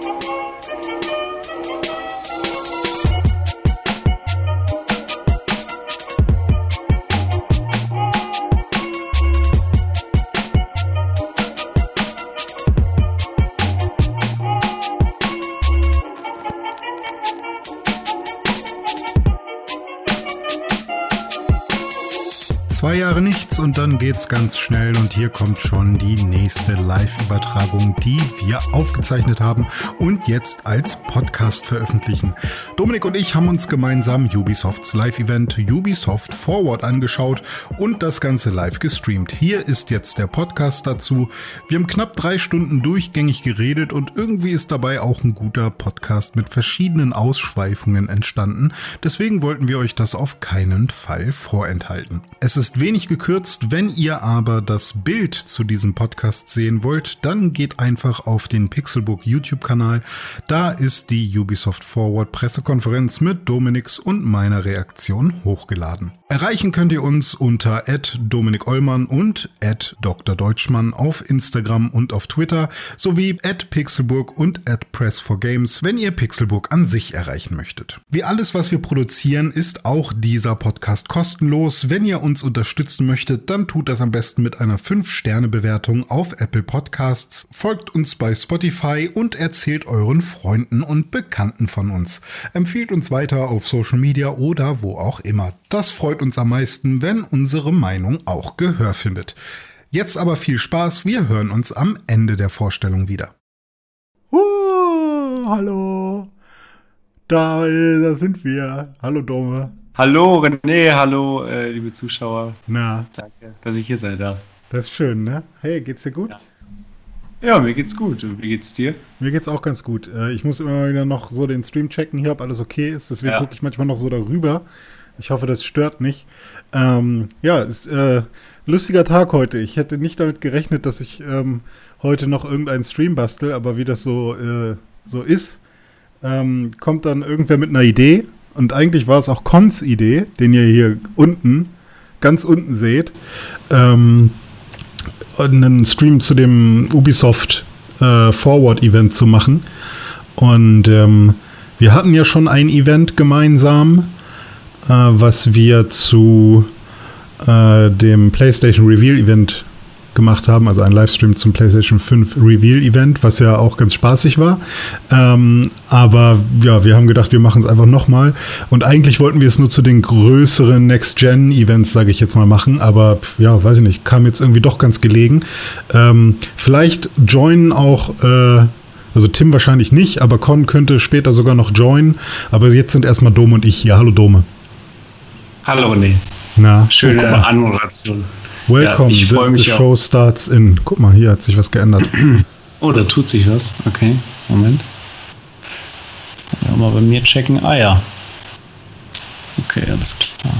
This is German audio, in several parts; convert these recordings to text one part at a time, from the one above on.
Zwei geht's ganz schnell und hier kommt schon die nächste Live-Übertragung, die wir aufgezeichnet haben und jetzt als Podcast veröffentlichen. Dominik und ich haben uns gemeinsam Ubisofts Live-Event Ubisoft Forward angeschaut und das Ganze live gestreamt. Hier ist jetzt der Podcast dazu. Wir haben knapp drei Stunden durchgängig geredet und irgendwie ist dabei auch ein guter Podcast mit verschiedenen Ausschweifungen entstanden. Deswegen wollten wir euch das auf keinen Fall vorenthalten. Es ist wenig gekürzt. Wenn ihr aber das Bild zu diesem Podcast sehen wollt, dann geht einfach auf den Pixelbook YouTube-Kanal. Da ist die Ubisoft Forward Pressekonferenz mit Dominix und meiner Reaktion hochgeladen. Erreichen könnt ihr uns unter Dominik Eulmann und Dr. Deutschmann auf Instagram und auf Twitter sowie Pixelburg und Press4Games, wenn ihr Pixelburg an sich erreichen möchtet. Wie alles, was wir produzieren, ist auch dieser Podcast kostenlos. Wenn ihr uns unterstützen möchtet, dann tut das am besten mit einer 5-Sterne-Bewertung auf Apple Podcasts, folgt uns bei Spotify und erzählt euren Freunden und Bekannten von uns. Empfiehlt uns weiter auf Social Media oder wo auch immer. Das freut uns am meisten, wenn unsere Meinung auch Gehör findet. Jetzt aber viel Spaß, wir hören uns am Ende der Vorstellung wieder. Uh, hallo. Da, da sind wir. Hallo Dome. Hallo René, hallo äh, liebe Zuschauer. Na. Danke, dass ich hier sein darf. Das ist schön, ne? Hey, geht's dir gut? Ja. Ja, mir geht's gut. Wie geht's dir? Mir geht's auch ganz gut. Äh, ich muss immer wieder noch so den Stream checken hier, ob alles okay ist. Deswegen ja. gucke ich manchmal noch so darüber. Ich hoffe, das stört nicht. Ähm, ja, ist äh, lustiger Tag heute. Ich hätte nicht damit gerechnet, dass ich ähm, heute noch irgendeinen Stream bastel, aber wie das so, äh, so ist, ähm, kommt dann irgendwer mit einer Idee. Und eigentlich war es auch Cons Idee, den ihr hier unten, ganz unten seht, ähm, einen Stream zu dem Ubisoft äh, Forward Event zu machen. Und ähm, wir hatten ja schon ein Event gemeinsam äh, was wir zu äh, dem PlayStation Reveal Event gemacht haben, also ein Livestream zum PlayStation 5 Reveal Event, was ja auch ganz spaßig war. Ähm, aber ja, wir haben gedacht, wir machen es einfach nochmal. Und eigentlich wollten wir es nur zu den größeren Next-Gen-Events, sage ich jetzt mal, machen. Aber ja, weiß ich nicht, kam jetzt irgendwie doch ganz gelegen. Ähm, vielleicht joinen auch. Äh, also Tim wahrscheinlich nicht, aber Con könnte später sogar noch joinen. Aber jetzt sind erstmal Dome und ich hier. Hallo Dome. Hallo René. Na, schöne Anmoderation. Welcome, ja, ich the, mich the show starts in. Guck mal, hier hat sich was geändert. Oh, da tut sich was. Okay, Moment. Ja, mal bei mir checken. Ah ja. Okay, alles klar.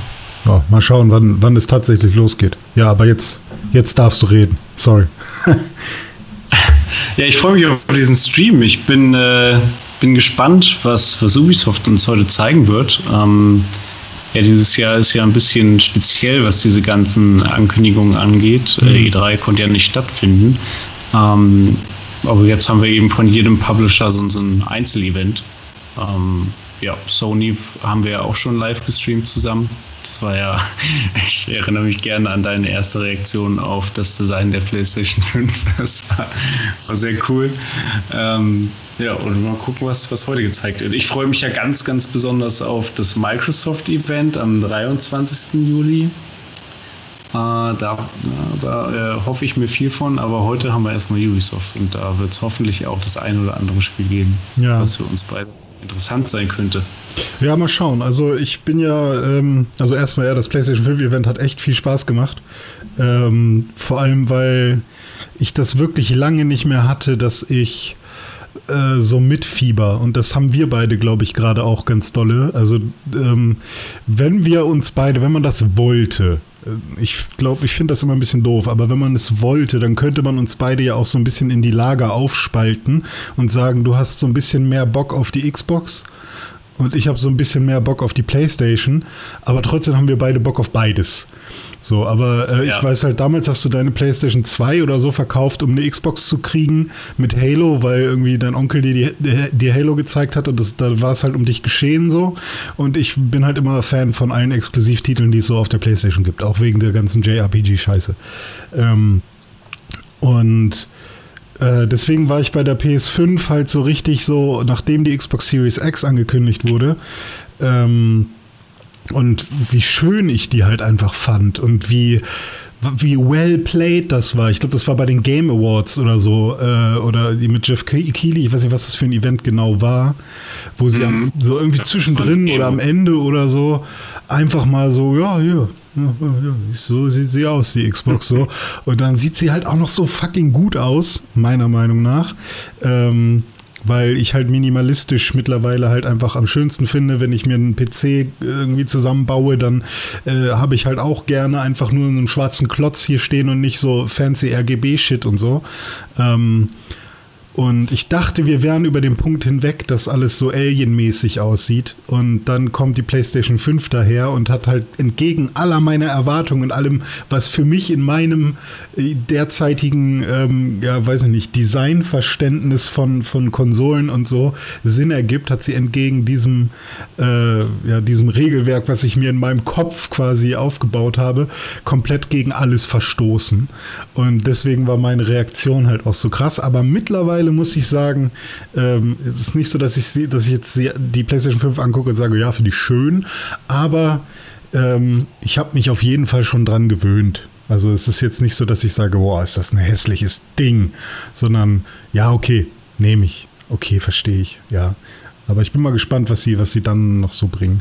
Ja, mal schauen, wann, wann es tatsächlich losgeht. Ja, aber jetzt, jetzt darfst du reden. Sorry. ja, ich freue mich auf diesen Stream. Ich bin, äh, bin gespannt, was, was Ubisoft uns heute zeigen wird. Ähm, ja, dieses Jahr ist ja ein bisschen speziell, was diese ganzen Ankündigungen angeht. Mhm. Äh, E3 konnte ja nicht stattfinden. Ähm, aber jetzt haben wir eben von jedem Publisher so, so ein Einzelevent. Ähm, ja, Sony haben wir ja auch schon live gestreamt zusammen. Das war ja, ich erinnere mich gerne an deine erste Reaktion auf das Design der PlayStation 5. Das war, war sehr cool. Ähm, ja, und mal gucken, was, was heute gezeigt wird. Ich freue mich ja ganz, ganz besonders auf das Microsoft-Event am 23. Juli. Äh, da da äh, hoffe ich mir viel von, aber heute haben wir erstmal Ubisoft und da wird es hoffentlich auch das ein oder andere Spiel geben, ja. was für uns beide interessant sein könnte. Ja, mal schauen. Also ich bin ja, ähm, also erstmal ja, das PlayStation 5 Event hat echt viel Spaß gemacht. Ähm, vor allem, weil ich das wirklich lange nicht mehr hatte, dass ich äh, so mitfieber. Und das haben wir beide, glaube ich, gerade auch ganz dolle. Also ähm, wenn wir uns beide, wenn man das wollte, äh, ich glaube, ich finde das immer ein bisschen doof, aber wenn man es wollte, dann könnte man uns beide ja auch so ein bisschen in die Lager aufspalten und sagen, du hast so ein bisschen mehr Bock auf die Xbox und ich habe so ein bisschen mehr Bock auf die Playstation, aber trotzdem haben wir beide Bock auf beides. So, aber äh, ja. ich weiß halt, damals hast du deine PlayStation 2 oder so verkauft, um eine Xbox zu kriegen mit Halo, weil irgendwie dein Onkel dir, die, dir Halo gezeigt hat und das, da war es halt um dich geschehen so. Und ich bin halt immer Fan von allen Exklusivtiteln, die es so auf der PlayStation gibt, auch wegen der ganzen JRPG-Scheiße. Ähm, und äh, deswegen war ich bei der PS5 halt so richtig so, nachdem die Xbox Series X angekündigt wurde, ähm, und wie schön ich die halt einfach fand und wie, wie well played das war. Ich glaube, das war bei den Game Awards oder so, äh, oder die mit Jeff Keighley, ich weiß nicht, was das für ein Event genau war, wo sie mhm. am, so irgendwie zwischendrin oder am Ende oder so einfach mal so, ja, hier, ja, ja, so sieht sie aus, die Xbox so. Und dann sieht sie halt auch noch so fucking gut aus, meiner Meinung nach. Ähm, weil ich halt minimalistisch mittlerweile halt einfach am schönsten finde, wenn ich mir einen PC irgendwie zusammenbaue, dann äh, habe ich halt auch gerne einfach nur einen schwarzen Klotz hier stehen und nicht so fancy RGB-Shit und so. Ähm, und ich dachte, wir wären über den Punkt hinweg, dass alles so alienmäßig aussieht. Und dann kommt die PlayStation 5 daher und hat halt entgegen aller meiner Erwartungen und allem, was für mich in meinem äh, derzeitigen, ähm, ja, weiß ich nicht, Designverständnis von, von Konsolen und so Sinn ergibt, hat sie entgegen diesem, äh, ja, diesem Regelwerk, was ich mir in meinem Kopf quasi aufgebaut habe, komplett gegen alles verstoßen. Und deswegen war meine Reaktion halt auch so krass. Aber mittlerweile mittlerweile muss ich sagen, ähm, es ist nicht so, dass ich, dass ich jetzt die PlayStation 5 angucke und sage, ja, finde ich schön, aber ähm, ich habe mich auf jeden Fall schon dran gewöhnt. Also es ist jetzt nicht so, dass ich sage, boah, ist das ein hässliches Ding, sondern ja, okay, nehme ich. Okay, verstehe ich, ja. Aber ich bin mal gespannt, was sie, was sie dann noch so bringen.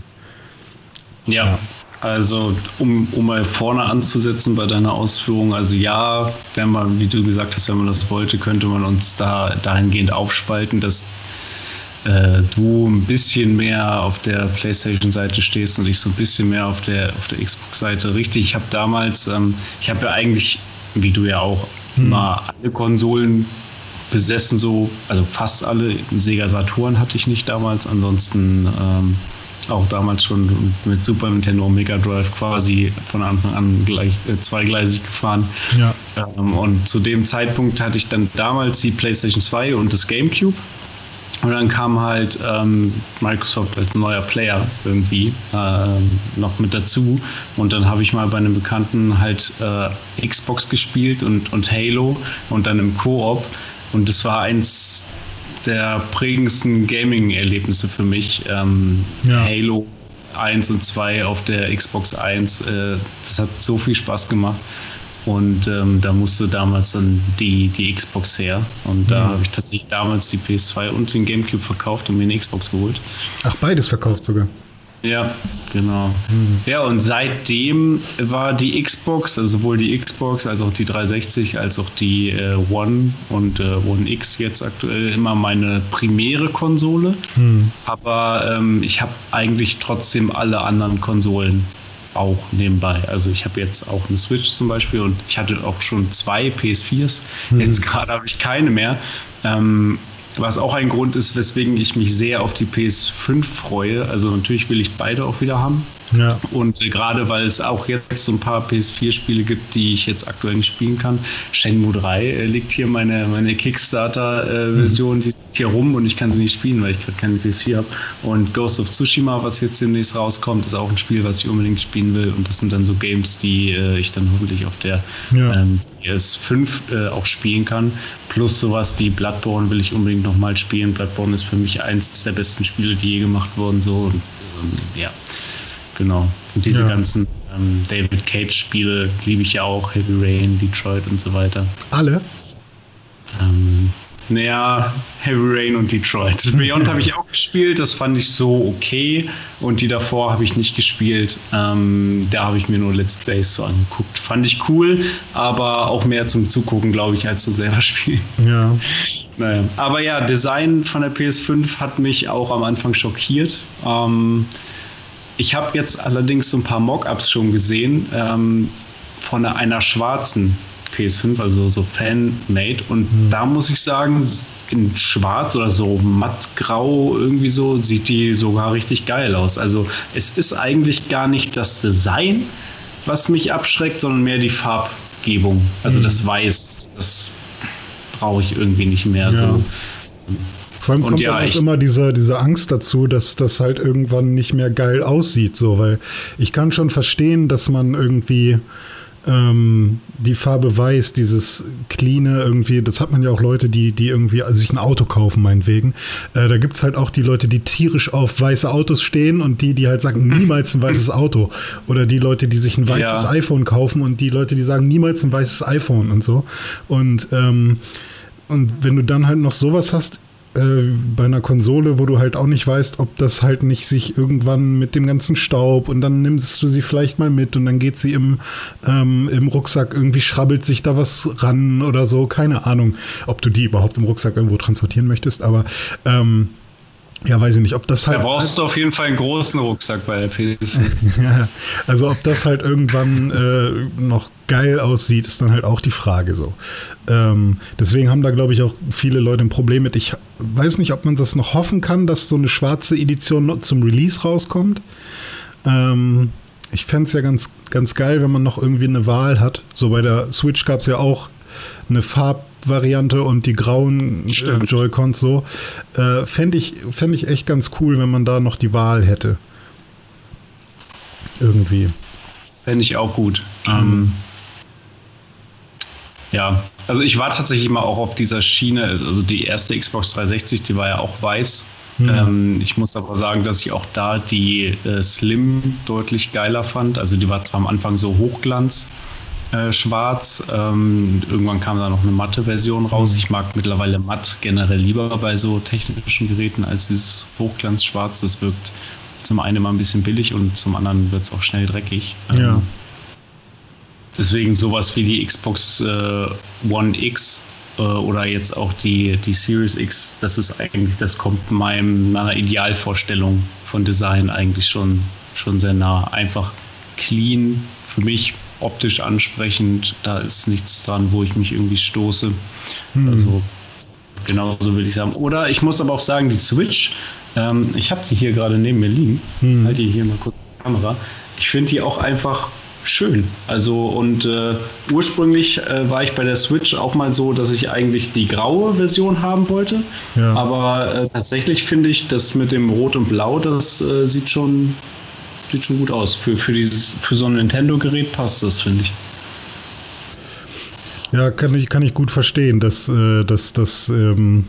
Ja, ja. Also, um, um mal vorne anzusetzen bei deiner Ausführung, also ja, wenn man, wie du gesagt hast, wenn man das wollte, könnte man uns da dahingehend aufspalten, dass äh, du ein bisschen mehr auf der PlayStation-Seite stehst und ich so ein bisschen mehr auf der, auf der Xbox-Seite. Richtig, ich habe damals, ähm, ich habe ja eigentlich, wie du ja auch, hm. mal alle Konsolen besessen, so, also fast alle. Sega Saturn hatte ich nicht damals, ansonsten ähm, auch damals schon mit Super Nintendo und Mega Drive quasi von Anfang an gleich äh, zweigleisig gefahren. Ja. Ähm, und zu dem Zeitpunkt hatte ich dann damals die PlayStation 2 und das GameCube. Und dann kam halt ähm, Microsoft als neuer Player irgendwie äh, noch mit dazu. Und dann habe ich mal bei einem Bekannten halt äh, Xbox gespielt und, und Halo und dann im Koop. Und das war eins der prägendsten Gaming-Erlebnisse für mich. Ähm, ja. Halo 1 und 2 auf der Xbox 1, äh, das hat so viel Spaß gemacht. Und ähm, da musste damals dann die, die Xbox her. Und da ja. habe ich tatsächlich damals die PS2 und den GameCube verkauft und mir eine Xbox geholt. Ach, beides verkauft sogar. Ja, genau. Ja, und seitdem war die Xbox, also sowohl die Xbox als auch die 360, als auch die äh, One und äh, One X jetzt aktuell immer meine primäre Konsole. Mhm. Aber ähm, ich habe eigentlich trotzdem alle anderen Konsolen auch nebenbei. Also ich habe jetzt auch eine Switch zum Beispiel und ich hatte auch schon zwei PS4s. Mhm. Jetzt gerade habe ich keine mehr. Ähm, was auch ein Grund ist, weswegen ich mich sehr auf die PS5 freue. Also natürlich will ich beide auch wieder haben. Ja. Und äh, gerade weil es auch jetzt so ein paar PS4-Spiele gibt, die ich jetzt aktuell nicht spielen kann. Shenmue 3 äh, liegt hier meine, meine Kickstarter-Version, mhm. die liegt hier rum und ich kann sie nicht spielen, weil ich gerade keine PS4 habe. Und Ghost of Tsushima, was jetzt demnächst rauskommt, ist auch ein Spiel, was ich unbedingt spielen will. Und das sind dann so Games, die äh, ich dann hoffentlich auf der ja. ähm, PS5 äh, auch spielen kann. Plus sowas wie Bloodborne will ich unbedingt nochmal spielen. Bloodborne ist für mich eins der besten Spiele, die je gemacht wurden. So und ähm, ja. Genau. Und diese ja. ganzen ähm, David Cage-Spiele liebe ich ja auch, Heavy Rain, Detroit und so weiter. Alle? Ähm, naja, Heavy Rain und Detroit. Beyond habe ich auch gespielt, das fand ich so okay. Und die davor habe ich nicht gespielt. Ähm, da habe ich mir nur Let's Plays so angeguckt. Fand ich cool, aber auch mehr zum Zugucken, glaube ich, als zum selber spielen. Ja. Naja. Aber ja, Design von der PS5 hat mich auch am Anfang schockiert. Ähm, ich habe jetzt allerdings so ein paar Mockups schon gesehen ähm, von einer schwarzen PS5, also so Fan-made. Und mhm. da muss ich sagen, in schwarz oder so mattgrau irgendwie so sieht die sogar richtig geil aus. Also es ist eigentlich gar nicht das Design, was mich abschreckt, sondern mehr die Farbgebung. Also mhm. das Weiß, das brauche ich irgendwie nicht mehr ja. so. Vor allem kommt ja, auch immer diese, diese Angst dazu, dass das halt irgendwann nicht mehr geil aussieht, so, weil ich kann schon verstehen, dass man irgendwie ähm, die Farbe weiß, dieses cleane irgendwie, das hat man ja auch Leute, die, die irgendwie also sich ein Auto kaufen, meinetwegen. Äh, da gibt es halt auch die Leute, die tierisch auf weiße Autos stehen und die, die halt sagen, niemals ein weißes Auto. Oder die Leute, die sich ein weißes ja. iPhone kaufen und die Leute, die sagen, niemals ein weißes iPhone und so. Und, ähm, und wenn du dann halt noch sowas hast, äh, bei einer Konsole, wo du halt auch nicht weißt, ob das halt nicht sich irgendwann mit dem ganzen Staub und dann nimmst du sie vielleicht mal mit und dann geht sie im, ähm, im Rucksack, irgendwie schrabbelt sich da was ran oder so, keine Ahnung, ob du die überhaupt im Rucksack irgendwo transportieren möchtest, aber ähm, ja, weiß ich nicht, ob das halt. Da brauchst du auf jeden Fall einen großen Rucksack bei der PS5. ja, also ob das halt irgendwann äh, noch geil aussieht, ist dann halt auch die Frage so. Ähm, deswegen haben da, glaube ich, auch viele Leute ein Problem mit. Ich weiß nicht, ob man das noch hoffen kann, dass so eine schwarze Edition zum Release rauskommt. Ähm, ich fände es ja ganz, ganz geil, wenn man noch irgendwie eine Wahl hat. So bei der Switch gab es ja auch eine Farbvariante und die grauen äh, Joy-Cons so. Äh, Fände ich, fänd ich echt ganz cool, wenn man da noch die Wahl hätte. Irgendwie. Fände ich auch gut. Mhm. Ähm, ja, also ich war tatsächlich mal auch auf dieser Schiene, also die erste Xbox 360, die war ja auch weiß. Mhm. Ähm, ich muss aber sagen, dass ich auch da die äh, Slim deutlich geiler fand. Also die war zwar am Anfang so Hochglanz, äh, schwarz. Ähm, irgendwann kam da noch eine matte Version raus. Mhm. Ich mag mittlerweile matt generell lieber bei so technischen Geräten als dieses Hochglanzschwarz. Das wirkt zum einen mal ein bisschen billig und zum anderen wird es auch schnell dreckig. Ähm, ja. Deswegen sowas wie die Xbox äh, One X äh, oder jetzt auch die, die Series X, das ist eigentlich, das kommt meinem, meiner Idealvorstellung von Design eigentlich schon, schon sehr nah. Einfach clean, für mich optisch ansprechend, da ist nichts dran, wo ich mich irgendwie stoße. Hm. Also genauso will ich sagen. Oder ich muss aber auch sagen, die Switch, ähm, ich habe die hier gerade neben mir liegen. Hm. Halte hier mal kurz die Kamera. Ich finde die auch einfach schön. Also und äh, ursprünglich äh, war ich bei der Switch auch mal so, dass ich eigentlich die graue Version haben wollte. Ja. Aber äh, tatsächlich finde ich, das mit dem Rot und Blau, das äh, sieht schon sieht schon gut aus. Für, für, dieses, für so ein Nintendo-Gerät passt das, finde ich. Ja, kann ich, kann ich gut verstehen, dass äh, dass, dass ähm,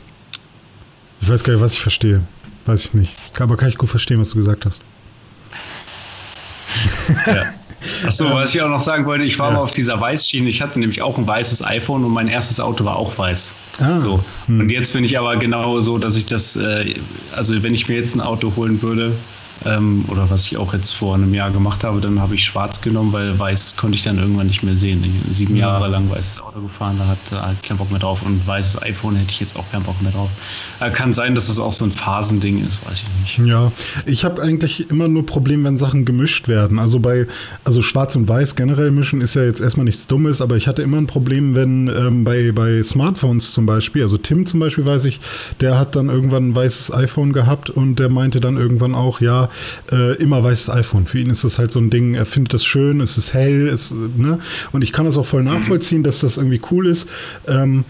ich weiß gar nicht, was ich verstehe. Weiß ich nicht. Aber kann ich gut verstehen, was du gesagt hast. Ja. Achso, was ich auch noch sagen wollte, ich war ja. mal auf dieser Weißschiene. Ich hatte nämlich auch ein weißes iPhone und mein erstes Auto war auch weiß. Ah. So. Hm. Und jetzt bin ich aber genau so, dass ich das, äh, also wenn ich mir jetzt ein Auto holen würde, ähm, oder was ich auch jetzt vor einem Jahr gemacht habe, dann habe ich schwarz genommen, weil weiß konnte ich dann irgendwann nicht mehr sehen. Sieben ja. Jahre lang weißes Auto gefahren, da hatte halt keinen Bock mehr drauf. Und weißes iPhone hätte ich jetzt auch keinen Bock mehr drauf. Äh, kann sein, dass das auch so ein Phasending ist, weiß ich nicht. Ja, ich habe eigentlich immer nur Probleme, wenn Sachen gemischt werden. Also bei, also schwarz und weiß generell mischen ist ja jetzt erstmal nichts Dummes, aber ich hatte immer ein Problem, wenn ähm, bei, bei Smartphones zum Beispiel, also Tim zum Beispiel weiß ich, der hat dann irgendwann ein weißes iPhone gehabt und der meinte dann irgendwann auch, ja, äh, immer weißes iPhone. Für ihn ist das halt so ein Ding, er findet das schön, es ist hell, es, ne? Und ich kann das auch voll nachvollziehen, dass das irgendwie cool ist. Ähm,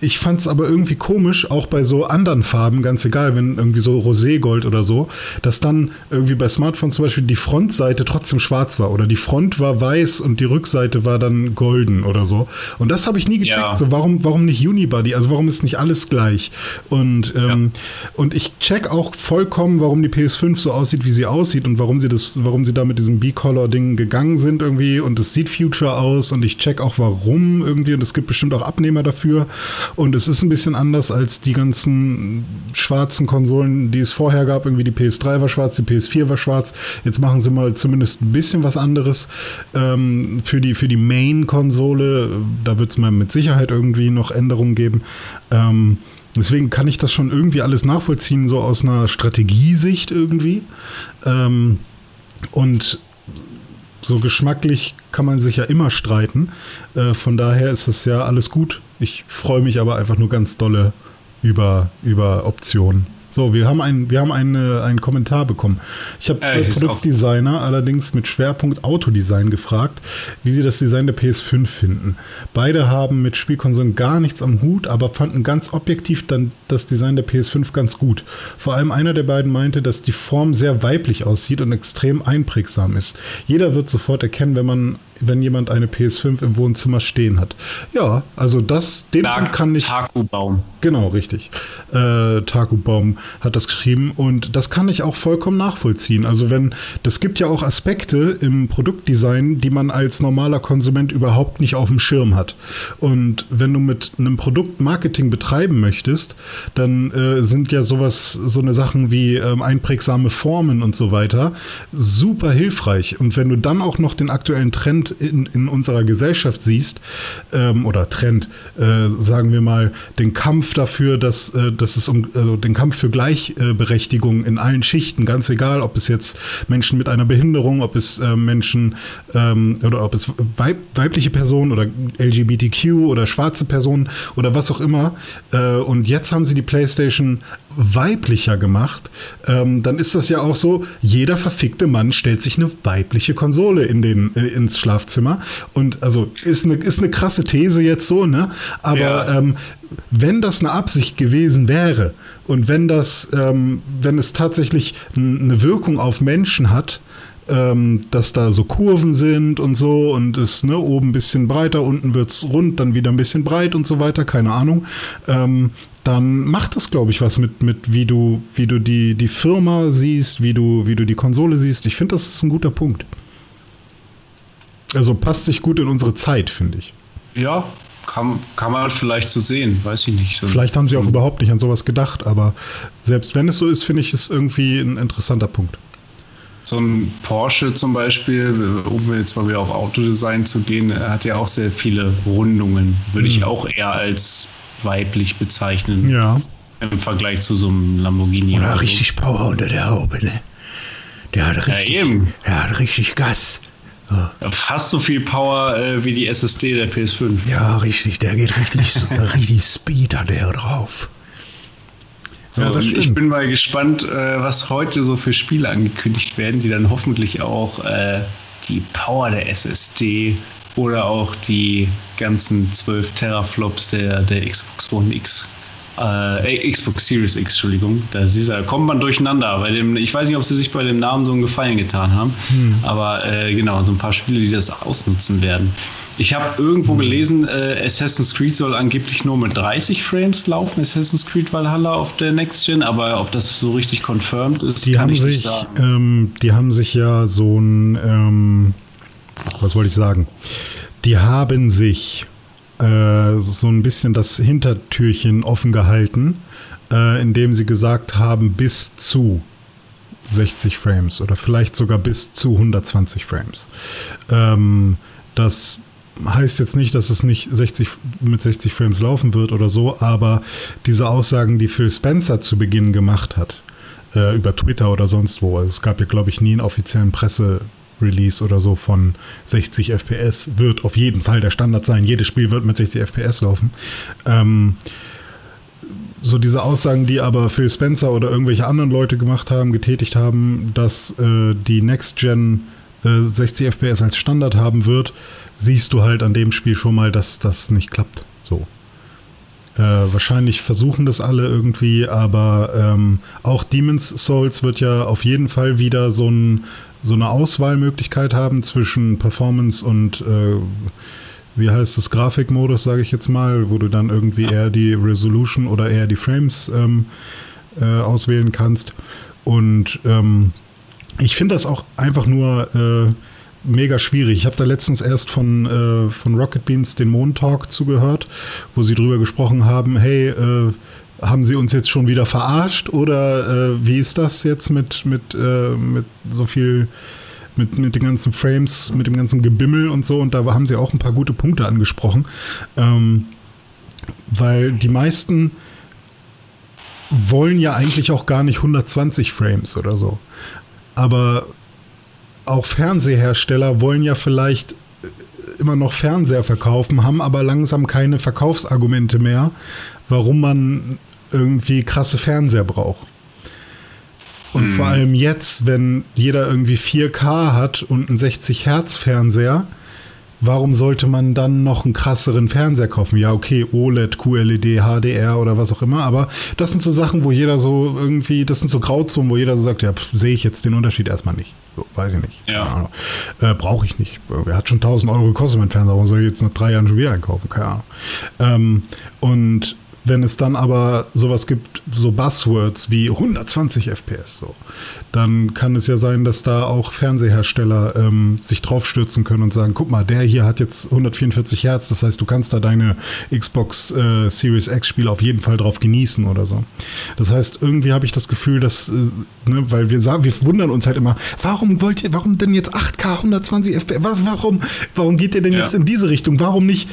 ich fand es aber irgendwie komisch, auch bei so anderen Farben, ganz egal, wenn irgendwie so Roségold oder so, dass dann irgendwie bei Smartphones zum Beispiel die Frontseite trotzdem schwarz war oder die Front war weiß und die Rückseite war dann golden oder so. Und das habe ich nie gecheckt. Ja. So, warum, warum nicht Unibody? Also warum ist nicht alles gleich? Und, ähm, ja. und ich check auch vollkommen, warum die PS5 so aussieht, wie sie aussieht und warum sie das, warum sie da mit diesem B-Color-Ding gegangen sind irgendwie und es sieht Future aus und ich check auch warum irgendwie und es gibt bestimmt auch Abnehmer dafür. Und es ist ein bisschen anders als die ganzen schwarzen Konsolen, die es vorher gab. Irgendwie die PS3 war schwarz, die PS4 war schwarz. Jetzt machen sie mal zumindest ein bisschen was anderes ähm, für die, für die Main-Konsole. Da wird es mal mit Sicherheit irgendwie noch Änderungen geben. Ähm, deswegen kann ich das schon irgendwie alles nachvollziehen, so aus einer Strategiesicht irgendwie. Ähm, und so geschmacklich kann man sich ja immer streiten. Äh, von daher ist es ja alles gut. Ich freue mich aber einfach nur ganz dolle über, über Optionen. So, wir haben, ein, wir haben eine, einen Kommentar bekommen. Ich habe zwei äh, Produktdesigner, allerdings mit Schwerpunkt Autodesign, gefragt, wie sie das Design der PS5 finden. Beide haben mit Spielkonsolen gar nichts am Hut, aber fanden ganz objektiv dann das Design der PS5 ganz gut. Vor allem einer der beiden meinte, dass die Form sehr weiblich aussieht und extrem einprägsam ist. Jeder wird sofort erkennen, wenn man wenn jemand eine PS5 im Wohnzimmer stehen hat. Ja, also das, den Dark kann ich. Taku-Baum. Genau, richtig. Äh, Taku-Baum hat das geschrieben und das kann ich auch vollkommen nachvollziehen. Also wenn, das gibt ja auch Aspekte im Produktdesign, die man als normaler Konsument überhaupt nicht auf dem Schirm hat. Und wenn du mit einem Produkt Marketing betreiben möchtest, dann äh, sind ja sowas, so eine Sachen wie ähm, einprägsame Formen und so weiter super hilfreich. Und wenn du dann auch noch den aktuellen Trend in, in unserer Gesellschaft siehst, ähm, oder Trend, äh, sagen wir mal, den Kampf dafür, dass, äh, dass es um also den Kampf für Gleichberechtigung in allen Schichten, ganz egal, ob es jetzt Menschen mit einer Behinderung, ob es äh, Menschen ähm, oder ob es weib, weibliche Personen oder LGBTQ oder schwarze Personen oder was auch immer. Äh, und jetzt haben sie die PlayStation weiblicher gemacht, ähm, dann ist das ja auch so, jeder verfickte Mann stellt sich eine weibliche Konsole in den, äh, ins Schlafzimmer. Und also ist eine, ist eine krasse These jetzt so, ne? Aber ja. ähm, wenn das eine Absicht gewesen wäre und wenn das, ähm, wenn es tatsächlich eine Wirkung auf Menschen hat, ähm, dass da so Kurven sind und so und es ne, oben ein bisschen breiter, unten wird es rund, dann wieder ein bisschen breit und so weiter, keine Ahnung. Ähm, dann macht das, glaube ich, was mit, mit wie du, wie du die, die Firma siehst, wie du, wie du die Konsole siehst. Ich finde, das ist ein guter Punkt. Also passt sich gut in unsere Zeit, finde ich. Ja, kann, kann man vielleicht so sehen, weiß ich nicht. So vielleicht haben sie auch überhaupt nicht an sowas gedacht, aber selbst wenn es so ist, finde ich es irgendwie ein interessanter Punkt. So ein Porsche zum Beispiel, um jetzt mal wieder auf Autodesign zu gehen, hat ja auch sehr viele Rundungen. Würde mhm. ich auch eher als weiblich bezeichnen. Ja. Im Vergleich zu so einem Lamborghini. Oder, oder richtig so. Power unter der Haube, ne? Der hat richtig, ja, eben. Der hat richtig Gas. So. Fast so viel Power äh, wie die SSD der PS5. Ja, richtig. Der geht richtig, richtig Speed an der drauf. So, ja, ich bin mal gespannt, äh, was heute so für Spiele angekündigt werden, die dann hoffentlich auch äh, die Power der SSD oder auch die ganzen 12 Teraflops der, der Xbox One X. Äh, Xbox Series X, Entschuldigung. Da da kommt man durcheinander. Bei dem, ich weiß nicht, ob sie sich bei dem Namen so einen Gefallen getan haben, hm. aber äh, genau, so ein paar Spiele, die das ausnutzen werden. Ich habe irgendwo gelesen, äh, Assassin's Creed soll angeblich nur mit 30 Frames laufen, Assassin's Creed Valhalla auf der Next Gen, aber ob das so richtig confirmed ist, die kann ich sich, nicht sagen. Ähm, die haben sich ja so ein ähm was wollte ich sagen? Die haben sich äh, so ein bisschen das Hintertürchen offen gehalten, äh, indem sie gesagt haben, bis zu 60 Frames oder vielleicht sogar bis zu 120 Frames. Ähm, das heißt jetzt nicht, dass es nicht 60, mit 60 Frames laufen wird oder so, aber diese Aussagen, die Phil Spencer zu Beginn gemacht hat, äh, über Twitter oder sonst wo, also es gab ja, glaube ich, nie einen offiziellen Presse, Release oder so von 60 FPS wird auf jeden Fall der Standard sein. Jedes Spiel wird mit 60 FPS laufen. Ähm, so diese Aussagen, die aber Phil Spencer oder irgendwelche anderen Leute gemacht haben, getätigt haben, dass äh, die Next Gen äh, 60 FPS als Standard haben wird, siehst du halt an dem Spiel schon mal, dass das nicht klappt. So. Äh, wahrscheinlich versuchen das alle irgendwie, aber ähm, auch Demon's Souls wird ja auf jeden Fall wieder so ein so eine Auswahlmöglichkeit haben zwischen Performance und äh, wie heißt es, Grafikmodus, sage ich jetzt mal, wo du dann irgendwie eher die Resolution oder eher die Frames ähm, äh, auswählen kannst. Und ähm, ich finde das auch einfach nur äh, mega schwierig. Ich habe da letztens erst von, äh, von Rocket Beans den Mond Talk zugehört, wo sie drüber gesprochen haben, hey, äh, haben sie uns jetzt schon wieder verarscht oder äh, wie ist das jetzt mit, mit, äh, mit so viel, mit, mit den ganzen Frames, mit dem ganzen Gebimmel und so und da haben sie auch ein paar gute Punkte angesprochen, ähm, weil die meisten wollen ja eigentlich auch gar nicht 120 Frames oder so. Aber auch Fernsehersteller wollen ja vielleicht äh, immer noch Fernseher verkaufen, haben aber langsam keine Verkaufsargumente mehr, warum man irgendwie krasse Fernseher braucht. Und hm. vor allem jetzt, wenn jeder irgendwie 4K hat und einen 60 Hertz Fernseher, warum sollte man dann noch einen krasseren Fernseher kaufen? Ja, okay, OLED, QLED, HDR oder was auch immer, aber das sind so Sachen, wo jeder so irgendwie, das sind so Grauzonen, wo jeder so sagt, ja, sehe ich jetzt den Unterschied erstmal nicht. So, weiß ich nicht. Ja. Äh, Brauche ich nicht. Er hat schon 1000 Euro gekostet, mein Fernseher, warum soll ich jetzt nach drei Jahren schon wieder einkaufen? Keine Ahnung. Ähm, und wenn es dann aber sowas gibt, so Buzzwords wie 120 FPS, so, dann kann es ja sein, dass da auch Fernsehersteller ähm, sich draufstürzen können und sagen, guck mal, der hier hat jetzt 144 Hertz, das heißt, du kannst da deine Xbox äh, Series X Spiele auf jeden Fall drauf genießen oder so. Das heißt, irgendwie habe ich das Gefühl, dass, äh, ne, weil wir sagen, wir wundern uns halt immer, warum wollt ihr, warum denn jetzt 8K 120 FPS? Warum, warum geht ihr denn ja. jetzt in diese Richtung? Warum nicht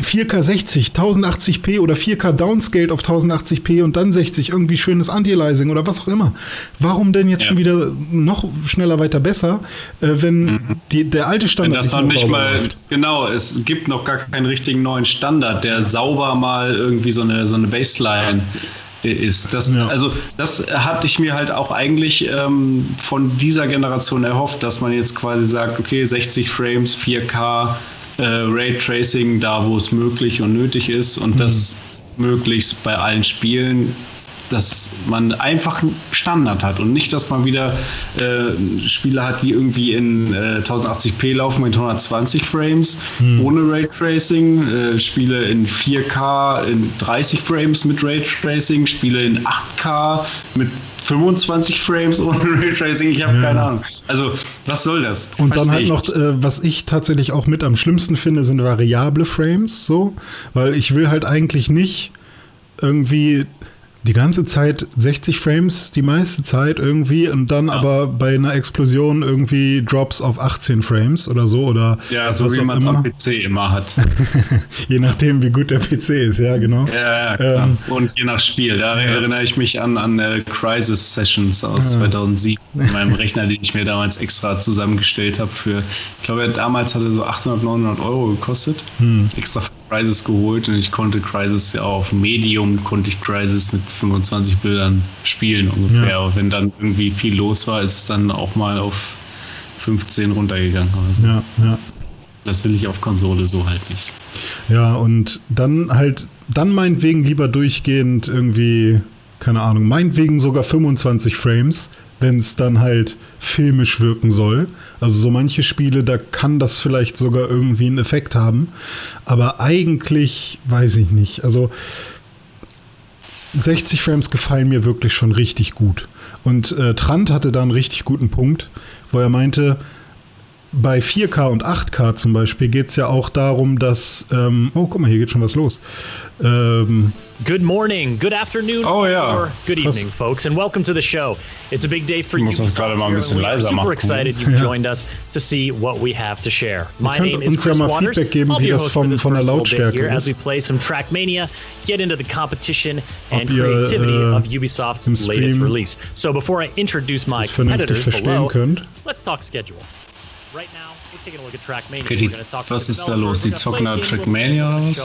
4K 60, 1080p oder 4K Downscaled auf 1080p und dann 60, irgendwie schönes Anti-Aliasing oder was auch immer. Warum denn jetzt ja. schon wieder noch schneller weiter besser, äh, wenn mhm. die, der alte Standard wenn das dann nicht mal läuft. genau, es gibt noch gar keinen richtigen neuen Standard, der sauber mal irgendwie so eine so eine Baseline ist. Das, ja. Also das hatte ich mir halt auch eigentlich ähm, von dieser Generation erhofft, dass man jetzt quasi sagt, okay, 60 Frames, 4K, äh, Raytracing da, wo es möglich und nötig ist und mhm. das möglichst bei allen Spielen dass man einfach einen Standard hat und nicht, dass man wieder äh, Spiele hat, die irgendwie in äh, 1080p laufen mit 120 Frames hm. ohne Raytracing, äh, Spiele in 4K in 30 Frames mit Raytracing, Spiele in 8K mit 25 Frames ohne Raytracing, ich habe ja. keine Ahnung. Also, was soll das? Und dann halt noch, äh, was ich tatsächlich auch mit am schlimmsten finde, sind variable Frames, so, weil ich will halt eigentlich nicht irgendwie die ganze Zeit 60 Frames, die meiste Zeit irgendwie und dann ja. aber bei einer Explosion irgendwie Drops auf 18 Frames oder so oder ja, so wie man es am PC immer hat. je nachdem, wie gut der PC ist, ja, genau. Ja, ja ähm, und je nach Spiel. Da ja. erinnere ich mich an, an äh, Crisis Sessions aus 2007, in meinem Rechner, den ich mir damals extra zusammengestellt habe für, ich glaube, damals hatte so 800, 900 Euro gekostet. Hm. Extra Crisis geholt und ich konnte Crisis ja auf Medium, konnte ich Crisis mit 25 Bildern spielen ungefähr. Ja. Wenn dann irgendwie viel los war, ist es dann auch mal auf 15 runtergegangen. Also ja, ja. Das will ich auf Konsole so halt nicht. Ja, und dann halt, dann meinetwegen lieber durchgehend irgendwie, keine Ahnung, meinetwegen sogar 25 Frames wenn es dann halt filmisch wirken soll. Also so manche Spiele, da kann das vielleicht sogar irgendwie einen Effekt haben. Aber eigentlich weiß ich nicht. Also 60 Frames gefallen mir wirklich schon richtig gut. Und äh, Trant hatte da einen richtig guten Punkt, wo er meinte, bei 4K und 8K zum Beispiel geht es ja auch darum, dass. Ähm, oh, guck mal, hier geht schon was los. Ähm, good morning, good afternoon, oh, ja. or good evening, was? folks, and welcome to the show. It's a big day for you. Muss das gerade mal ein bisschen leiser super machen. excited you've ja. joined us to see what we have to share. My name is Chris ja Waters. Geben, I'll be your host vom, for this von der Lautstärke here as we play some Trackmania, get into the competition and ihr, creativity äh, of Ubisoft's latest release. So before I introduce my competitors below, könnt. let's talk schedule. Okay, was ist da los? Die zocken da Trackmania oder was?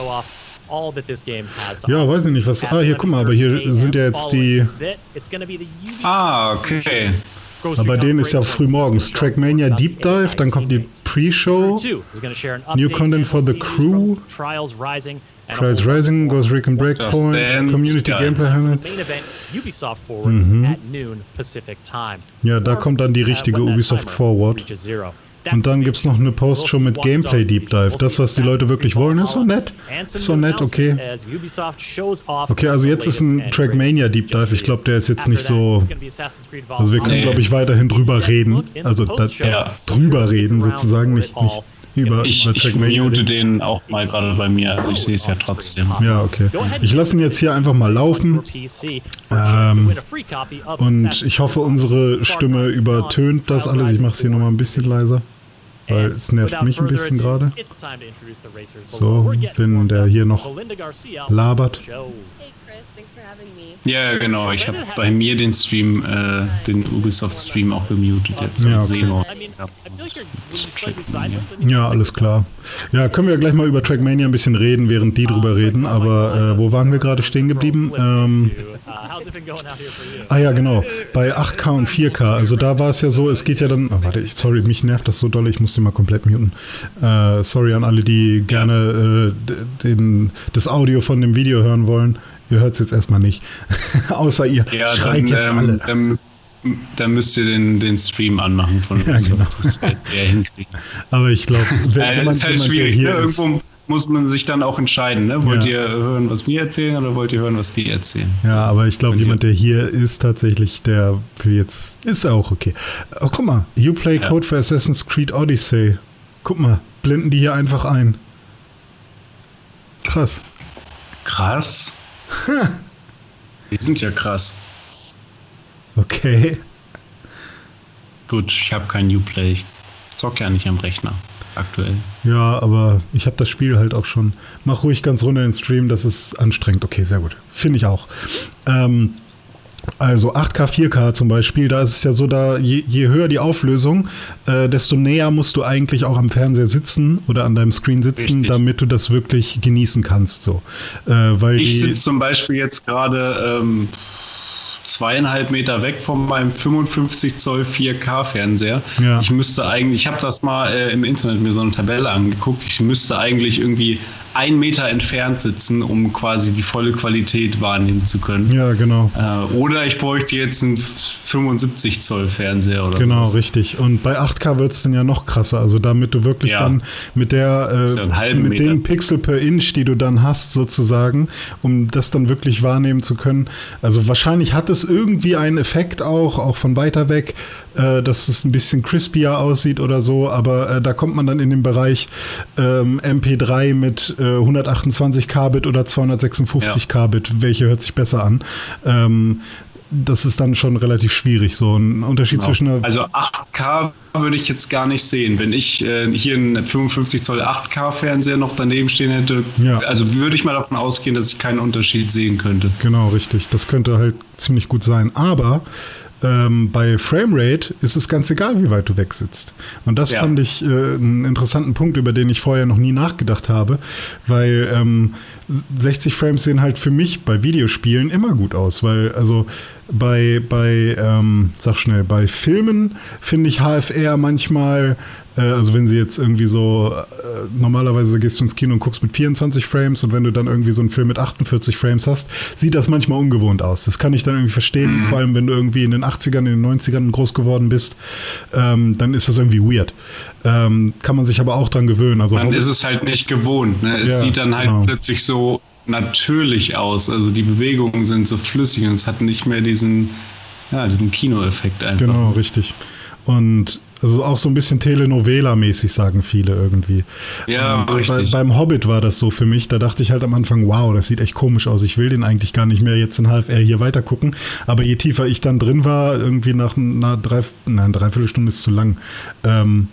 Ja, weiß ich nicht, was. Ah, hier, guck mal, aber hier sind ja jetzt die. Ah, okay. Aber bei denen ist ja früh morgens. Trackmania Deep Dive, dann kommt die Pre-Show. New Content for the Crew. Trials Rising, Ghost Recon Breakpoint, Community Gameplay Handle. Mhm. Ja, da kommt dann die richtige Ubisoft Forward. Und dann gibt es noch eine Postshow mit Gameplay Deep Dive. Das, was die Leute wirklich wollen, ist so nett. Ist so nett, okay. Okay, also jetzt ist ein Trackmania Deep Dive. Ich glaube, der ist jetzt nicht so. Also wir können, glaube ich, weiterhin drüber reden. Also da, da drüber reden sozusagen, nicht, nicht über, ich, über ich mute den auch mal gerade bei mir, also ich sehe es ja trotzdem. Ja, okay. Ich lasse ihn jetzt hier einfach mal laufen. Ähm, und ich hoffe, unsere Stimme übertönt das alles. Ich mache es hier nochmal ein bisschen leiser. Weil es nervt mich ein bisschen gerade. So, wenn der hier noch labert. Ja, genau. Ich habe bei mir den Stream, äh, den Ubisoft-Stream auch gemutet jetzt. Ja, okay. ja, alles klar. Ja, können wir gleich mal über Trackmania ein bisschen reden, während die drüber reden. Aber äh, wo waren wir gerade stehen geblieben? Ähm, ah ja, genau. Bei 8K und 4K. Also da war es ja so, es geht ja dann. Oh, warte, ich, sorry, mich nervt das so doll. Ich muss den mal komplett muten. Äh, sorry an alle, die gerne äh, den, das Audio von dem Video hören wollen. Ihr hört es jetzt erstmal nicht. Außer ihr ja, schreit dann, jetzt ähm, alle. Dann, dann, müsst ihr den, den Stream anmachen von ja, genau. Das Aber ich glaube, wenn, äh, man ist halt schwierig. Ne? Irgendwo muss man sich dann auch entscheiden. Ne? Wollt ja. ihr hören, was wir erzählen oder wollt ihr hören, was die erzählen? Ja, aber ich glaube, jemand, der hier ist, tatsächlich, der für jetzt ist auch okay. Oh, guck mal, You Play ja. Code for Assassin's Creed Odyssey. Guck mal, blenden die hier einfach ein. Krass. Krass. Die sind ja krass. Okay. Gut, ich habe kein Uplay. Ich zocke ja nicht am Rechner aktuell. Ja, aber ich habe das Spiel halt auch schon. Mach ruhig ganz runter in den Stream, das ist anstrengend. Okay, sehr gut. Finde ich auch. Ähm, also 8K, 4K zum Beispiel, da ist es ja so, da je, je höher die Auflösung, äh, desto näher musst du eigentlich auch am Fernseher sitzen oder an deinem Screen sitzen, Richtig. damit du das wirklich genießen kannst. So. Äh, weil ich sitze zum Beispiel jetzt gerade ähm, zweieinhalb Meter weg von meinem 55 Zoll 4K-Fernseher. Ja. Ich müsste eigentlich, ich habe das mal äh, im Internet mir so eine Tabelle angeguckt, ich müsste eigentlich irgendwie einen Meter entfernt sitzen, um quasi die volle Qualität wahrnehmen zu können. Ja, genau. Äh, oder ich bräuchte jetzt einen 75 Zoll Fernseher oder Genau, was. richtig. Und bei 8K wird es dann ja noch krasser. Also damit du wirklich ja. dann mit der äh, mit Meter. den Pixel per Inch, die du dann hast, sozusagen, um das dann wirklich wahrnehmen zu können. Also wahrscheinlich hat es irgendwie einen Effekt auch, auch von weiter weg, äh, dass es ein bisschen crispier aussieht oder so, aber äh, da kommt man dann in den Bereich ähm, MP3 mit äh, 128 Kbit oder 256 ja. Kbit, welche hört sich besser an. Ähm, das ist dann schon relativ schwierig, so ein Unterschied genau. zwischen. Also 8K würde ich jetzt gar nicht sehen. Wenn ich äh, hier einen 55 Zoll 8K Fernseher noch daneben stehen hätte, ja. also würde ich mal davon ausgehen, dass ich keinen Unterschied sehen könnte. Genau, richtig. Das könnte halt ziemlich gut sein. Aber ähm, bei Framerate ist es ganz egal, wie weit du wegsitzt. Und das ja. fand ich äh, einen interessanten Punkt, über den ich vorher noch nie nachgedacht habe, weil ähm, 60 Frames sehen halt für mich bei Videospielen immer gut aus, weil also bei, bei ähm, sag schnell, bei Filmen finde ich HFR manchmal also wenn sie jetzt irgendwie so, äh, normalerweise gehst du ins Kino und guckst mit 24 Frames und wenn du dann irgendwie so einen Film mit 48 Frames hast, sieht das manchmal ungewohnt aus. Das kann ich dann irgendwie verstehen, mhm. vor allem wenn du irgendwie in den 80ern, in den 90ern groß geworden bist, ähm, dann ist das irgendwie weird. Ähm, kann man sich aber auch dran gewöhnen. Also dann ist es halt nicht gewohnt. Ne? Es ja, sieht dann halt genau. plötzlich so natürlich aus. Also die Bewegungen sind so flüssig und es hat nicht mehr diesen, ja, diesen Kinoeffekt einfach. Genau, richtig. Und also auch so ein bisschen Telenovela-mäßig, sagen viele irgendwie. Ja, und richtig. Bei, beim Hobbit war das so für mich. Da dachte ich halt am Anfang, wow, das sieht echt komisch aus. Ich will den eigentlich gar nicht mehr jetzt in HFR hier weiter gucken. Aber je tiefer ich dann drin war, irgendwie nach einer drei, nein, Dreiviertelstunde ist zu lang. Ähm,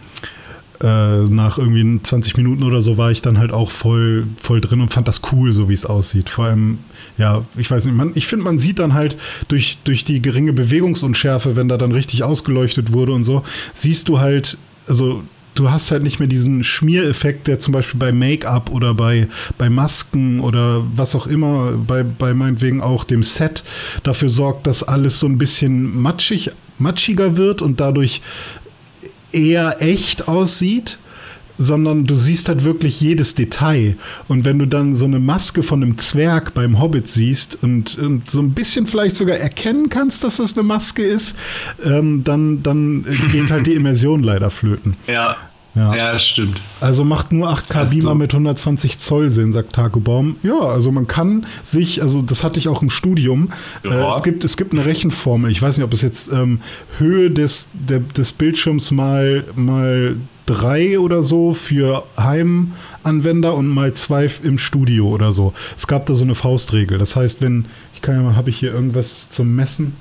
äh, nach irgendwie 20 Minuten oder so war ich dann halt auch voll, voll drin und fand das cool, so wie es aussieht. Vor allem, ja, ich weiß nicht, man, ich finde, man sieht dann halt durch, durch die geringe Bewegungsunschärfe, wenn da dann richtig ausgeleuchtet wurde und so, siehst du halt, also du hast halt nicht mehr diesen Schmiereffekt, der zum Beispiel bei Make-up oder bei, bei Masken oder was auch immer, bei, bei meinetwegen auch dem Set dafür sorgt, dass alles so ein bisschen matschig, matschiger wird und dadurch eher echt aussieht, sondern du siehst halt wirklich jedes Detail. Und wenn du dann so eine Maske von einem Zwerg beim Hobbit siehst und, und so ein bisschen vielleicht sogar erkennen kannst, dass das eine Maske ist, ähm, dann, dann geht halt die Immersion leider flöten. Ja. Ja. ja, stimmt. Also macht nur 8K Beamer mit 120 Zoll Sinn, sagt Tagebaum. Ja, also man kann sich, also das hatte ich auch im Studium. Ja. Äh, es, gibt, es gibt eine Rechenformel. Ich weiß nicht, ob es jetzt ähm, Höhe des, der, des Bildschirms mal, mal drei oder so für Heimanwender und mal zwei im Studio oder so. Es gab da so eine Faustregel. Das heißt, wenn, ich kann ja mal, habe ich hier irgendwas zum Messen?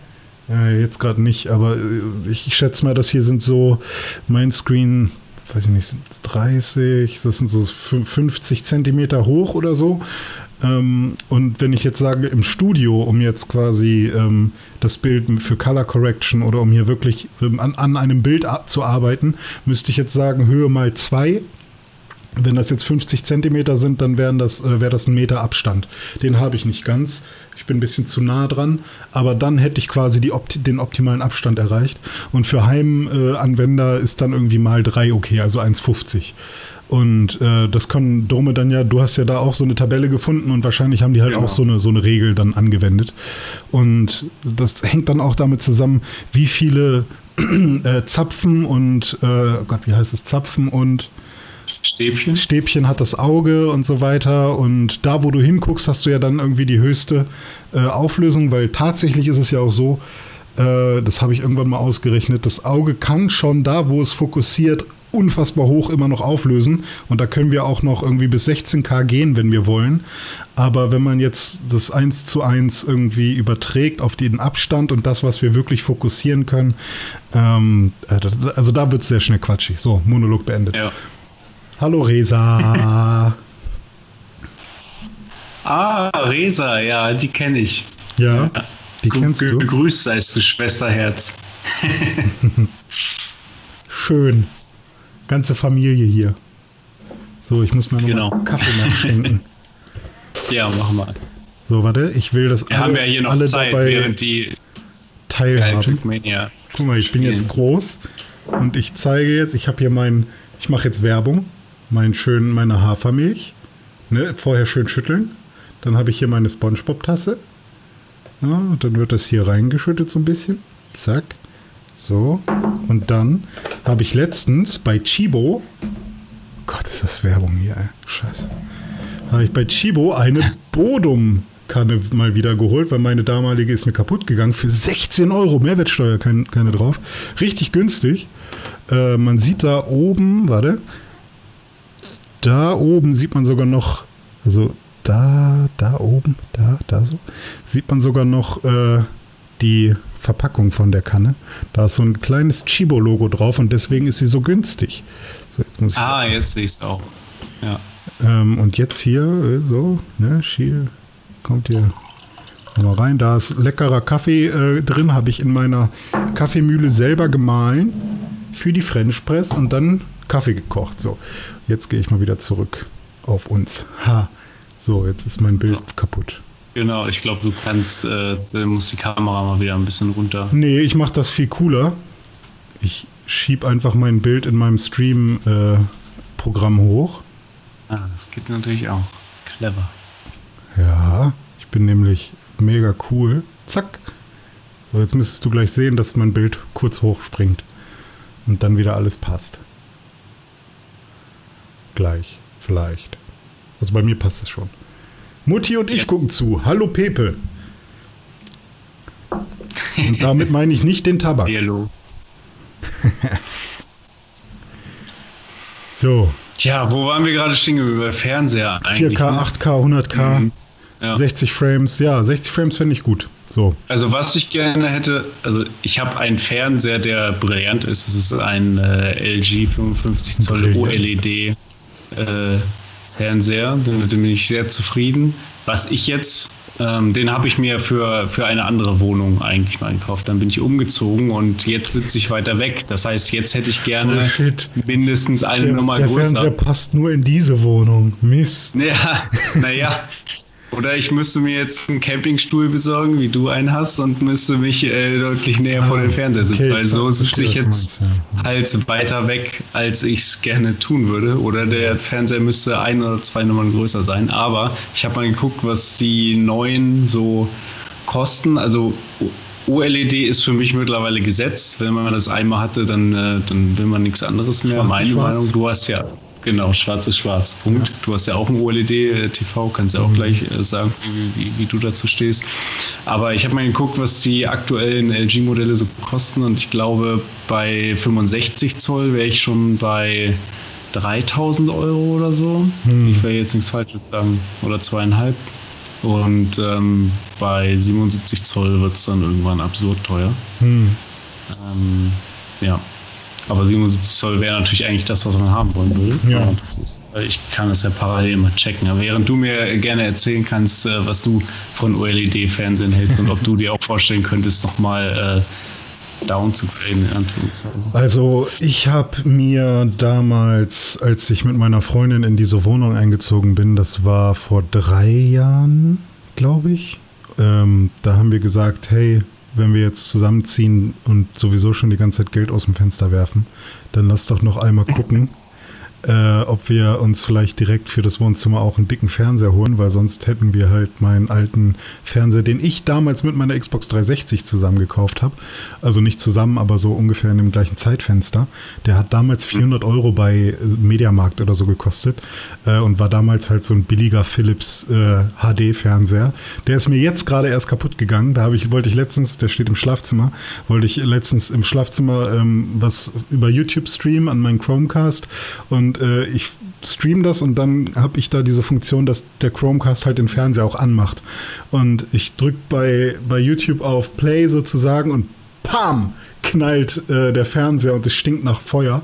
Äh, jetzt gerade nicht, aber äh, ich, ich schätze mal, das hier sind so mein Screen weiß ich nicht, 30, das sind so 50 Zentimeter hoch oder so. Ähm, und wenn ich jetzt sage, im Studio, um jetzt quasi ähm, das Bild für Color Correction oder um hier wirklich ähm, an, an einem Bild zu arbeiten, müsste ich jetzt sagen, Höhe mal 2. Wenn das jetzt 50 Zentimeter sind, dann wären das, äh, wäre das ein Meter Abstand. Den habe ich nicht ganz. Ich bin ein bisschen zu nah dran, aber dann hätte ich quasi die Opti den optimalen Abstand erreicht. Und für Heimanwender äh, ist dann irgendwie mal 3 okay, also 1,50. Und äh, das können Dome dann ja, du hast ja da auch so eine Tabelle gefunden und wahrscheinlich haben die halt genau. auch so eine, so eine Regel dann angewendet. Und das hängt dann auch damit zusammen, wie viele äh, Zapfen und, äh, oh Gott, wie heißt es, Zapfen und Stäbchen. Stäbchen hat das Auge und so weiter. Und da, wo du hinguckst, hast du ja dann irgendwie die höchste äh, Auflösung, weil tatsächlich ist es ja auch so, äh, das habe ich irgendwann mal ausgerechnet, das Auge kann schon da, wo es fokussiert, unfassbar hoch immer noch auflösen. Und da können wir auch noch irgendwie bis 16K gehen, wenn wir wollen. Aber wenn man jetzt das 1 zu 1 irgendwie überträgt auf den Abstand und das, was wir wirklich fokussieren können, ähm, äh, also da wird es sehr schnell quatschig. So, Monolog beendet. Ja. Hallo Resa. ah, Resa, ja, die kenne ich. Ja, die kennst du. Begrüßt seist du, Schwesterherz. Schön. Ganze Familie hier. So, ich muss mir noch genau. mal Kaffee nachschenken. ja, mach mal. So, warte, ich will das Wir alle, haben ja hier noch alle Zeit, während die teilhaben. Guck mal, ich bin jetzt groß und ich zeige jetzt, ich habe hier meinen, ich mache jetzt Werbung, meinen schönen, meine Hafermilch. Ne, vorher schön schütteln. Dann habe ich hier meine Spongebob-Tasse. Ja, dann wird das hier reingeschüttet so ein bisschen. Zack. So. Und dann habe ich letztens bei Chibo, Gott, ist das Werbung hier, ey. Scheiße. Habe ich bei Chibo eine Bodum-Kanne mal wieder geholt, weil meine damalige ist mir kaputt gegangen. Für 16 Euro Mehrwertsteuer, keine, keine drauf. Richtig günstig. Äh, man sieht da oben, warte, da oben sieht man sogar noch, also da, da oben, da, da so, sieht man sogar noch äh, die Verpackung von der Kanne. Da ist so ein kleines Chibo-Logo drauf und deswegen ist sie so günstig. So, jetzt ah, jetzt sehe ich es auch. Ja. Ähm, und jetzt hier, äh, so, ne, hier kommt hier mal rein. Da ist leckerer Kaffee äh, drin, habe ich in meiner Kaffeemühle selber gemahlen für die French Press und dann Kaffee gekocht. So, jetzt gehe ich mal wieder zurück auf uns. Ha, so, jetzt ist mein Bild kaputt. Genau, ich glaube, du kannst, äh, du musst die Kamera mal wieder ein bisschen runter. Nee, ich mache das viel cooler. Ich schieb einfach mein Bild in meinem Stream-Programm äh, hoch. Ah, das geht natürlich auch. Clever. Ja, ich bin nämlich mega cool. Zack. So, jetzt müsstest du gleich sehen, dass mein Bild kurz hochspringt. Und dann wieder alles passt. Gleich, vielleicht. Also bei mir passt es schon. Mutti und ich Jetzt. gucken zu. Hallo Pepe. Und damit meine ich nicht den Tabak. Hallo. so. Tja, wo waren wir gerade stehen geblieben? Bei Fernseher eigentlich. 4K, 8K, 100K, mhm. ja. 60 Frames. Ja, 60 Frames finde ich gut. So. Also was ich gerne hätte, also ich habe einen Fernseher, der brillant ist. Das ist ein äh, LG 55 Zoll OLED äh, Fernseher, mit dem bin ich sehr zufrieden. Was ich jetzt, ähm, den habe ich mir für, für eine andere Wohnung eigentlich mal gekauft. Dann bin ich umgezogen und jetzt sitze ich weiter weg. Das heißt, jetzt hätte ich gerne oh mindestens eine der, Nummer der größer. Der Fernseher passt nur in diese Wohnung. Mist. Ja, naja. Oder ich müsste mir jetzt einen Campingstuhl besorgen, wie du einen hast, und müsste mich äh, deutlich näher ah, vor dem Fernseher sitzen, okay, weil so sitze ich jetzt halt weiter weg, als ich es gerne tun würde. Oder der Fernseher müsste ein oder zwei Nummern größer sein. Aber ich habe mal geguckt, was die neuen so kosten. Also OLED ist für mich mittlerweile gesetzt. Wenn man das einmal hatte, dann, äh, dann will man nichts anderes mehr. Meine schwarz. Meinung, du hast ja Genau, schwarz ist schwarz. Punkt. Ja. Du hast ja auch ein OLED-TV, kannst ja auch mhm. gleich äh, sagen, wie, wie, du dazu stehst. Aber ich habe mal geguckt, was die aktuellen LG-Modelle so kosten und ich glaube, bei 65 Zoll wäre ich schon bei 3000 Euro oder so. Mhm. Ich werde jetzt nichts Falsches sagen. Oder zweieinhalb. Und ähm, bei 77 Zoll wird es dann irgendwann absurd teuer. Mhm. Ähm, ja. Aber 77 Zoll wäre natürlich eigentlich das, was man haben wollen würde. Ja. Ist, ich kann das ja parallel mal checken. Aber während du mir gerne erzählen kannst, äh, was du von OLED-Fernsehen hältst und ob du dir auch vorstellen könntest, nochmal äh, down zu graden. Also ich habe mir damals, als ich mit meiner Freundin in diese Wohnung eingezogen bin, das war vor drei Jahren, glaube ich, ähm, da haben wir gesagt, hey, wenn wir jetzt zusammenziehen und sowieso schon die ganze Zeit Geld aus dem Fenster werfen, dann lass doch noch einmal gucken, äh, ob wir uns vielleicht direkt für das Wohnzimmer auch einen dicken Fernseher holen, weil sonst hätten wir halt meinen alten Fernseher, den ich damals mit meiner Xbox 360 zusammen gekauft habe. Also nicht zusammen, aber so ungefähr in dem gleichen Zeitfenster. Der hat damals 400 Euro bei Mediamarkt oder so gekostet äh, und war damals halt so ein billiger Philips äh, HD-Fernseher. Der ist mir jetzt gerade erst kaputt gegangen. Da habe ich, wollte ich letztens, der steht im Schlafzimmer, wollte ich letztens im Schlafzimmer ähm, was über YouTube streamen an meinen Chromecast und und äh, ich stream das und dann habe ich da diese Funktion, dass der Chromecast halt den Fernseher auch anmacht. Und ich drücke bei, bei YouTube auf Play sozusagen und PAM! knallt äh, der Fernseher und es stinkt nach Feuer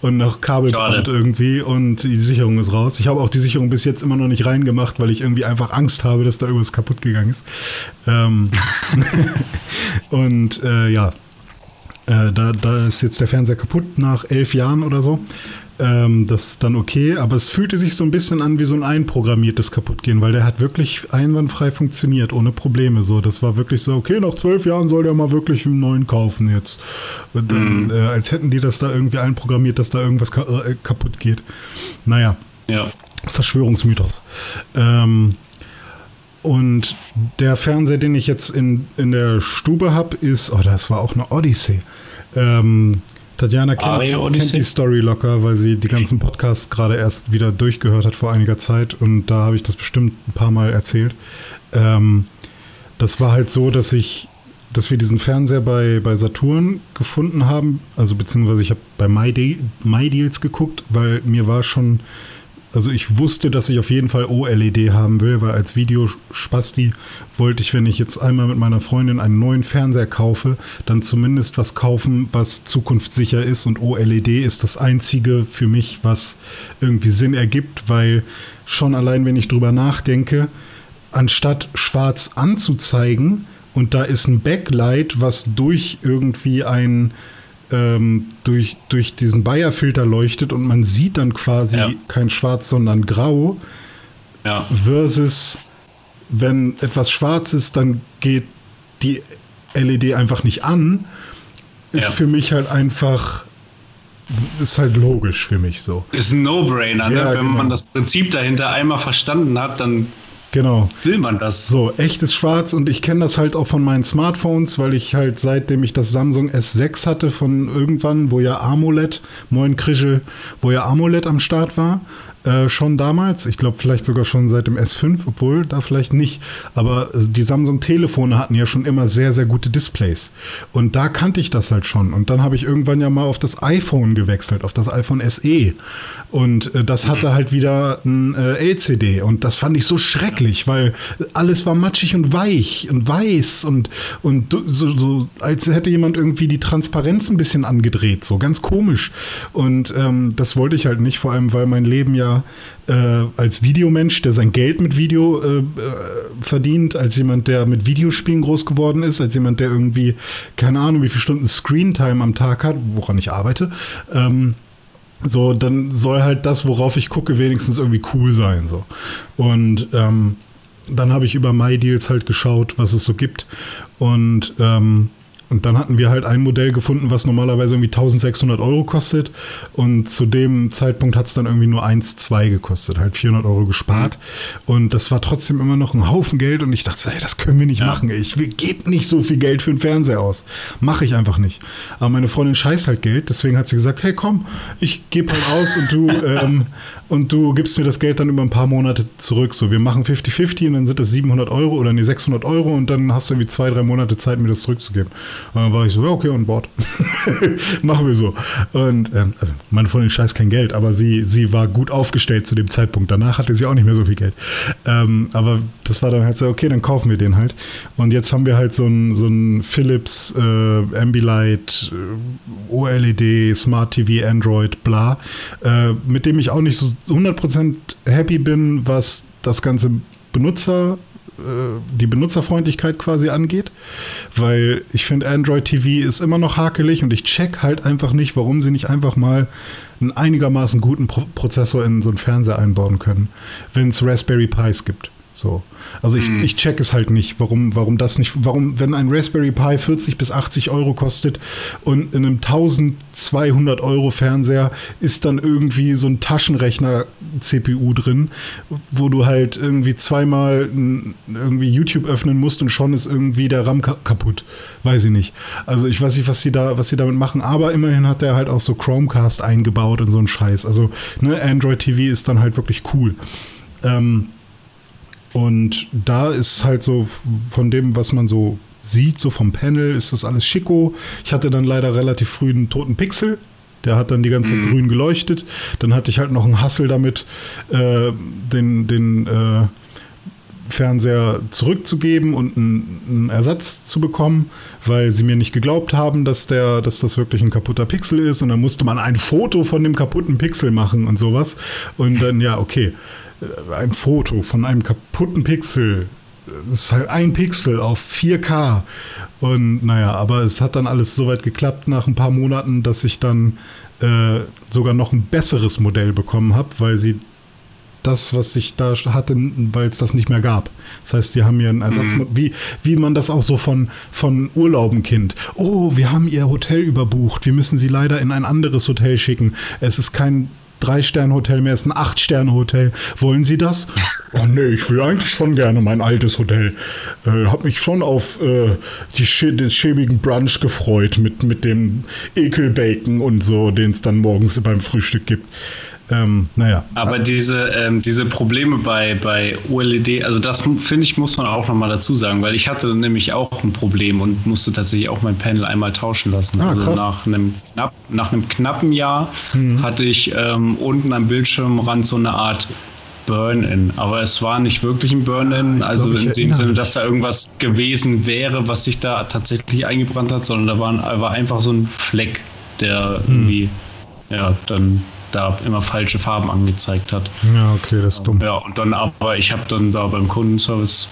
und nach Kabelbrand irgendwie und die Sicherung ist raus. Ich habe auch die Sicherung bis jetzt immer noch nicht reingemacht, weil ich irgendwie einfach Angst habe, dass da irgendwas kaputt gegangen ist. Ähm und äh, ja, äh, da, da ist jetzt der Fernseher kaputt nach elf Jahren oder so ähm, das ist dann okay, aber es fühlte sich so ein bisschen an wie so ein einprogrammiertes Kaputtgehen, weil der hat wirklich einwandfrei funktioniert, ohne Probleme. So, das war wirklich so, okay, nach zwölf Jahren soll der mal wirklich einen neuen kaufen jetzt. Dann, mhm. äh, als hätten die das da irgendwie einprogrammiert, dass da irgendwas ka äh, kaputt geht. Naja. Ja. Verschwörungsmythos. Ähm, und der Fernseher, den ich jetzt in, in der Stube habe, ist, oh, das war auch eine Odyssey. Ähm, Tatjana kennt, kennt, die Story locker, weil sie die ganzen Podcasts gerade erst wieder durchgehört hat vor einiger Zeit und da habe ich das bestimmt ein paar Mal erzählt. Ähm, das war halt so, dass ich, dass wir diesen Fernseher bei, bei Saturn gefunden haben, also beziehungsweise ich habe bei MyDeals geguckt, weil mir war schon also ich wusste, dass ich auf jeden Fall OLED haben will, weil als Videospasti wollte ich, wenn ich jetzt einmal mit meiner Freundin einen neuen Fernseher kaufe, dann zumindest was kaufen, was zukunftssicher ist. Und OLED ist das einzige für mich, was irgendwie Sinn ergibt, weil schon allein, wenn ich drüber nachdenke, anstatt schwarz anzuzeigen und da ist ein Backlight, was durch irgendwie ein ähm, durch, durch diesen Bayer-Filter leuchtet und man sieht dann quasi ja. kein Schwarz, sondern Grau. Ja. Versus, wenn etwas schwarz ist, dann geht die LED einfach nicht an. Ist ja. für mich halt einfach ist halt logisch für mich so. Ist ein No-Brainer, ne? wenn genau. man das Prinzip dahinter einmal verstanden hat, dann Genau. Will man das? So, echtes Schwarz und ich kenne das halt auch von meinen Smartphones, weil ich halt seitdem ich das Samsung S6 hatte von irgendwann, wo ja AMOLED, moin Krischel, wo ja AMOLED am Start war, äh, schon damals. Ich glaube, vielleicht sogar schon seit dem S5, obwohl da vielleicht nicht. Aber die Samsung-Telefone hatten ja schon immer sehr, sehr gute Displays. Und da kannte ich das halt schon. Und dann habe ich irgendwann ja mal auf das iPhone gewechselt, auf das iPhone SE. Und äh, das hatte halt wieder ein äh, LCD. Und das fand ich so schrecklich, weil alles war matschig und weich und weiß und, und so, so als hätte jemand irgendwie die Transparenz ein bisschen angedreht. So ganz komisch. Und ähm, das wollte ich halt nicht, vor allem weil mein Leben ja äh, als Videomensch, der sein Geld mit Video äh, äh, verdient, als jemand, der mit Videospielen groß geworden ist, als jemand, der irgendwie, keine Ahnung, wie viele Stunden Screentime am Tag hat, woran ich arbeite. Ähm, so, dann soll halt das, worauf ich gucke, wenigstens irgendwie cool sein. So. Und ähm, dann habe ich über MyDeals halt geschaut, was es so gibt. Und ähm, und dann hatten wir halt ein Modell gefunden, was normalerweise irgendwie 1600 Euro kostet. Und zu dem Zeitpunkt hat es dann irgendwie nur 1, 2 gekostet, halt 400 Euro gespart. Mhm. Und das war trotzdem immer noch ein Haufen Geld. Und ich dachte, ey, das können wir nicht ja. machen. Ich gebe nicht so viel Geld für einen Fernseher aus. Mache ich einfach nicht. Aber meine Freundin scheißt halt Geld. Deswegen hat sie gesagt, hey komm, ich gebe halt aus und du, ähm, und du gibst mir das Geld dann über ein paar Monate zurück. So, wir machen 50-50 und dann sind das 700 Euro oder nee, 600 Euro und dann hast du irgendwie zwei, drei Monate Zeit, mir das zurückzugeben. Und dann war ich so, ja, okay, on board. Machen wir so. Und ähm, also meine Freundin scheißt kein Geld, aber sie, sie war gut aufgestellt zu dem Zeitpunkt. Danach hatte sie auch nicht mehr so viel Geld. Ähm, aber das war dann halt so, okay, dann kaufen wir den halt. Und jetzt haben wir halt so ein, so ein Philips äh, Ambilight äh, OLED Smart TV Android bla, äh, mit dem ich auch nicht so 100% happy bin, was das ganze Benutzer die Benutzerfreundlichkeit quasi angeht, weil ich finde Android TV ist immer noch hakelig und ich check halt einfach nicht, warum sie nicht einfach mal einen einigermaßen guten Pro Prozessor in so einen Fernseher einbauen können, wenn es Raspberry Pis gibt. So. Also ich, mhm. ich check es halt nicht, warum, warum das nicht, warum, wenn ein Raspberry Pi 40 bis 80 Euro kostet und in einem 1200 Euro Fernseher ist dann irgendwie so ein Taschenrechner CPU drin, wo du halt irgendwie zweimal irgendwie YouTube öffnen musst und schon ist irgendwie der RAM kaputt. Weiß ich nicht. Also ich weiß nicht, was sie da, was sie damit machen, aber immerhin hat der halt auch so Chromecast eingebaut und so ein Scheiß. Also, ne, Android TV ist dann halt wirklich cool. Ähm, und da ist halt so von dem, was man so sieht, so vom Panel, ist das alles schicko. Ich hatte dann leider relativ früh einen toten Pixel. Der hat dann die ganze Zeit mhm. grün geleuchtet. Dann hatte ich halt noch einen Hassel damit, äh, den, den äh, Fernseher zurückzugeben und einen, einen, Ersatz zu bekommen, weil sie mir nicht geglaubt haben, dass, der, dass das wirklich ein kaputter Pixel ist. Und dann musste man ein Foto von dem kaputten Pixel machen und sowas. Und dann, ja, okay. Ein Foto von einem kaputten Pixel. Das ist halt ein Pixel auf 4K. Und naja, aber es hat dann alles soweit geklappt nach ein paar Monaten, dass ich dann äh, sogar noch ein besseres Modell bekommen habe, weil sie das, was ich da hatte, weil es das nicht mehr gab. Das heißt, sie haben mir einen Ersatz, mhm. wie, wie man das auch so von, von Urlauben kennt. Oh, wir haben ihr Hotel überbucht. Wir müssen sie leider in ein anderes Hotel schicken. Es ist kein Drei-Sterne-Hotel mehr, ist ein Acht-Sterne-Hotel. Wollen Sie das? Oh nee, ich will eigentlich schon gerne mein altes Hotel. Äh, hab mich schon auf äh, die, den schäbigen Brunch gefreut mit, mit dem Ekelbacon und so, den es dann morgens beim Frühstück gibt. Ähm, naja. Aber diese, ähm, diese Probleme bei, bei OLED, also das finde ich, muss man auch nochmal dazu sagen, weil ich hatte nämlich auch ein Problem und musste tatsächlich auch mein Panel einmal tauschen lassen. Ah, also nach einem, knapp, nach einem knappen Jahr mhm. hatte ich ähm, unten am Bildschirmrand so eine Art Burn-In. Aber es war nicht wirklich ein Burn-In, also glaub, in dem Sinne, dass da irgendwas gewesen wäre, was sich da tatsächlich eingebrannt hat, sondern da war, war einfach so ein Fleck, der hm. irgendwie, ja, dann da immer falsche Farben angezeigt hat. Ja, okay, das ist dumm. Ja, und dann aber, ich habe dann da beim Kundenservice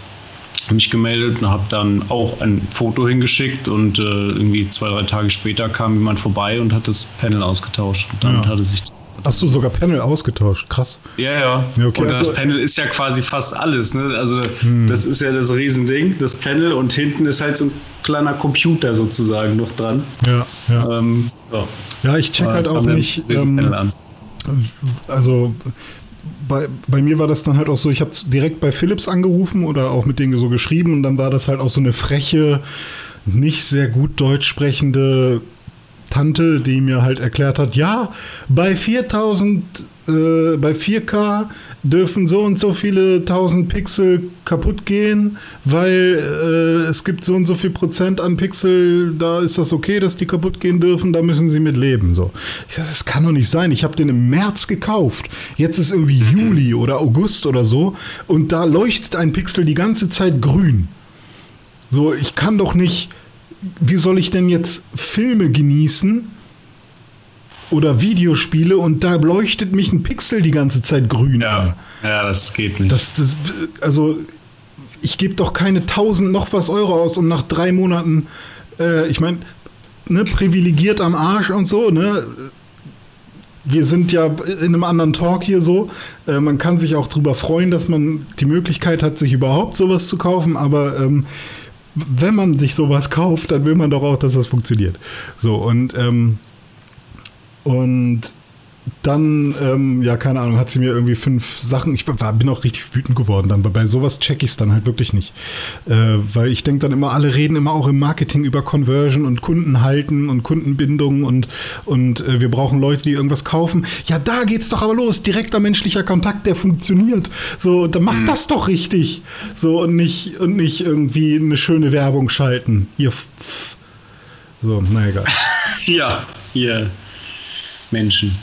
mich gemeldet und habe dann auch ein Foto hingeschickt und äh, irgendwie zwei, drei Tage später kam jemand vorbei und hat das Panel ausgetauscht. Und damit ja. hatte sich Hast du sogar Panel ausgetauscht? Krass. Ja, ja. ja okay, und das also, Panel ist ja quasi fast alles. Ne? Also hm. das ist ja das Riesending, das Panel und hinten ist halt so ein kleiner Computer sozusagen noch dran. Ja, ja. Ähm, so. Ja, ich check halt auch nicht. Ähm, also bei, bei mir war das dann halt auch so, ich habe direkt bei Philips angerufen oder auch mit denen so geschrieben und dann war das halt auch so eine freche, nicht sehr gut deutsch sprechende Tante, die mir halt erklärt hat, ja, bei 4000, äh, bei 4K dürfen so und so viele 1000 Pixel kaputt gehen, weil äh, es gibt so und so viel Prozent an Pixel, da ist das okay, dass die kaputt gehen dürfen, da müssen sie mit leben. So. Ich sag, das kann doch nicht sein. Ich habe den im März gekauft. Jetzt ist irgendwie Juli oder August oder so und da leuchtet ein Pixel die ganze Zeit grün. So, ich kann doch nicht wie soll ich denn jetzt Filme genießen oder Videospiele und da leuchtet mich ein Pixel die ganze Zeit grün ja? Ja, das geht nicht. Das, das, also ich gebe doch keine tausend noch was Euro aus und nach drei Monaten, äh, ich meine, ne, privilegiert am Arsch und so, ne? Wir sind ja in einem anderen Talk hier so. Äh, man kann sich auch darüber freuen, dass man die Möglichkeit hat, sich überhaupt sowas zu kaufen, aber ähm, wenn man sich sowas kauft, dann will man doch auch, dass das funktioniert. So, und, ähm, und dann, ähm, ja, keine Ahnung, hat sie mir irgendwie fünf Sachen. Ich war, bin auch richtig wütend geworden dann. Bei sowas check ich es dann halt wirklich nicht. Äh, weil ich denke dann immer, alle reden immer auch im Marketing über Conversion und Kunden halten und Kundenbindung und, und äh, wir brauchen Leute, die irgendwas kaufen. Ja, da geht's doch aber los. Direkter menschlicher Kontakt, der funktioniert. So, dann macht mhm. das doch richtig. So, und nicht, und nicht irgendwie eine schöne Werbung schalten. Hier, pff, So, na egal. ja, ihr Menschen.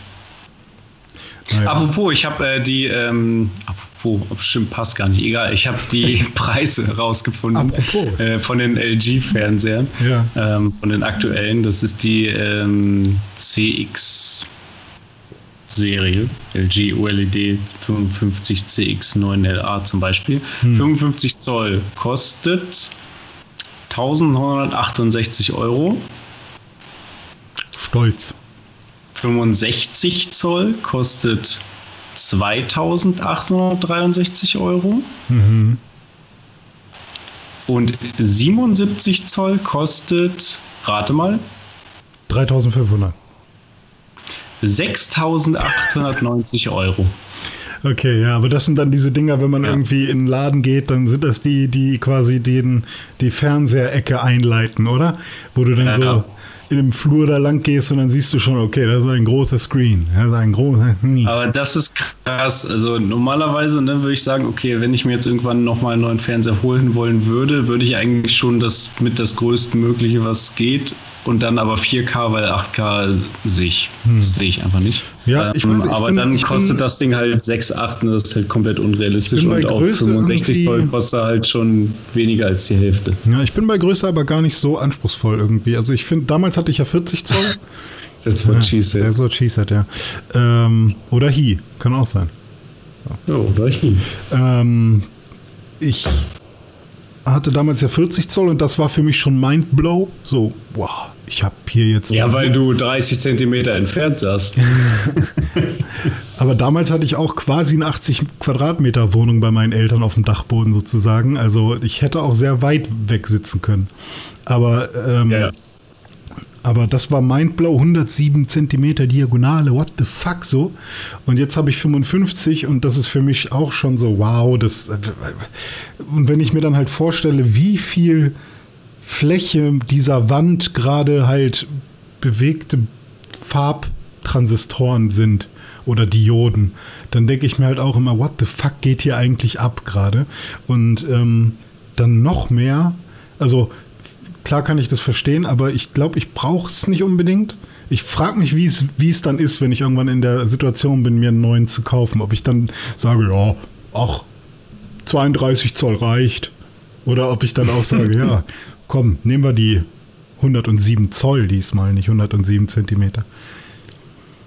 Naja. Apropos, ich habe äh, die, ähm, apropos, bestimmt passt gar nicht, egal, ich habe die Preise rausgefunden äh, von den LG-Fernsehern, ja. ähm, von den aktuellen. Das ist die ähm, CX. Serie, LG OLED 55 CX9LA zum Beispiel. Hm. 55 Zoll kostet 1968 Euro. Stolz. 65 Zoll kostet 2863 Euro. Mhm. Und 77 Zoll kostet, rate mal. 3500. 6890 Euro. Okay, ja, aber das sind dann diese Dinger, wenn man ja. irgendwie in den Laden geht, dann sind das die, die quasi den, die Fernseherecke einleiten, oder? Wo du dann ja, so ja in dem Flur da lang gehst und dann siehst du schon, okay, das ist ein großer Screen. Das ist ein großer. Aber das ist krass. Also normalerweise ne, würde ich sagen, okay, wenn ich mir jetzt irgendwann nochmal einen neuen Fernseher holen wollen würde, würde ich eigentlich schon das mit das größtmögliche, was geht, und dann aber 4K, weil 8K sehe ich, hm. sehe ich einfach nicht. Ja, ich weiß, ich aber bin, dann kostet bin, das Ding halt 6,8 und das ist halt komplett unrealistisch und auch 65 Zoll kostet halt schon weniger als die Hälfte. Ja, ich bin bei Größe aber gar nicht so anspruchsvoll irgendwie. Also ich finde, damals hatte ich ja 40 Zoll. That's what she said. That's what she said, ja. Ähm, oder He, kann auch sein. Ja, oder He. Ähm, ich hatte damals ja 40 Zoll und das war für mich schon Mindblow. So, wow, ich habe hier jetzt. Ja, weil du 30 Zentimeter entfernt saßt. Aber damals hatte ich auch quasi eine 80 Quadratmeter Wohnung bei meinen Eltern auf dem Dachboden sozusagen. Also ich hätte auch sehr weit weg sitzen können. Aber ähm, ja, ja. Aber das war Mindblow, 107 Zentimeter Diagonale, what the fuck so. Und jetzt habe ich 55 und das ist für mich auch schon so, wow. Das, und wenn ich mir dann halt vorstelle, wie viel Fläche dieser Wand gerade halt bewegte Farbtransistoren sind oder Dioden, dann denke ich mir halt auch immer, what the fuck geht hier eigentlich ab gerade? Und ähm, dann noch mehr, also klar kann ich das verstehen, aber ich glaube, ich brauche es nicht unbedingt. Ich frage mich, wie es dann ist, wenn ich irgendwann in der Situation bin, mir einen neuen zu kaufen. Ob ich dann sage, ja, ach, 32 Zoll reicht. Oder ob ich dann auch sage, ja, komm, nehmen wir die 107 Zoll diesmal, nicht 107 Zentimeter.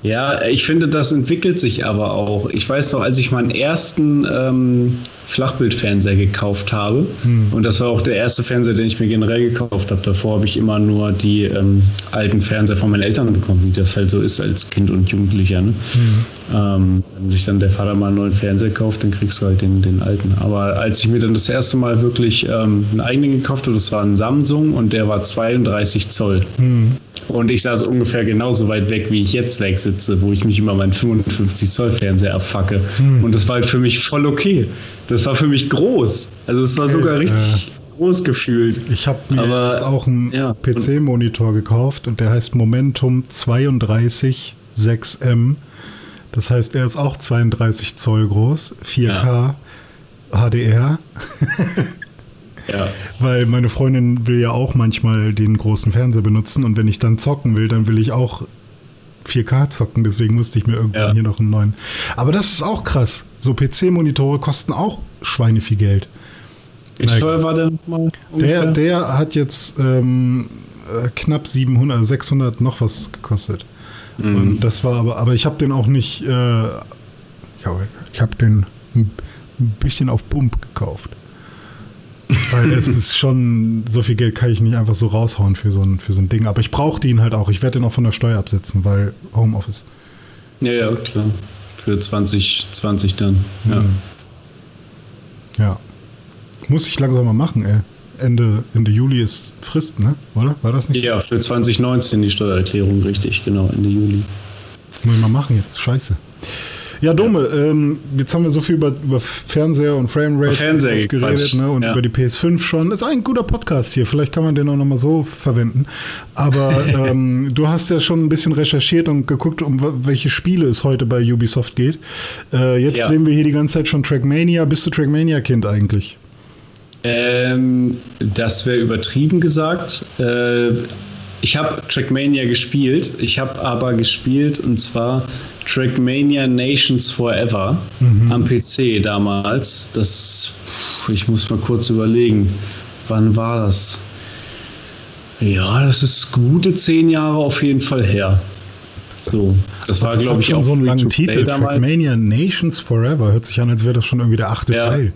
Ja, ich finde, das entwickelt sich aber auch. Ich weiß noch, als ich meinen ersten ähm, Flachbildfernseher gekauft habe, hm. und das war auch der erste Fernseher, den ich mir generell gekauft habe. Davor habe ich immer nur die ähm, alten Fernseher von meinen Eltern bekommen, wie das halt so ist als Kind und Jugendlicher. Ne? Hm. Ähm, wenn sich dann der Vater mal einen neuen Fernseher kauft, dann kriegst du halt den, den alten. Aber als ich mir dann das erste Mal wirklich ähm, einen eigenen gekauft habe, das war ein Samsung und der war 32 Zoll. Hm. Und ich saß ungefähr genauso weit weg, wie ich jetzt weg sitze, wo ich mich immer meinen 55 Zoll Fernseher abfacke. Hm. Und das war halt für mich voll okay. Das war für mich groß. Also es war sogar richtig äh, groß gefühlt. Ich habe mir Aber, jetzt auch einen ja. PC-Monitor gekauft und der heißt Momentum 32 6M. Das heißt, er ist auch 32 Zoll groß, 4K, ja. HDR. Ja. Weil meine Freundin will ja auch manchmal den großen Fernseher benutzen und wenn ich dann zocken will, dann will ich auch 4K zocken, deswegen musste ich mir irgendwann ja. hier noch einen neuen. Aber das ist auch krass. So PC-Monitore kosten auch Schweine viel Geld. Wie teuer war der nochmal? Der, der hat jetzt ähm, äh, knapp 700, 600 noch was gekostet. Mhm. Und das war aber, aber ich habe den auch nicht, äh, ich habe den ein bisschen auf Pump gekauft. Weil es ist schon, so viel Geld kann ich nicht einfach so raushauen für so ein, für so ein Ding. Aber ich brauche den halt auch. Ich werde den auch von der Steuer absetzen, weil Homeoffice. Ja, ja, klar. Für 2020 dann. Ja. Mhm. Ja. Muss ich langsam mal machen, ey. Ende, Ende Juli ist Frist, ne? Oder? War das nicht? Ja, für 2019 die Steuererklärung, richtig, genau, Ende Juli. Muss ich mal machen jetzt. Scheiße. Ja, Dome, ähm, jetzt haben wir so viel über, über Fernseher und Framerate Fernseher geredet ne, und ja. über die PS5 schon. Ist ein guter Podcast hier, vielleicht kann man den auch nochmal so verwenden. Aber ähm, du hast ja schon ein bisschen recherchiert und geguckt, um welche Spiele es heute bei Ubisoft geht. Äh, jetzt ja. sehen wir hier die ganze Zeit schon Trackmania. Bist du Trackmania-Kind eigentlich? Ähm, das wäre übertrieben gesagt. Äh, Ich habe Trackmania gespielt. Ich habe aber gespielt und zwar Trackmania Nations Forever mhm. am PC damals. Das, ich muss mal kurz überlegen, wann war das? Ja, das ist gute zehn Jahre auf jeden Fall her. So, das war, glaube ich, schon auch so einen langen Titel. Trackmania Nations Forever hört sich an, als wäre das schon irgendwie der achte ja. Teil.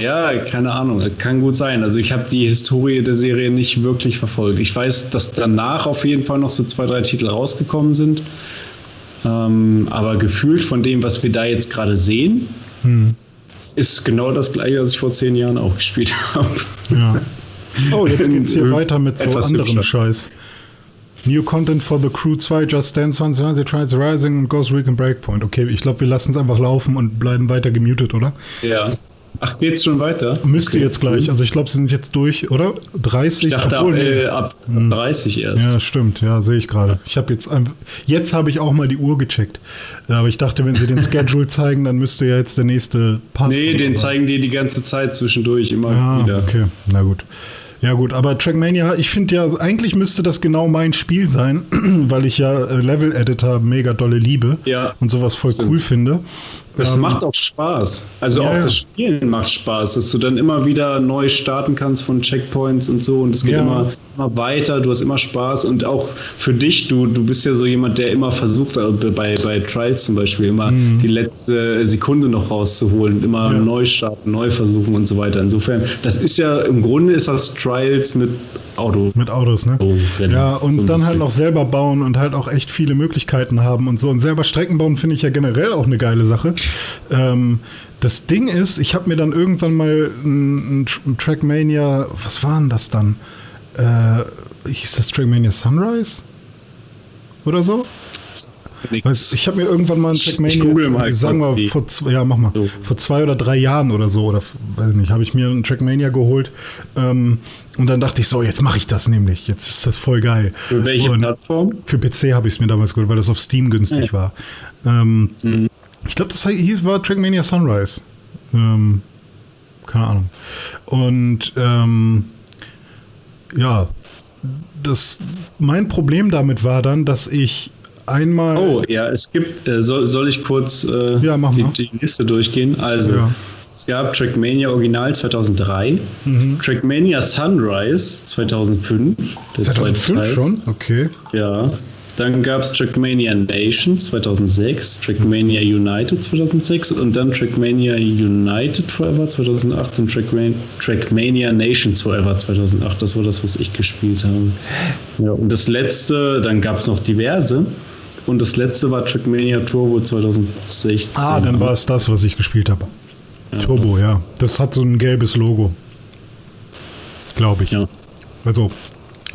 Ja, keine Ahnung. Kann gut sein. Also ich habe die Historie der Serie nicht wirklich verfolgt. Ich weiß, dass danach auf jeden Fall noch so zwei, drei Titel rausgekommen sind. Ähm, aber gefühlt von dem, was wir da jetzt gerade sehen, hm. ist genau das gleiche, was ich vor zehn Jahren auch gespielt habe. Ja. Oh, jetzt geht's hier weiter mit so anderem hübscher. Scheiß. New Content for the Crew 2, Just Dance 2020, Trials Rising und Ghost Recon Breakpoint. Okay, ich glaube, wir lassen es einfach laufen und bleiben weiter gemutet, oder? Ja. Ach, geht's schon weiter? Müsste okay. jetzt gleich. Also ich glaube, sie sind jetzt durch, oder? 30? Ich dachte obwohl, äh, ab, ab 30 hm. erst. Ja, stimmt. Ja, sehe ich gerade. Ich habe jetzt jetzt habe ich auch mal die Uhr gecheckt. Aber ich dachte, wenn sie den Schedule zeigen, dann müsste ja jetzt der nächste Part. Nee, den zeigen die die ganze Zeit zwischendurch immer ah, wieder. Okay, na gut. Ja gut, aber Trackmania, ich finde ja, eigentlich müsste das genau mein Spiel sein, weil ich ja äh, Level Editor mega dolle liebe ja, und sowas voll stimmt. cool finde. Das ähm, macht auch Spaß. Also ja, auch das Spielen macht Spaß, dass du dann immer wieder neu starten kannst von Checkpoints und so und es geht ja. immer, immer weiter, du hast immer Spaß und auch für dich, du, du bist ja so jemand, der immer versucht, äh, bei, bei Trials zum Beispiel, immer mhm. die letzte Sekunde noch rauszuholen, immer ja. neu starten, neu versuchen und so weiter. Insofern, das ist ja, im Grunde ist das Trials mit Auto. Mit Autos, ne? Oh, ja, und so dann halt noch selber bauen und halt auch echt viele Möglichkeiten haben und so. Und selber Strecken bauen finde ich ja generell auch eine geile Sache. Ähm, das Ding ist, ich habe mir dann irgendwann mal ein, ein, Trackmania, was war denn das dann? Äh, hieß das Trackmania Sunrise? Oder so? Weiß, ich habe mir irgendwann mal ein Trackmania, mal sagen wir vor zwei, ja mach mal, so. vor zwei oder drei Jahren oder so oder weiß nicht, habe ich mir ein Trackmania geholt ähm, und dann dachte ich so, jetzt mache ich das nämlich, jetzt ist das voll geil. Für welche und Plattform? Für PC habe ich es mir damals geholt, weil das auf Steam günstig ja. war. Ähm, mhm. Ich glaube, das hieß, war Trackmania Sunrise. Ähm, keine Ahnung. Und ähm, ja, das, mein Problem damit war dann, dass ich einmal. Oh, ja, es gibt, äh, soll, soll ich kurz äh, ja, die, die, Liste durchgehen? Also, ja. Es gab Trackmania Original 2003, mhm. Trackmania Sunrise 2005, der 2005 schon? Okay. Ja. Dann gab es Trackmania Nation 2006, Trackmania United 2006 und dann Trackmania United Forever 2008 und Trackmania, Trackmania Nations Forever 2008. Das war das, was ich gespielt habe. Ja, und das letzte, dann gab es noch diverse. Und das letzte war Trackmania Turbo 2016. Ah, dann war es das, was ich gespielt habe. Ja. Turbo, ja. Das hat so ein gelbes Logo. Glaube ich. Ja. Also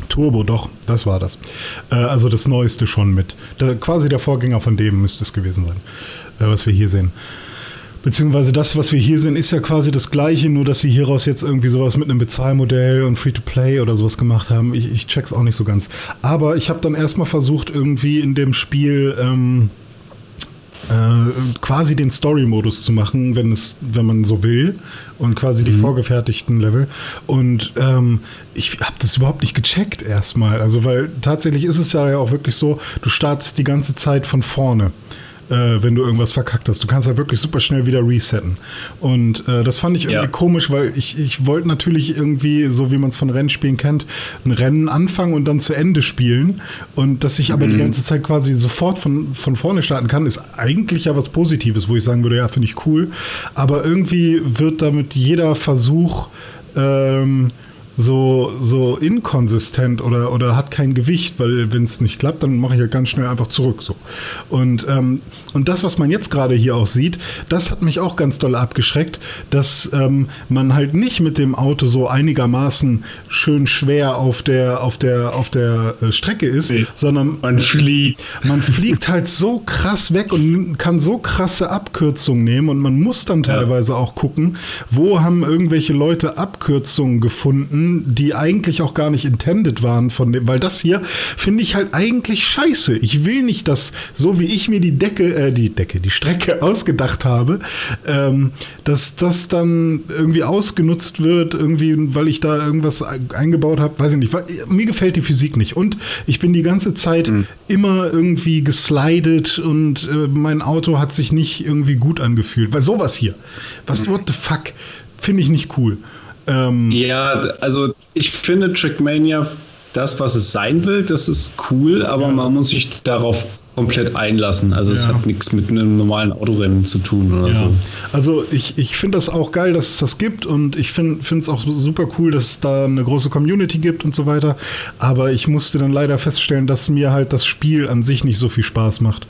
Turbo, doch, das war das. Äh, also das Neueste schon mit. Der, quasi der Vorgänger von dem müsste es gewesen sein, äh, was wir hier sehen. Beziehungsweise das, was wir hier sehen, ist ja quasi das gleiche, nur dass sie hieraus jetzt irgendwie sowas mit einem Bezahlmodell und Free-to-Play oder sowas gemacht haben. Ich, ich check's auch nicht so ganz. Aber ich habe dann erstmal versucht, irgendwie in dem Spiel ähm, äh, quasi den Story-Modus zu machen, wenn es, wenn man so will, und quasi mhm. die vorgefertigten Level. Und ähm, ich habe das überhaupt nicht gecheckt erstmal. Also, weil tatsächlich ist es ja auch wirklich so, du startest die ganze Zeit von vorne äh, wenn du irgendwas verkackt hast. Du kannst ja wirklich super schnell wieder resetten. Und äh, das fand ich irgendwie ja. komisch, weil ich, ich wollte natürlich irgendwie, so wie man es von Rennspielen kennt, ein Rennen anfangen und dann zu Ende spielen. Und dass ich aber mhm. die ganze Zeit quasi sofort von, von vorne starten kann, ist eigentlich ja was Positives, wo ich sagen würde, ja, finde ich cool. Aber irgendwie wird damit jeder Versuch, ähm, so, so inkonsistent oder, oder hat kein Gewicht, weil wenn es nicht klappt, dann mache ich ja ganz schnell einfach zurück. So. Und, ähm, und das, was man jetzt gerade hier auch sieht, das hat mich auch ganz doll abgeschreckt, dass ähm, man halt nicht mit dem Auto so einigermaßen schön schwer auf der, auf der, auf der äh, Strecke ist, nee, sondern man fliegt. Man fliegt halt so krass weg und kann so krasse Abkürzungen nehmen und man muss dann teilweise ja. auch gucken, wo haben irgendwelche Leute Abkürzungen gefunden, die eigentlich auch gar nicht intended waren von dem, weil das hier finde ich halt eigentlich scheiße. Ich will nicht, dass so wie ich mir die Decke, äh, die Decke, die Strecke ausgedacht habe, ähm, dass das dann irgendwie ausgenutzt wird, irgendwie, weil ich da irgendwas eingebaut habe, weiß ich nicht. Weil, mir gefällt die Physik nicht und ich bin die ganze Zeit mhm. immer irgendwie geslidet und äh, mein Auto hat sich nicht irgendwie gut angefühlt, weil sowas hier, was, mhm. what the fuck, finde ich nicht cool. Ähm, ja, also ich finde Trackmania, das, was es sein will, das ist cool, aber ja. man muss sich darauf komplett einlassen. Also es ja. hat nichts mit einem normalen Autorennen zu tun oder ja. so. Also ich, ich finde das auch geil, dass es das gibt und ich finde es auch super cool, dass es da eine große Community gibt und so weiter. Aber ich musste dann leider feststellen, dass mir halt das Spiel an sich nicht so viel Spaß macht.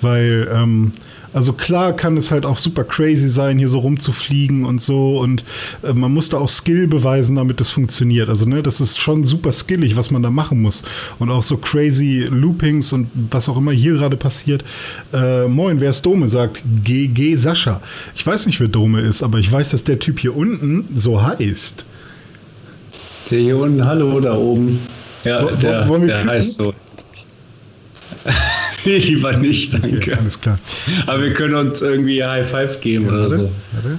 Weil ähm, also klar kann es halt auch super crazy sein, hier so rumzufliegen und so. Und äh, man muss da auch Skill beweisen, damit das funktioniert. Also, ne, das ist schon super skillig, was man da machen muss. Und auch so crazy Loopings und was auch immer hier gerade passiert. Äh, moin, wer ist Dome? Sagt GG Sascha. Ich weiß nicht, wer Dome ist, aber ich weiß, dass der Typ hier unten so heißt. Der hier unten, hallo da oben. Ja, der, der heißt so. Lieber nicht, danke. Okay, alles klar. Aber wir können uns irgendwie High Five geben ja, oder warte, so. Warte.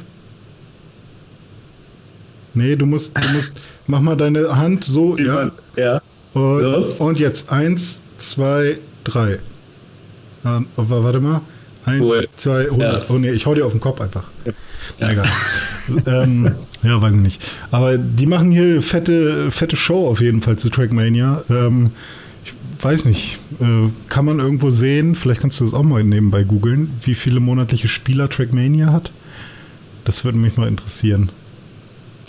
Nee, du musst, du musst, mach mal deine Hand so. ja. Man, ja. Und, so. und, jetzt eins, zwei, drei. Ah, warte mal. Eins, cool. zwei, ja. Oh nee, ich hau dir auf den Kopf einfach. Ja. Egal. ähm, ja, weiß ich nicht. Aber die machen hier fette, fette Show auf jeden Fall zu Trackmania. Ähm, weiß nicht, äh, kann man irgendwo sehen, vielleicht kannst du das auch mal nebenbei googeln, wie viele monatliche Spieler Trackmania hat? Das würde mich mal interessieren.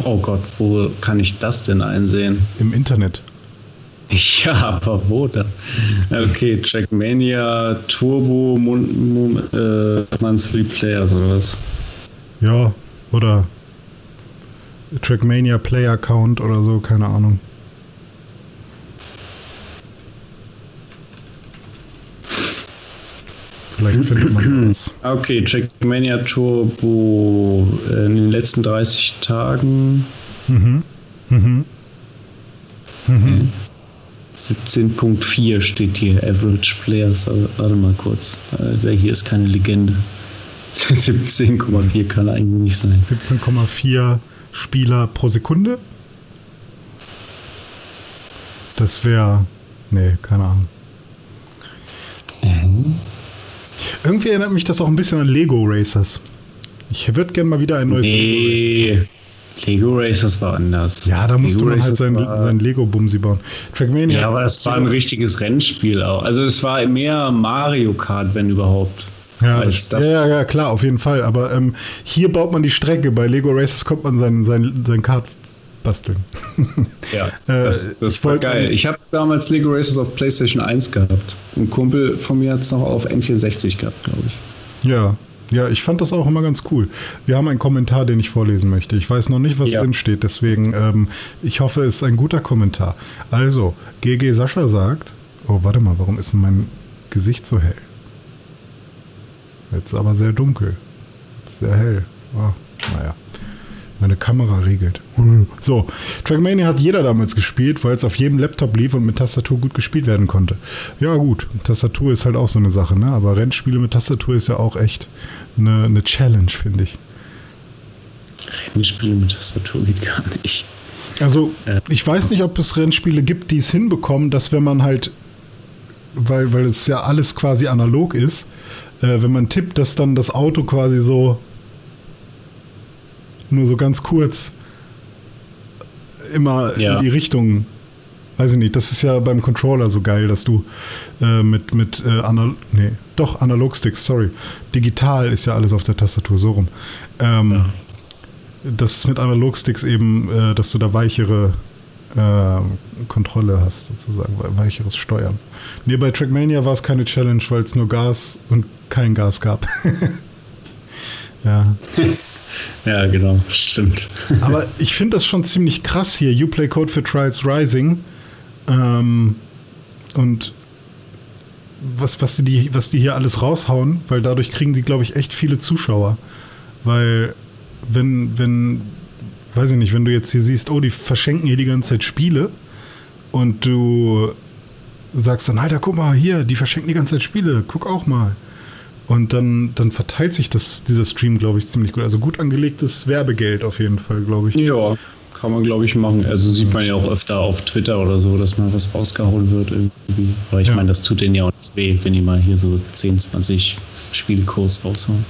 Oh Gott, wo kann ich das denn einsehen? Im Internet. Ja, aber wo da? Okay, Trackmania Turbo Mon Mon äh, Monthly Players oder was? Ja, oder Trackmania Player Count oder so, keine Ahnung. Vielleicht findet man das. Okay, Trackmania Turbo äh, in den letzten 30 Tagen. Mhm. Mhm. Mhm. 17.4 steht hier, Average Players. Aber warte mal kurz. Der hier ist keine Legende. 17,4 kann eigentlich nicht sein. 17,4 Spieler pro Sekunde? Das wäre. Nee, keine Ahnung. Mhm. Irgendwie erinnert mich das auch ein bisschen an Lego Racers. Ich würde gerne mal wieder ein neues nee. Lego Lego Racers war anders. Ja, da musste man halt sein, sein Lego-Bumsi bauen. Trackmania. Ja, aber es war ein richtiges Rennspiel auch. Also es war mehr Mario Kart, wenn überhaupt. Ja, ja, ja, klar, auf jeden Fall. Aber ähm, hier baut man die Strecke. Bei Lego Racers kommt man sein, sein, sein Kart basteln. Ja, äh, das, das war geil. Ich habe damals Lego Racers auf PlayStation 1 gehabt. Ein Kumpel von mir hat es noch auf N64 gehabt, glaube ich. Ja, ja, ich fand das auch immer ganz cool. Wir haben einen Kommentar, den ich vorlesen möchte. Ich weiß noch nicht, was ja. drin steht, deswegen ähm, ich hoffe, es ist ein guter Kommentar. Also, GG Sascha sagt, oh, warte mal, warum ist mein Gesicht so hell? Jetzt aber sehr dunkel. Sehr hell. Oh, naja. Meine Kamera regelt. So, Trackmania hat jeder damals gespielt, weil es auf jedem Laptop lief und mit Tastatur gut gespielt werden konnte. Ja, gut, Tastatur ist halt auch so eine Sache, ne? Aber Rennspiele mit Tastatur ist ja auch echt eine, eine Challenge, finde ich. Rennspiele mit Tastatur geht gar nicht. Also, ich weiß nicht, ob es Rennspiele gibt, die es hinbekommen, dass wenn man halt, weil, weil es ja alles quasi analog ist, äh, wenn man tippt, dass dann das Auto quasi so nur so ganz kurz immer ja. in die Richtung. Weiß ich nicht, das ist ja beim Controller so geil, dass du äh, mit, mit äh, Anal nee, doch Analogsticks, sorry. Digital ist ja alles auf der Tastatur, so rum. Ähm, ja. Das ist mit Analogsticks eben, äh, dass du da weichere äh, Kontrolle hast, sozusagen, weicheres Steuern. Nee, bei Trackmania war es keine Challenge, weil es nur Gas und kein Gas gab. ja. Ja, genau, stimmt. Aber ich finde das schon ziemlich krass hier. You Play Code for Trials Rising. Ähm, und was, was, die, was die hier alles raushauen, weil dadurch kriegen die, glaube ich, echt viele Zuschauer. Weil, wenn, wenn weiß ich nicht, wenn du jetzt hier siehst, oh, die verschenken hier die ganze Zeit Spiele und du sagst dann, Alter, guck mal hier, die verschenken die ganze Zeit Spiele, guck auch mal. Und dann, dann verteilt sich das, dieser Stream, glaube ich, ziemlich gut. Also gut angelegtes Werbegeld auf jeden Fall, glaube ich. Ja, kann man, glaube ich, machen. Also sieht man ja auch öfter auf Twitter oder so, dass mal was rausgehauen wird irgendwie. Aber ich ja. meine, das tut denen ja auch nicht weh, wenn die mal hier so 10, 20 Spielkurs raushauen.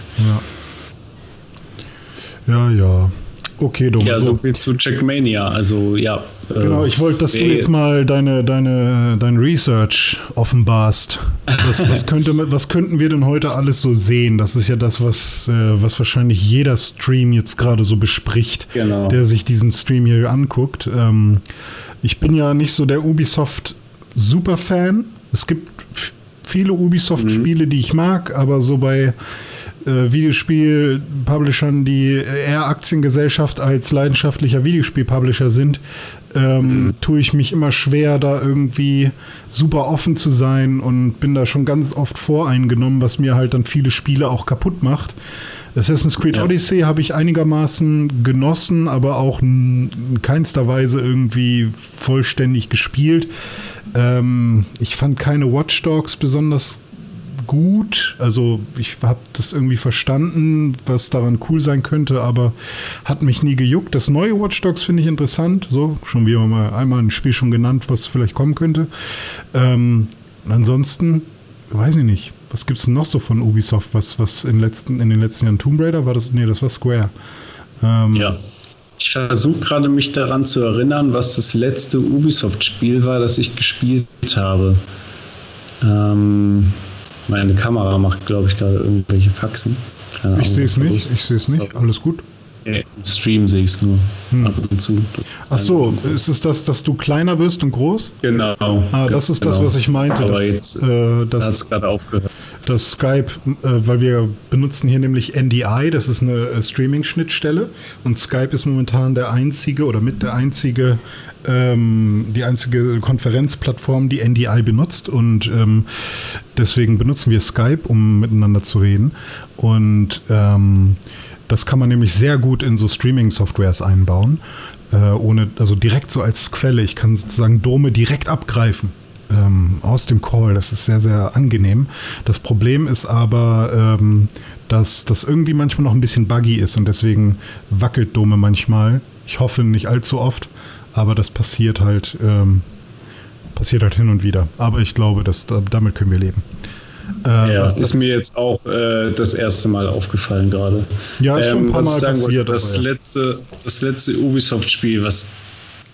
Ja. Ja, ja. Okay, Dom. Ja, so viel zu Checkmania. Also ja. Äh, genau, ich wollte, dass du jetzt mal deine, deine, dein Research offenbarst. Was, was, könnte, was könnten wir denn heute alles so sehen? Das ist ja das, was, äh, was wahrscheinlich jeder Stream jetzt gerade so bespricht, genau. der sich diesen Stream hier anguckt. Ähm, ich bin ja nicht so der Ubisoft-Superfan. Es gibt viele Ubisoft-Spiele, mhm. die ich mag, aber so bei äh, Videospiel-Publishern, die eher Aktiengesellschaft als leidenschaftlicher Videospiel-Publisher sind, ähm, mhm. tue ich mich immer schwer, da irgendwie super offen zu sein und bin da schon ganz oft voreingenommen, was mir halt dann viele Spiele auch kaputt macht. Assassin's Creed ja. Odyssey habe ich einigermaßen genossen, aber auch in keinster Weise irgendwie vollständig gespielt. Ähm, ich fand keine Watch Dogs besonders gut. Also ich habe das irgendwie verstanden, was daran cool sein könnte, aber hat mich nie gejuckt. Das neue Watch Dogs finde ich interessant. So, schon wie mal einmal ein Spiel schon genannt, was vielleicht kommen könnte. Ähm, ansonsten, weiß ich nicht. Was gibt es noch so von Ubisoft, was, was in, letzten, in den letzten Jahren Tomb Raider war das? Nee, das war Square. Ähm, ja. Ich versuche gerade mich daran zu erinnern, was das letzte Ubisoft-Spiel war, das ich gespielt habe. Ähm, meine Kamera macht, glaube ich, gerade irgendwelche Faxen. Keine ich sehe es nicht, ich sehe es nicht. Alles gut. Im Stream sehe ich es nur hm. ab und zu. Ach so, ist es das, dass du kleiner wirst und groß? Genau. Ah, das ist genau. das, was ich meinte. Aber dass, jetzt äh, das, hat es gerade aufgehört. Das Skype, äh, weil wir benutzen hier nämlich NDI, das ist eine äh, Streaming-Schnittstelle und Skype ist momentan der einzige oder mit der einzige ähm, die einzige Konferenzplattform, die NDI benutzt und ähm, deswegen benutzen wir Skype, um miteinander zu reden. Und ähm, das kann man nämlich sehr gut in so Streaming-Softwares einbauen, äh, ohne, also direkt so als Quelle. Ich kann sozusagen Dome direkt abgreifen ähm, aus dem Call. Das ist sehr, sehr angenehm. Das Problem ist aber, ähm, dass das irgendwie manchmal noch ein bisschen buggy ist und deswegen wackelt Dome manchmal. Ich hoffe nicht allzu oft. Aber das passiert halt, ähm, passiert halt hin und wieder. Aber ich glaube, dass, damit können wir leben. Äh, ja, ist mir jetzt auch äh, das erste Mal aufgefallen gerade. Ja, ist schon ein paar ähm, Mal passiert. Das, ja. letzte, das letzte Ubisoft-Spiel, was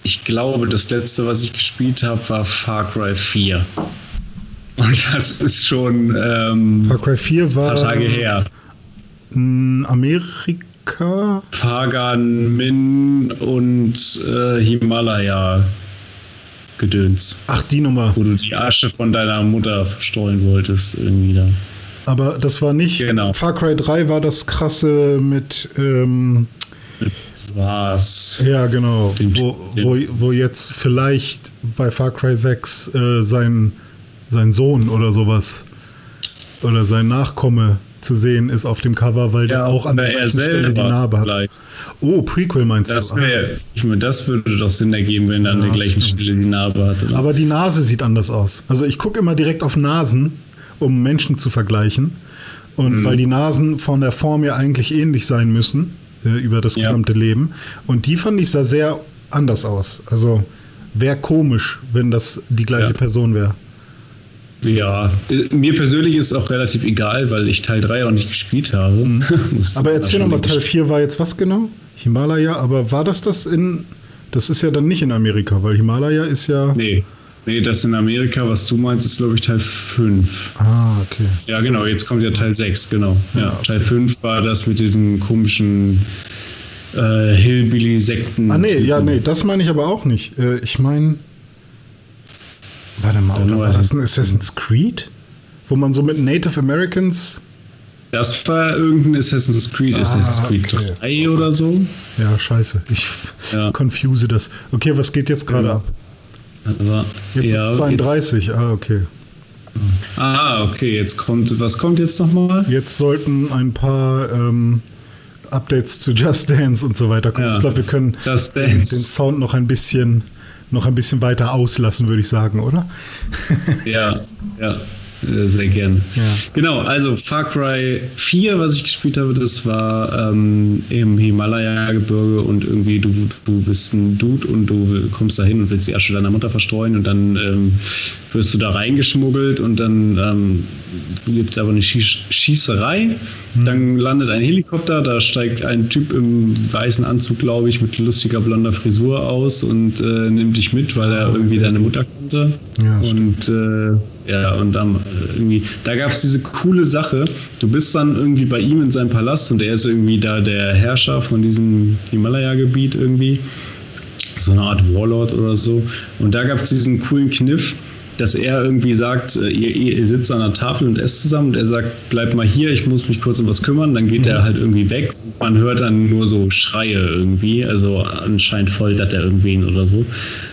ich glaube, das letzte, was ich gespielt habe, war Far Cry 4. Und das ist schon ähm, Far Cry 4 war ein paar Tage her. Amerika Amerika. Pagan, Min und äh, Himalaya. Gedöns. Ach, die Nummer. Wo du die Asche von deiner Mutter verstreuen wolltest, irgendwie da. Aber das war nicht. Genau. Far Cry 3 war das krasse mit. Ähm, was? Ja, genau. Den, wo, wo, wo jetzt vielleicht bei Far Cry 6 äh, sein, sein Sohn oder sowas oder sein Nachkomme zu sehen ist auf dem Cover, weil ja, der auch an der Stelle die Narbe hat. Vielleicht. Oh, Prequel meinst das du? Wär, ich meine, das würde doch Sinn ergeben, wenn er ja, an der gleichen stimmt. Stelle die Narbe hat. Oder? Aber die Nase sieht anders aus. Also ich gucke immer direkt auf Nasen, um Menschen zu vergleichen. Und mhm. weil die Nasen von der Form ja eigentlich ähnlich sein müssen äh, über das gesamte ja. Leben. Und die fand ich sah sehr anders aus. Also wäre komisch, wenn das die gleiche. Person wäre. Ja, mir persönlich ist es auch relativ egal, weil ich Teil 3 auch nicht gespielt habe. Mhm. aber erzähl nochmal, Teil 4 war jetzt was genau? Himalaya, aber war das das in. Das ist ja dann nicht in Amerika, weil Himalaya ist ja. Nee. Nee, das in Amerika, was du meinst, ist, glaube ich, Teil 5. Ah, okay. Ja, genau, jetzt kommt ja Teil 6, genau. Ja, ja Teil 5 war das mit diesen komischen äh, Hillbilly-Sekten. Ah, nee, ja, nee, das meine ich aber auch nicht. Äh, ich meine. Warte mal, oder war das ein Assassin's Creed? Wo man so mit Native Americans. Das war irgendein Assassin's Creed, ah, Assassin's Creed okay. 3 oder so. Ja, scheiße. Ich ja. confuse das. Okay, was geht jetzt gerade ab? Also, jetzt ja, ist 32, jetzt, ah, okay. Ah, okay, jetzt kommt, was kommt jetzt nochmal? Jetzt sollten ein paar ähm, Updates zu Just Dance und so weiter kommen. Ja. Ich glaube, wir können den Sound noch ein bisschen noch ein bisschen weiter auslassen, würde ich sagen, oder? ja, ja. Äh, sehr gern. Ja. Genau, also Far Cry 4, was ich gespielt habe, das war ähm, im Himalaya-Gebirge und irgendwie du, du bist ein Dude und du kommst da hin und willst die Asche deiner Mutter verstreuen und dann ähm, wirst du da reingeschmuggelt und dann ähm, gibt es aber eine Schieß Schießerei. Mhm. Dann landet ein Helikopter, da steigt ein Typ im weißen Anzug, glaube ich, mit lustiger blonder Frisur aus und äh, nimmt dich mit, weil er irgendwie deine Mutter kannte. Ja, und äh, ja, und dann irgendwie, da gab es diese coole Sache. Du bist dann irgendwie bei ihm in seinem Palast und er ist irgendwie da der Herrscher von diesem Himalaya-Gebiet irgendwie. So eine Art Warlord oder so. Und da gab es diesen coolen Kniff, dass er irgendwie sagt, äh, ihr, ihr, sitzt an der Tafel und esst zusammen und er sagt, bleib mal hier, ich muss mich kurz um was kümmern. Dann geht mhm. er halt irgendwie weg. Man hört dann nur so Schreie irgendwie. Also anscheinend foltert er irgendwen oder so.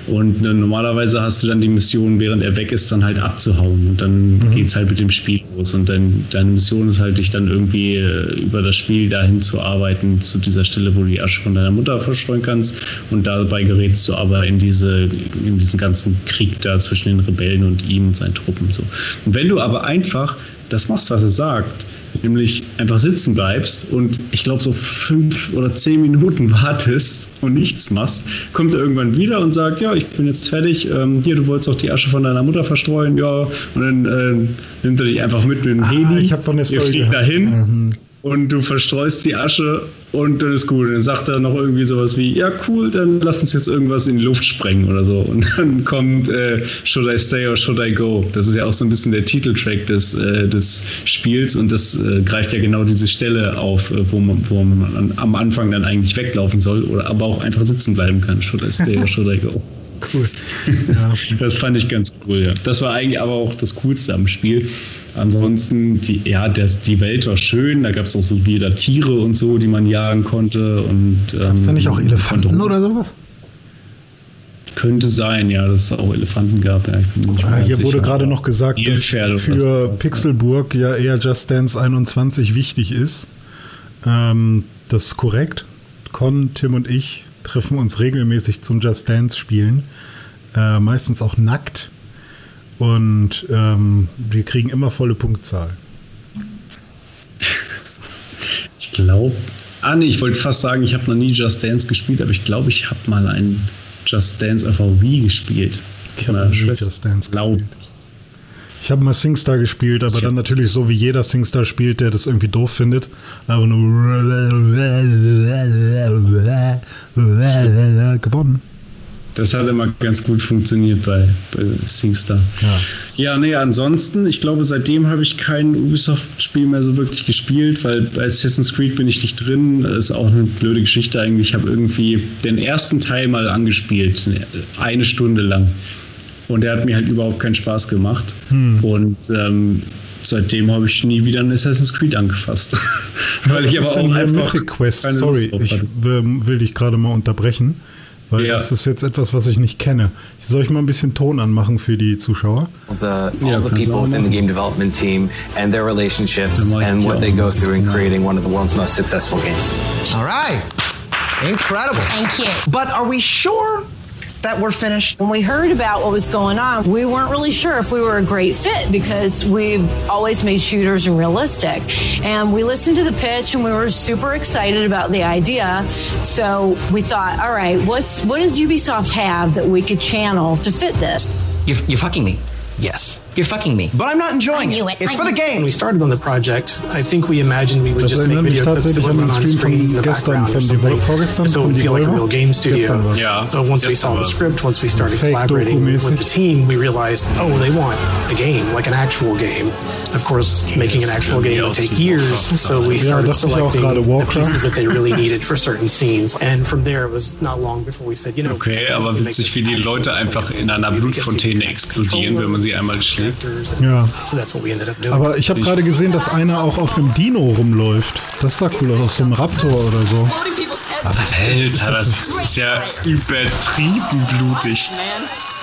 Und ne, normalerweise hast du dann die Mission, während er weg ist, dann halt abzuhauen. Und dann mhm. es halt mit dem Spiel los. Und dann, deine Mission ist halt, dich dann irgendwie äh, über das Spiel dahin zu arbeiten, zu dieser Stelle, wo du die Asche von deiner Mutter verstreuen kannst. Und dabei gerätst du aber in, diese, in diesen ganzen Krieg da zwischen den Rebellen und ihm und seinen Truppen. So. Und wenn du aber einfach das machst, was er sagt, nämlich einfach sitzen bleibst und ich glaube so fünf oder zehn Minuten wartest und nichts machst, kommt er irgendwann wieder und sagt, ja, ich bin jetzt fertig, ähm, hier, du wolltest doch die Asche von deiner Mutter verstreuen, ja, und dann äh, nimmt er dich einfach mit mit dem ah, Heli, ich von der Story ihr fliegt dahin. Mhm und du verstreust die Asche und dann ist gut. Und dann sagt er noch irgendwie sowas wie, ja cool, dann lass uns jetzt irgendwas in die Luft sprengen oder so. Und dann kommt äh, Should I Stay or Should I Go? Das ist ja auch so ein bisschen der Titeltrack des, äh, des Spiels und das äh, greift ja genau diese Stelle auf, äh, wo man, wo man an, am Anfang dann eigentlich weglaufen soll oder aber auch einfach sitzen bleiben kann. Should I Stay or Should I Go? Cool. Ja. das fand ich ganz cool, ja. Das war eigentlich aber auch das Coolste am Spiel. Ansonsten, die, ja, das, die Welt war schön, da gab es auch so wieder Tiere und so, die man jagen konnte. Und, ähm, gab es da nicht auch Elefanten oder sowas? Könnte sein, ja, dass es auch Elefanten gab. Ja, ah, hier wurde gerade noch gesagt, dass für Pixelburg ja eher Just Dance 21 wichtig ist. Ähm, das ist korrekt. Con, Tim und ich treffen uns regelmäßig zum Just Dance spielen. Äh, meistens auch nackt. Und ähm, wir kriegen immer volle Punktzahl. Ich glaube, ah nee, ich wollte fast sagen, ich habe noch nie Just Dance gespielt, aber ich glaube, ich habe mal einen Just Dance auf Wii gespielt. Ich habe Just Dance gespielt. Ich habe mal SingStar gespielt, aber dann natürlich so wie jeder SingStar spielt, der das irgendwie doof findet. Aber nur gewonnen. Das hat immer ganz gut funktioniert bei, bei SingStar. Ja. ja, nee, ansonsten, ich glaube, seitdem habe ich kein Ubisoft-Spiel mehr so wirklich gespielt, weil bei Assassin's Creed bin ich nicht drin. Das ist auch eine blöde Geschichte eigentlich. Ich habe irgendwie den ersten Teil mal angespielt, eine Stunde lang. Und der hat mir halt überhaupt keinen Spaß gemacht. Hm. Und ähm, seitdem habe ich nie wieder ein Assassin's Creed angefasst. weil ich aber auch einfach Mythic Quest. Sorry, ich will dich gerade mal unterbrechen. Weil ja. das ist jetzt etwas, was ich nicht kenne. Soll ich mal ein bisschen Ton anmachen für die Zuschauer? The, all yeah, the people within the game development team and their relationships and what they go through in creating one of the world's most successful games. All right. Incredible. Thank you. But are we sure that we're finished? When we heard about what was going on, we weren't really sure if we were a great fit because we've always made shooters realistic. And we listened to the pitch and we were super excited about the idea. So we thought, all right, what's what does Ubisoft have that we could channel to fit this? You're, you're fucking me. Yes. You're fucking me. But I'm not enjoying it. it. It's I for the game. When we started on the project, I think we imagined we would just make video clips that would run on screens in the background or something. So it would feel like a real game studio. Yeah. But once we saw the script, once we started collaborating with the team, we realized, oh, they want a game, like an actual game. Of course, making an actual game would take years, so we started selecting the pieces that they really needed for certain scenes. And from there, it was not long before we said, you know... Okay, aber witzig, wie die Leute einfach in einer Blutfontäne explodieren, wenn man sie einmal schlägt. Ja. Aber ich habe gerade gesehen, dass einer auch auf einem Dino rumläuft. Das sah cool aus, auf so einem Raptor oder so. Aber Alter, das ist ja übertrieben blutig.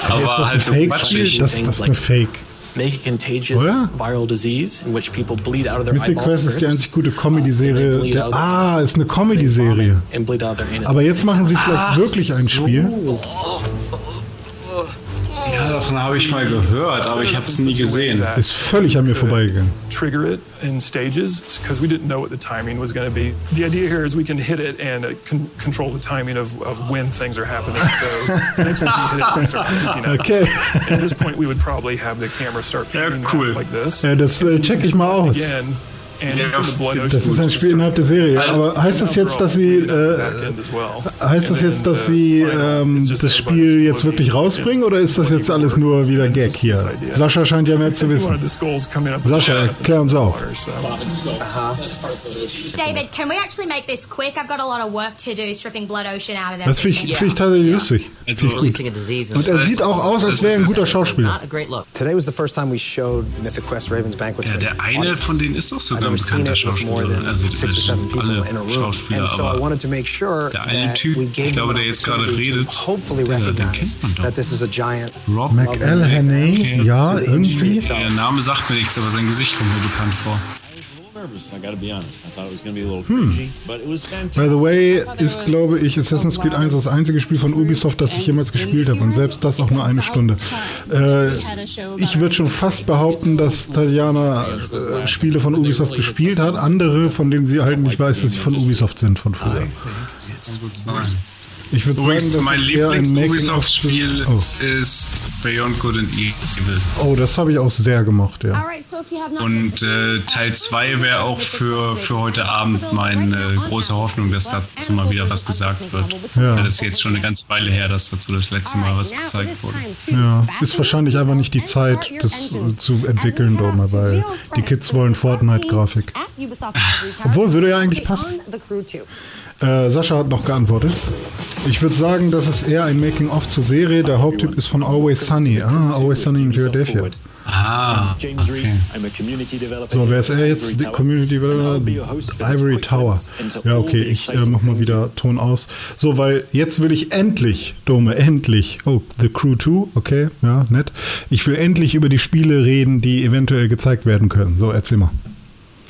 Aber halt so matschig. Das, das ist eine Fake. make a contagious Oder? viral disease in which people bleed out of their Mythic Quest ist die einzig gute Comedy-Serie. Uh, ah, ist eine Comedy-Serie. Aber jetzt machen sie vielleicht ah, wirklich ein Spiel. So. Ja, davon habe ich mal gehört, aber ich habe es nie gesehen. Ist völlig an mir vorbeigegangen. Trigger it in stages because we didn't know what the timing was going to be. The idea here is we can hit it and con control the timing of, of when things are happening. So next time you hit it, we start peeking out. Okay. At this point, we would probably have the camera start ja, cool. like this. Ja, das äh, check ich mal aus. Again, das ist ein Spiel innerhalb der Serie. Aber heißt das jetzt, dass sie äh, heißt das jetzt, dass sie ähm, das Spiel jetzt wirklich rausbringen oder ist das jetzt alles nur wieder Gag hier? Sascha scheint ja mehr zu wissen. Sascha, erklär uns auch. David, can we actually make this quick? I've got a lot of work to do stripping Blood Ocean out of. Das finde ich, find ich tatsächlich lustig. Also, Und er sieht auch aus, als wäre er ein guter Schauspieler. Today was the first time we showed Mythic Quest Ravens Banquet. Ja, der eine von denen ist doch sogar ein bekannter Schauspieler. Also alle Schauspieler, aber der eine Typ, ich glaube, der jetzt gerade redet, der, den kennt man doch. Rob McElhenney, ja, irgendwie. Der Name sagt mir nichts, aber sein Gesicht kommt mir bekannt vor. Hm. By the way, ist, glaube ich, Assassin's Creed 1 das einzige Spiel von Ubisoft, das ich jemals gespielt habe. Und selbst das auch nur eine Stunde. Äh, ich würde schon fast behaupten, dass Tatjana äh, Spiele von Ubisoft gespielt hat. Andere, von denen sie halt nicht weiß, dass sie von Ubisoft sind von früher. Ich würde sagen, dass mein Lieblings-Ubisoft-Spiel oh. ist Beyond Good and Evil. Oh, das habe ich auch sehr gemocht, ja. Und äh, Teil 2 wäre auch für, für heute Abend meine äh, große Hoffnung, dass dazu mal wieder was gesagt wird. Ja. Das ist jetzt schon eine ganze Weile her, dass dazu das letzte Mal was gezeigt wurde. Ja, ist wahrscheinlich einfach nicht die Zeit, das zu entwickeln, Doma, weil die Kids wollen Fortnite-Grafik. Obwohl, würde ja eigentlich passen. Äh, Sascha hat noch geantwortet. Ich würde sagen, das ist eher ein Making-of zur Serie. Der Haupttyp ist von Always Sunny. Ah, Always Sunny in Philadelphia. Ah, okay. So, wer ist er jetzt? Die Community Developer? Ivory Tower. Ja, okay, ich äh, mach mal wieder Ton aus. So, weil jetzt will ich endlich, Dome, endlich. Oh, The Crew 2, okay, ja, nett. Ich will endlich über die Spiele reden, die eventuell gezeigt werden können. So, erzähl mal.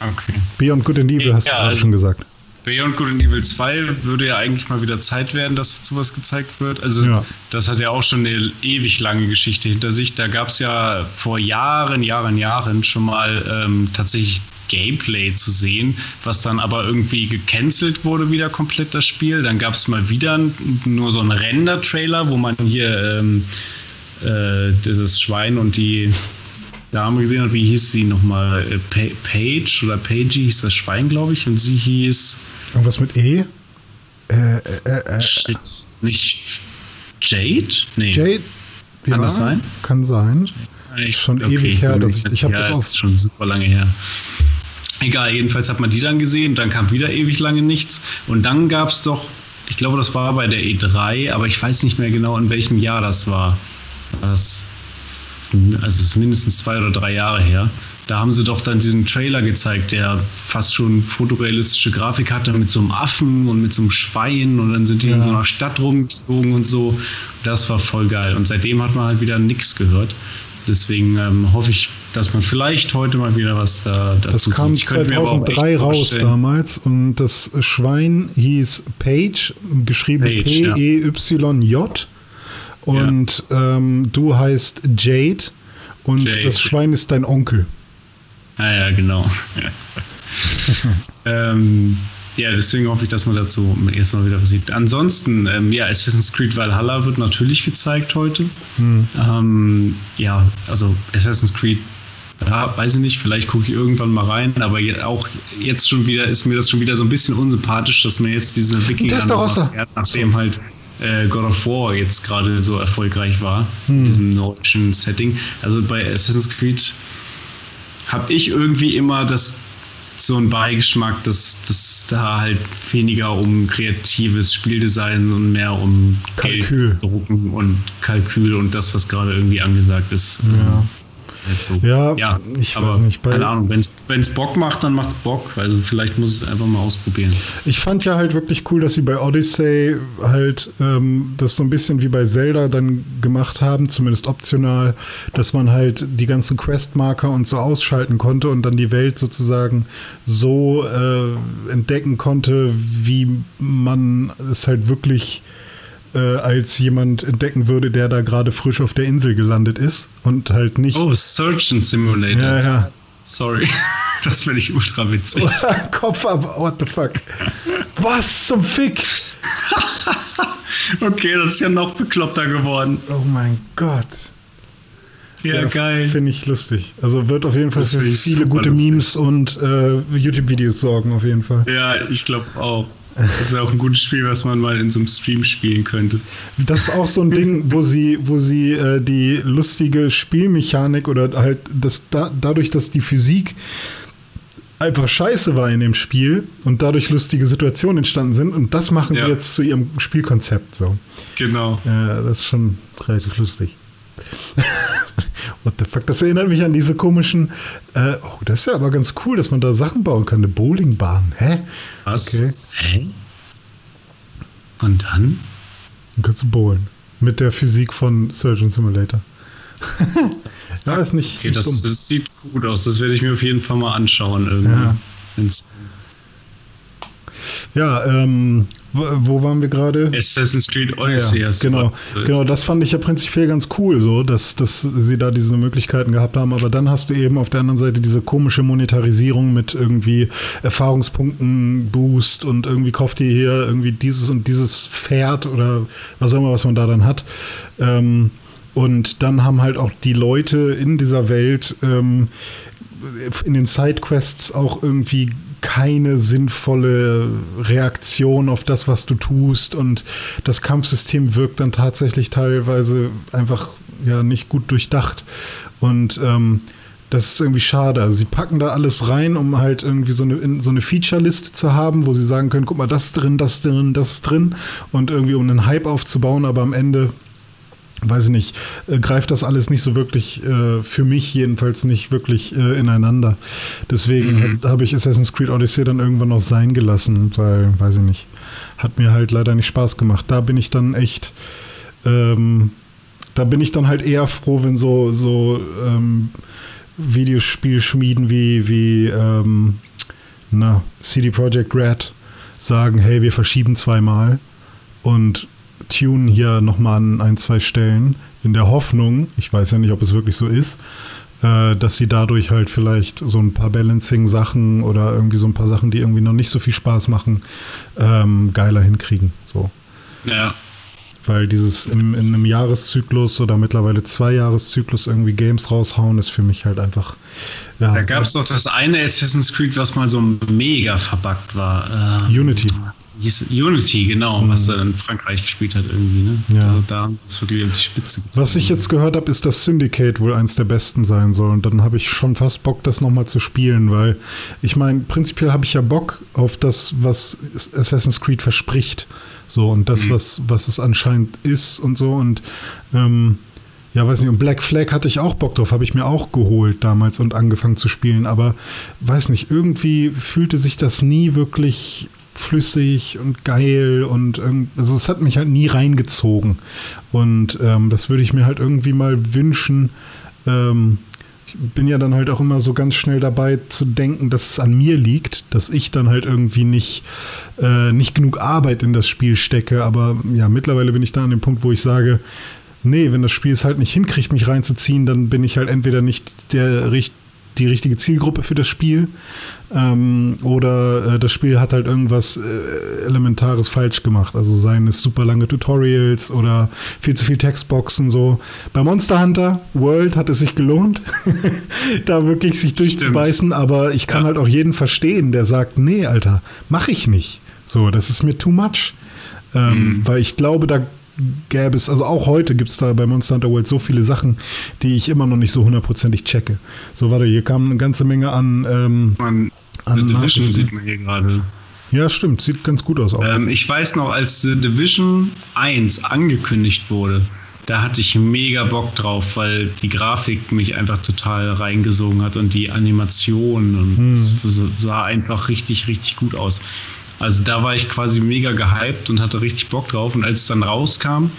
Okay. Beyond Good and Evil hast ja, du gerade schon gesagt. Beyond Good and Evil 2 würde ja eigentlich mal wieder Zeit werden, dass dazu was gezeigt wird. Also ja. das hat ja auch schon eine ewig lange Geschichte hinter sich. Da gab es ja vor Jahren, Jahren, Jahren schon mal ähm, tatsächlich Gameplay zu sehen, was dann aber irgendwie gecancelt wurde wieder komplett das Spiel. Dann gab es mal wieder nur so einen Render-Trailer, wo man hier ähm, äh, dieses Schwein und die Dame gesehen hat, wie hieß sie nochmal? Äh, Page oder Pagey hieß das Schwein, glaube ich, und sie hieß. Irgendwas mit E? Äh, äh, äh, Shit. Nicht Jade? Nee. Jade? Kann ja, das sein? Kann sein. Ich, schon okay, ewig her, dass ich, ich habe ja, das auch. ist schon super lange her. Egal, jedenfalls hat man die dann gesehen, dann kam wieder ewig lange nichts. Und dann gab es doch, ich glaube, das war bei der E3, aber ich weiß nicht mehr genau, in welchem Jahr das war. Das also es ist mindestens zwei oder drei Jahre her. Da haben sie doch dann diesen Trailer gezeigt, der fast schon fotorealistische Grafik hatte mit so einem Affen und mit so einem Schwein und dann sind die ja. in so einer Stadt rumgeflogen und so. Das war voll geil. Und seitdem hat man halt wieder nichts gehört. Deswegen ähm, hoffe ich, dass man vielleicht heute mal wieder was da, dazu Das kam sieht. 2003 raus damals und das Schwein hieß Page, geschrieben P-E-Y-J. Und ja. ähm, du heißt Jade und Jade. das Schwein ist dein Onkel. Ah ja, genau. ähm, ja, deswegen hoffe ich, dass man dazu erstmal wieder was sieht. Ansonsten, ähm, ja, Assassin's Creed Valhalla wird natürlich gezeigt heute. Hm. Ähm, ja, also Assassin's Creed, ja, weiß ich nicht, vielleicht gucke ich irgendwann mal rein, aber auch jetzt schon wieder ist mir das schon wieder so ein bisschen unsympathisch, dass man jetzt diese Wikinger nachdem halt äh, God of War jetzt gerade so erfolgreich war, hm. in diesem nordischen Setting. Also bei Assassin's Creed habe ich irgendwie immer das so einen Beigeschmack, dass, dass da halt weniger um kreatives Spieldesign und mehr um Kalkül. Gelddrucken und Kalkül und das, was gerade irgendwie angesagt ist. Ja. Halt so. Ja, ja ich aber weiß nicht. keine Ahnung, wenn es Bock macht, dann macht es Bock. Also vielleicht muss es einfach mal ausprobieren. Ich fand ja halt wirklich cool, dass sie bei Odyssey halt ähm, das so ein bisschen wie bei Zelda dann gemacht haben, zumindest optional, dass man halt die ganzen Questmarker und so ausschalten konnte und dann die Welt sozusagen so äh, entdecken konnte, wie man es halt wirklich äh, als jemand entdecken würde, der da gerade frisch auf der Insel gelandet ist und halt nicht. Oh, Surgeon Simulator. Ja, ja. Sorry. Das finde ich ultra witzig. Kopf ab, what the fuck? Was zum Fick? okay, das ist ja noch bekloppter geworden. Oh mein Gott. Ja, ja geil. Finde ich lustig. Also wird auf jeden Fall für viele gute lustig. Memes und äh, YouTube-Videos sorgen, auf jeden Fall. Ja, ich glaube auch. Das wäre auch ein gutes Spiel, was man mal in so einem Stream spielen könnte. Das ist auch so ein Ding, wo sie, wo sie äh, die lustige Spielmechanik oder halt das da, dadurch, dass die Physik einfach scheiße war in dem Spiel und dadurch lustige Situationen entstanden sind und das machen ja. sie jetzt zu ihrem Spielkonzept so. Genau. Ja, das ist schon relativ lustig. What the fuck? Das erinnert mich an diese komischen. Äh, oh, das ist ja aber ganz cool, dass man da Sachen bauen kann. Eine Bowlingbahn. Hä? Was? Okay. Hä? Und dann? Dann kannst du bowlen. Mit der Physik von Surgeon Simulator. ja, ist nicht. Okay, das, das, sieht gut aus. Das werde ich mir auf jeden Fall mal anschauen. Irgendwie. Ja. Ja, ähm, wo waren wir gerade? Assassin's Creed Odyssey. Ja, genau, genau, das fand ich ja prinzipiell ganz cool, so, dass, dass sie da diese Möglichkeiten gehabt haben. Aber dann hast du eben auf der anderen Seite diese komische Monetarisierung mit irgendwie Erfahrungspunkten Boost und irgendwie kauft ihr hier irgendwie dieses und dieses Pferd oder was auch immer, was man da dann hat. Ähm, und dann haben halt auch die Leute in dieser Welt ähm, in den Sidequests auch irgendwie keine sinnvolle Reaktion auf das, was du tust. Und das Kampfsystem wirkt dann tatsächlich teilweise einfach ja nicht gut durchdacht. Und ähm, das ist irgendwie schade. Also sie packen da alles rein, um halt irgendwie so eine, so eine Feature-Liste zu haben, wo sie sagen können, guck mal, das ist drin, das ist drin, das ist drin. Und irgendwie um einen Hype aufzubauen, aber am Ende weiß ich nicht, äh, greift das alles nicht so wirklich, äh, für mich jedenfalls nicht wirklich äh, ineinander. Deswegen mhm. habe ich Assassin's Creed Odyssey dann irgendwann noch sein gelassen, weil, weiß ich nicht, hat mir halt leider nicht Spaß gemacht. Da bin ich dann echt, ähm, da bin ich dann halt eher froh, wenn so, so ähm, Videospielschmieden wie, wie ähm, na, CD Projekt Red sagen, hey, wir verschieben zweimal und Tune hier nochmal an ein, zwei Stellen, in der Hoffnung, ich weiß ja nicht, ob es wirklich so ist, äh, dass sie dadurch halt vielleicht so ein paar Balancing-Sachen oder irgendwie so ein paar Sachen, die irgendwie noch nicht so viel Spaß machen, ähm, geiler hinkriegen. So. Ja. Weil dieses in, in einem Jahreszyklus oder mittlerweile zwei Jahreszyklus irgendwie Games raushauen, ist für mich halt einfach. Ja, da gab es doch das eine Assassin's Creed, was mal so mega verbuggt war. Ähm, Unity. Unity, genau, mhm. was er in Frankreich gespielt hat irgendwie. Ne? Ja. Da, da ist wirklich die Spitze gezogen. Was ich jetzt gehört habe, ist, dass Syndicate wohl eins der besten sein soll. Und dann habe ich schon fast Bock, das nochmal zu spielen, weil ich meine, prinzipiell habe ich ja Bock auf das, was Assassin's Creed verspricht. So, und das, mhm. was, was es anscheinend ist und so. Und ähm, ja, weiß nicht, und Black Flag hatte ich auch Bock drauf, habe ich mir auch geholt damals und angefangen zu spielen, aber weiß nicht, irgendwie fühlte sich das nie wirklich flüssig und geil und also es hat mich halt nie reingezogen. Und ähm, das würde ich mir halt irgendwie mal wünschen. Ähm, ich bin ja dann halt auch immer so ganz schnell dabei zu denken, dass es an mir liegt, dass ich dann halt irgendwie nicht, äh, nicht genug Arbeit in das Spiel stecke. Aber ja, mittlerweile bin ich da an dem Punkt, wo ich sage, nee, wenn das Spiel es halt nicht hinkriegt, mich reinzuziehen, dann bin ich halt entweder nicht der, die richtige Zielgruppe für das Spiel ähm, oder äh, das Spiel hat halt irgendwas äh, Elementares falsch gemacht. Also seien es super lange Tutorials oder viel zu viel Textboxen so. Bei Monster Hunter World hat es sich gelohnt, da wirklich sich durchzubeißen, Stimmt. aber ich kann ja. halt auch jeden verstehen, der sagt, nee, Alter, mach ich nicht. So, das ist mir too much. Ähm, mhm. Weil ich glaube, da gäbe es, also auch heute gibt es da bei Monster Hunter World so viele Sachen, die ich immer noch nicht so hundertprozentig checke. So, warte, hier kam eine ganze Menge an. Ähm, man, an The Division sieht man hier gerade. Ja, stimmt, sieht ganz gut aus. Ähm, ich weiß noch, als The Division 1 angekündigt wurde, da hatte ich mega Bock drauf, weil die Grafik mich einfach total reingesogen hat und die Animation und hm. es sah einfach richtig, richtig gut aus. Also da war ich quasi mega gehypt und hatte richtig Bock drauf. Und als es dann rauskam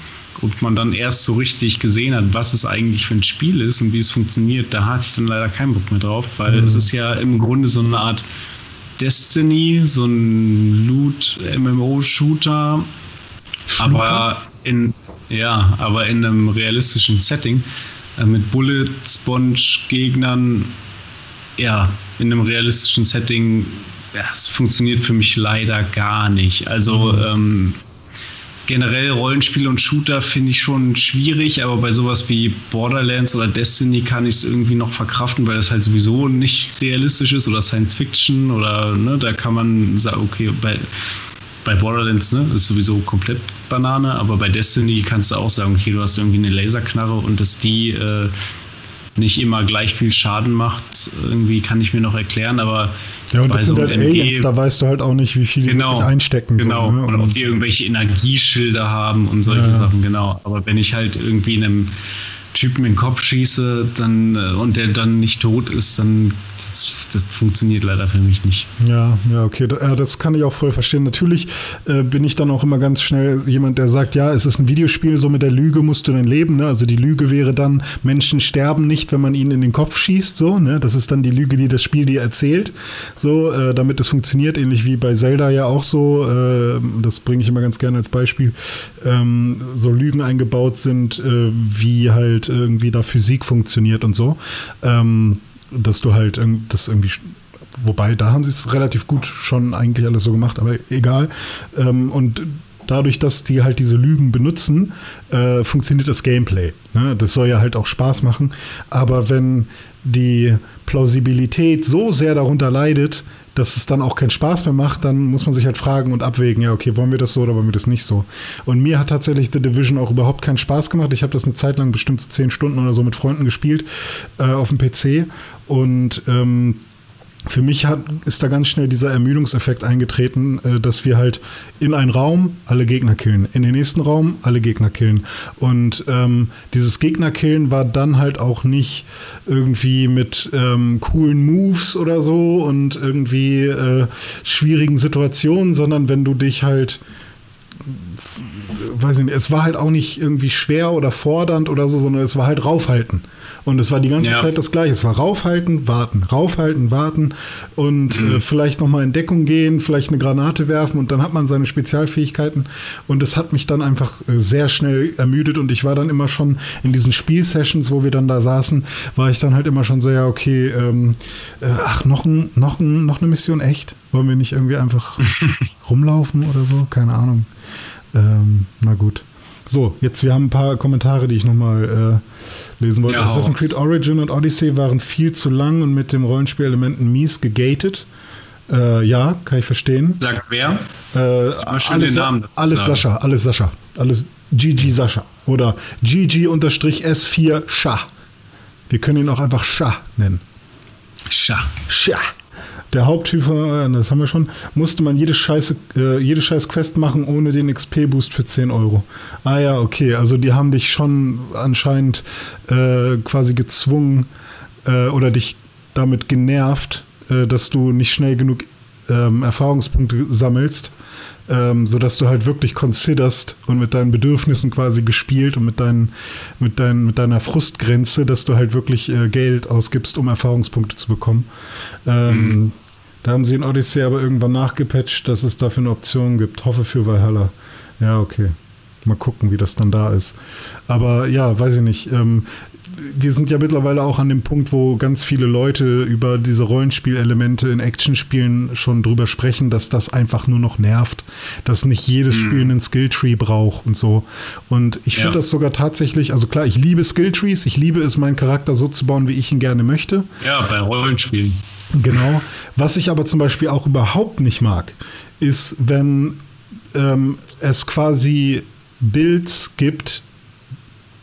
und man dann erst so richtig gesehen hat, was es eigentlich für ein Spiel ist und wie es funktioniert, da hatte ich dann leider keinen Bock mehr drauf, weil mhm. es ist ja im Grunde so eine Art Destiny, so ein Loot-MMO-Shooter, aber in ja, aber in einem realistischen Setting äh, mit Bullet Sponge Gegnern, ja, in einem realistischen Setting ja, es funktioniert für mich leider gar nicht. Also mhm. ähm, generell Rollenspiele und Shooter finde ich schon schwierig, aber bei sowas wie Borderlands oder Destiny kann ich es irgendwie noch verkraften, weil das halt sowieso nicht realistisch ist oder Science Fiction oder ne, da kann man sagen, okay, bei, bei Borderlands ne, ist sowieso komplett Banane, aber bei Destiny kannst du auch sagen, okay, du hast irgendwie eine Laserknarre und dass die äh, nicht immer gleich viel Schaden macht, irgendwie kann ich mir noch erklären, aber ja, und das sind so halt Aliens, da weißt du halt auch nicht, wie viel genau, die einstecken. Genau, so, ne? und ob die irgendwelche Energieschilder haben und solche ja. Sachen, genau. Aber wenn ich halt irgendwie in einem Typen in den Kopf schieße dann, äh, und der dann nicht tot ist, dann das, das funktioniert leider für mich nicht. Ja, ja, okay. Das kann ich auch voll verstehen. Natürlich äh, bin ich dann auch immer ganz schnell jemand, der sagt, ja, es ist ein Videospiel, so mit der Lüge musst du dann leben. Ne? Also die Lüge wäre dann, Menschen sterben nicht, wenn man ihnen in den Kopf schießt. So, ne? Das ist dann die Lüge, die das Spiel dir erzählt. So, äh, damit es funktioniert, ähnlich wie bei Zelda ja auch so. Äh, das bringe ich immer ganz gerne als Beispiel. Ähm, so Lügen eingebaut sind, äh, wie halt halt irgendwie da Physik funktioniert und so. Ähm, dass du halt das irgendwie wobei da haben sie es relativ gut schon eigentlich alles so gemacht, aber egal. Ähm, und dadurch, dass die halt diese Lügen benutzen, äh, funktioniert das Gameplay. Ne? Das soll ja halt auch Spaß machen. Aber wenn die Plausibilität so sehr darunter leidet, dass es dann auch keinen Spaß mehr macht, dann muss man sich halt fragen und abwägen, ja, okay, wollen wir das so oder wollen wir das nicht so? Und mir hat tatsächlich The Division auch überhaupt keinen Spaß gemacht. Ich habe das eine Zeit lang bestimmt zehn Stunden oder so mit Freunden gespielt äh, auf dem PC und ähm, für mich hat, ist da ganz schnell dieser Ermüdungseffekt eingetreten, äh, dass wir halt in einen Raum alle Gegner killen, in den nächsten Raum alle Gegner killen. Und ähm, dieses Gegnerkillen war dann halt auch nicht irgendwie mit ähm, coolen Moves oder so und irgendwie äh, schwierigen Situationen, sondern wenn du dich halt weiß ich nicht, es war halt auch nicht irgendwie schwer oder fordernd oder so, sondern es war halt raufhalten. Und es war die ganze ja. Zeit das Gleiche. Es war raufhalten, warten, raufhalten, warten und mhm. äh, vielleicht nochmal in Deckung gehen, vielleicht eine Granate werfen und dann hat man seine Spezialfähigkeiten. Und es hat mich dann einfach äh, sehr schnell ermüdet und ich war dann immer schon in diesen Spielsessions, wo wir dann da saßen, war ich dann halt immer schon so, ja, okay, ähm, äh, ach, noch, ein, noch, ein, noch eine Mission echt? Wollen wir nicht irgendwie einfach rumlaufen oder so? Keine Ahnung. Ähm, na gut. So, jetzt, wir haben ein paar Kommentare, die ich nochmal äh, lesen wollte. Ja, Assassin's Creed Origin und Odyssey waren viel zu lang und mit dem Rollenspielelementen mies gegated. Äh, ja, kann ich verstehen. Sagt wer? Äh, alles, alles Sascha, alles Sascha. Alles GG Sascha. Oder GG-S4 Scha. Wir können ihn auch einfach Scha nennen. Scha. Scha der Haupttyp, das haben wir schon, musste man jede Scheiße, äh, jede Scheiß Quest machen ohne den XP-Boost für 10 Euro. Ah ja, okay, also die haben dich schon anscheinend äh, quasi gezwungen äh, oder dich damit genervt, äh, dass du nicht schnell genug ähm, Erfahrungspunkte sammelst, ähm, sodass du halt wirklich considerst und mit deinen Bedürfnissen quasi gespielt und mit, deinen, mit, dein, mit deiner Frustgrenze, dass du halt wirklich äh, Geld ausgibst, um Erfahrungspunkte zu bekommen. Ähm, mhm. Da haben sie in Odyssey aber irgendwann nachgepatcht, dass es dafür eine Option gibt. Hoffe für Valhalla. Ja, okay. Mal gucken, wie das dann da ist. Aber ja, weiß ich nicht. Ähm, wir sind ja mittlerweile auch an dem Punkt, wo ganz viele Leute über diese Rollenspielelemente in Actionspielen schon drüber sprechen, dass das einfach nur noch nervt, dass nicht jedes mhm. Spiel einen Skilltree braucht und so. Und ich finde ja. das sogar tatsächlich, also klar, ich liebe Skilltrees, ich liebe es, meinen Charakter so zu bauen, wie ich ihn gerne möchte. Ja, bei Rollenspielen. Genau. Was ich aber zum Beispiel auch überhaupt nicht mag, ist, wenn ähm, es quasi Builds gibt,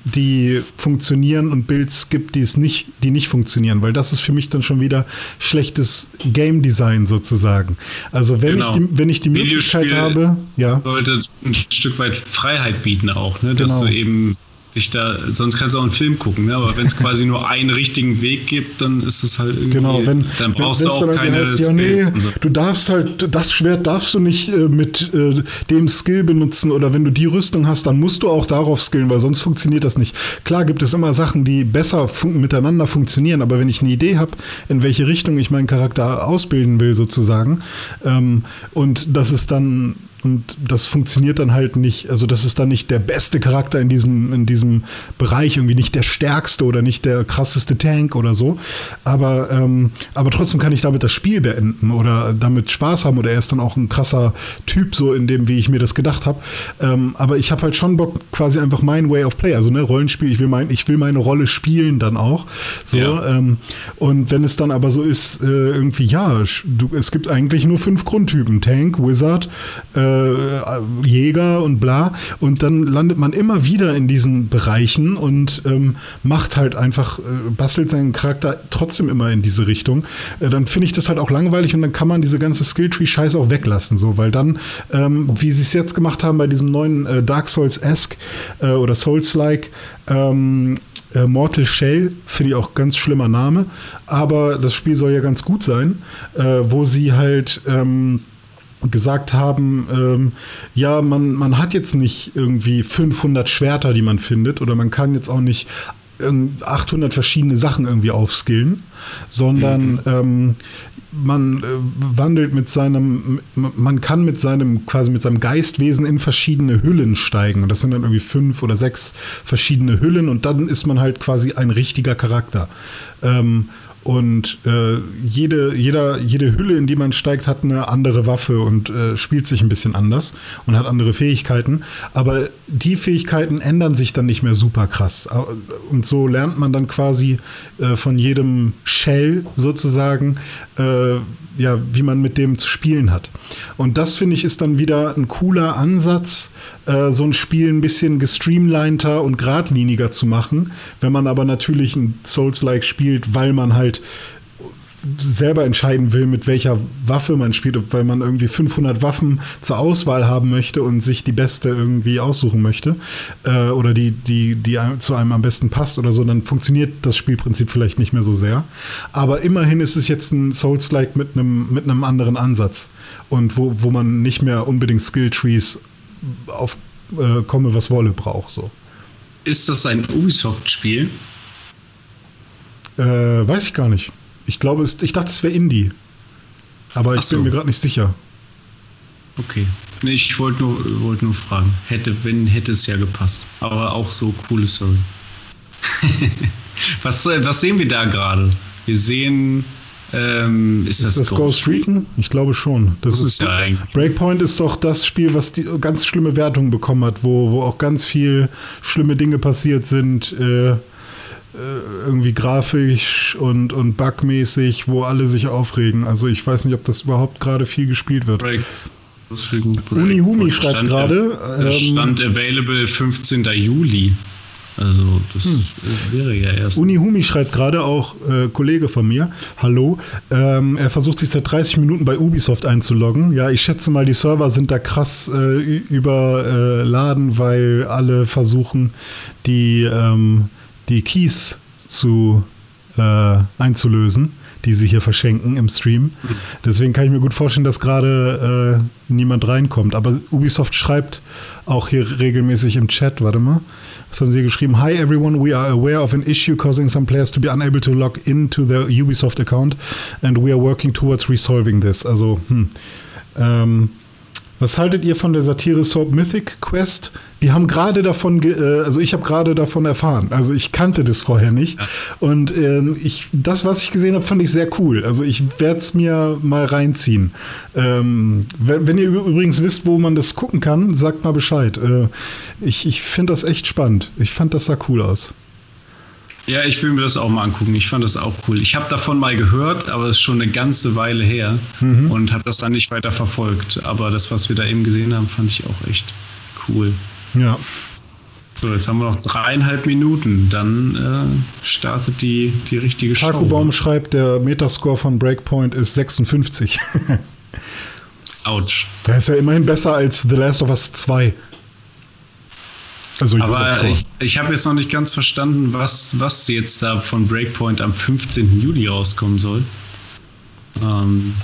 die funktionieren und Builds gibt, die es nicht, die nicht funktionieren, weil das ist für mich dann schon wieder schlechtes Game Design sozusagen. Also wenn genau. ich die, wenn ich die Möglichkeit habe, ja. Sollte ein Stück weit Freiheit bieten auch, ne? dass genau. du eben sich da, sonst kannst du auch einen Film gucken, ne? aber wenn es quasi nur einen richtigen Weg gibt, dann ist es halt irgendwie, genau, wenn, dann brauchst du auch dann keine heißt, ja, nee, so. Du darfst halt, das Schwert darfst du nicht äh, mit äh, dem Skill benutzen oder wenn du die Rüstung hast, dann musst du auch darauf skillen, weil sonst funktioniert das nicht. Klar gibt es immer Sachen, die besser fun miteinander funktionieren, aber wenn ich eine Idee habe, in welche Richtung ich meinen Charakter ausbilden will sozusagen ähm, und das ist dann und das funktioniert dann halt nicht, also das ist dann nicht der beste Charakter in diesem, in diesem Bereich, irgendwie nicht der stärkste oder nicht der krasseste Tank oder so. Aber, ähm, aber trotzdem kann ich damit das Spiel beenden oder damit Spaß haben oder er ist dann auch ein krasser Typ, so in dem, wie ich mir das gedacht habe. Ähm, aber ich habe halt schon Bock, quasi einfach mein Way of Play, also ne, Rollenspiel, ich will, mein, ich will meine Rolle spielen dann auch. So, ja. ähm, und wenn es dann aber so ist, äh, irgendwie, ja, du, es gibt eigentlich nur fünf Grundtypen: Tank, Wizard, äh, äh, Jäger und bla. Und dann landet man immer wieder in diesen Bereichen und ähm, macht halt einfach, äh, bastelt seinen Charakter trotzdem immer in diese Richtung. Äh, dann finde ich das halt auch langweilig und dann kann man diese ganze Skilltree-Scheiße auch weglassen, so, weil dann, ähm, wie sie es jetzt gemacht haben bei diesem neuen äh, Dark Souls-esque äh, oder Souls-like, ähm, äh, Mortal Shell, finde ich auch ganz schlimmer Name, aber das Spiel soll ja ganz gut sein, äh, wo sie halt ähm, gesagt haben, ähm, ja, man, man hat jetzt nicht irgendwie 500 Schwerter, die man findet, oder man kann jetzt auch nicht 800 verschiedene Sachen irgendwie aufskillen, sondern mhm. ähm, man äh, wandelt mit seinem, man kann mit seinem, quasi mit seinem Geistwesen in verschiedene Hüllen steigen. Und das sind dann irgendwie fünf oder sechs verschiedene Hüllen und dann ist man halt quasi ein richtiger Charakter. Ähm, und äh, jede, jeder, jede Hülle, in die man steigt, hat eine andere Waffe und äh, spielt sich ein bisschen anders und hat andere Fähigkeiten. Aber die Fähigkeiten ändern sich dann nicht mehr super krass. Und so lernt man dann quasi äh, von jedem Shell sozusagen, äh, ja, wie man mit dem zu spielen hat. Und das finde ich ist dann wieder ein cooler Ansatz, äh, so ein Spiel ein bisschen gestreamliner und geradliniger zu machen. Wenn man aber natürlich ein Souls-like spielt, weil man halt selber entscheiden will, mit welcher Waffe man spielt, weil man irgendwie 500 Waffen zur Auswahl haben möchte und sich die beste irgendwie aussuchen möchte äh, oder die, die, die zu einem am besten passt oder so, dann funktioniert das Spielprinzip vielleicht nicht mehr so sehr. Aber immerhin ist es jetzt ein Souls-like mit einem, mit einem anderen Ansatz und wo, wo man nicht mehr unbedingt Skill-Trees auf äh, komme, was wolle braucht. So. Ist das ein Ubisoft-Spiel? Äh, weiß ich gar nicht. Ich glaube, es, ich dachte, es wäre Indie. Aber ich so. bin mir gerade nicht sicher. Okay. Nee, ich wollte nur, wollt nur fragen. Hätte, wenn, hätte es ja gepasst. Aber auch so coole Story. was, was sehen wir da gerade? Wir sehen. Ähm, ist, ist, das, das Ghost, Recon? Ich glaube schon. Das, das ist, ist, ja eigentlich. Breakpoint ist doch das Spiel, was die ganz schlimme Wertungen bekommen hat, wo, wo auch ganz viel schlimme Dinge passiert sind. Äh, äh, irgendwie grafisch und, und bugmäßig, wo alle sich aufregen. Also ich weiß nicht, ob das überhaupt gerade viel gespielt wird. Break. Unihumi schreibt gerade. Ähm, stand available 15. Juli. Also das hm. wäre ja erst. Unihumi schreibt gerade auch, äh, Kollege von mir, hallo, ähm, er versucht sich seit 30 Minuten bei Ubisoft einzuloggen. Ja, ich schätze mal, die Server sind da krass äh, überladen, weil alle versuchen, die ähm, die Keys zu äh, einzulösen, die sie hier verschenken im Stream. Deswegen kann ich mir gut vorstellen, dass gerade äh, niemand reinkommt. Aber Ubisoft schreibt auch hier regelmäßig im Chat, warte mal. Was haben sie geschrieben? Hi everyone, we are aware of an issue causing some players to be unable to log into their Ubisoft account and we are working towards resolving this. Also, hm. Ähm, was haltet ihr von der Satire Soap Mythic Quest? Wir haben gerade davon, äh, also ich habe gerade davon erfahren. Also ich kannte das vorher nicht. Und äh, ich, das, was ich gesehen habe, fand ich sehr cool. Also ich werde es mir mal reinziehen. Ähm, wenn, wenn, ihr übrigens wisst, wo man das gucken kann, sagt mal Bescheid. Äh, ich ich finde das echt spannend. Ich fand das sah cool aus. Ja, ich will mir das auch mal angucken. Ich fand das auch cool. Ich habe davon mal gehört, aber es ist schon eine ganze Weile her mhm. und habe das dann nicht weiter verfolgt. Aber das, was wir da eben gesehen haben, fand ich auch echt cool. Ja. So, jetzt haben wir noch dreieinhalb Minuten. Dann äh, startet die, die richtige Show. Takubaum schreibt, der Metascore von Breakpoint ist 56. Autsch. Der ist ja immerhin besser als The Last of Us 2. Also Aber ich, ich habe jetzt noch nicht ganz verstanden, was, was jetzt da von Breakpoint am 15. Juli rauskommen soll. Ähm,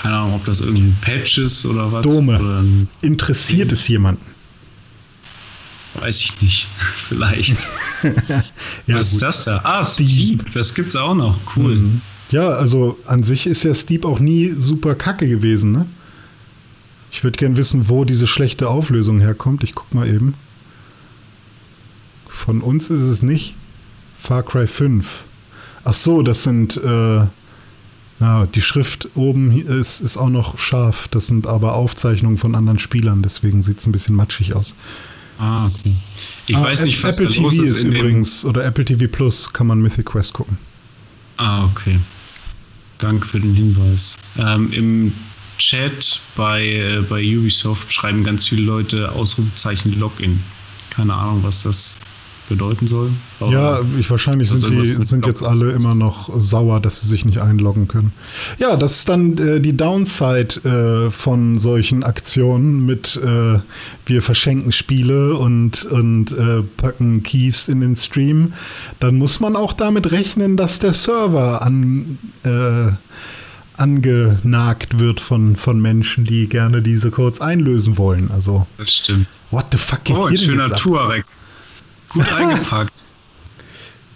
keine Ahnung, ob das irgendein Patch ist oder was. Dome. Oder Interessiert es jemanden? Weiß ich nicht. Vielleicht. ja, was gut. ist das da? Ah, Steep. Das gibt's auch noch. Cool. Mhm. Ja, also an sich ist ja Steep auch nie super kacke gewesen, ne? Ich würde gern wissen, wo diese schlechte Auflösung herkommt. Ich guck mal eben. Von uns ist es nicht. Far Cry 5. Ach so, das sind äh, ja, die Schrift oben ist, ist auch noch scharf. Das sind aber Aufzeichnungen von anderen Spielern, deswegen sieht es ein bisschen matschig aus. Ah, okay. Ich ah, weiß nicht, was Apple TV ist, ist übrigens, oder Apple TV Plus kann man Mythic Quest gucken. Ah, okay. Danke für den Hinweis. Ähm, Im Chat bei, äh, bei Ubisoft schreiben ganz viele Leute Ausrufezeichen Login. Keine Ahnung, was das bedeuten soll. ja, ich, wahrscheinlich sind, die, sind jetzt alle immer noch sauer, dass sie sich nicht einloggen können. Ja, das ist dann äh, die Downside äh, von solchen Aktionen mit äh, wir verschenken Spiele und, und äh, packen Keys in den Stream. Dann muss man auch damit rechnen, dass der Server an äh, angenagt wird von, von Menschen, die gerne diese Codes einlösen wollen. Also. Das stimmt. What the fuck geht Oh, ein schöner Tuareg. Gut eingepackt.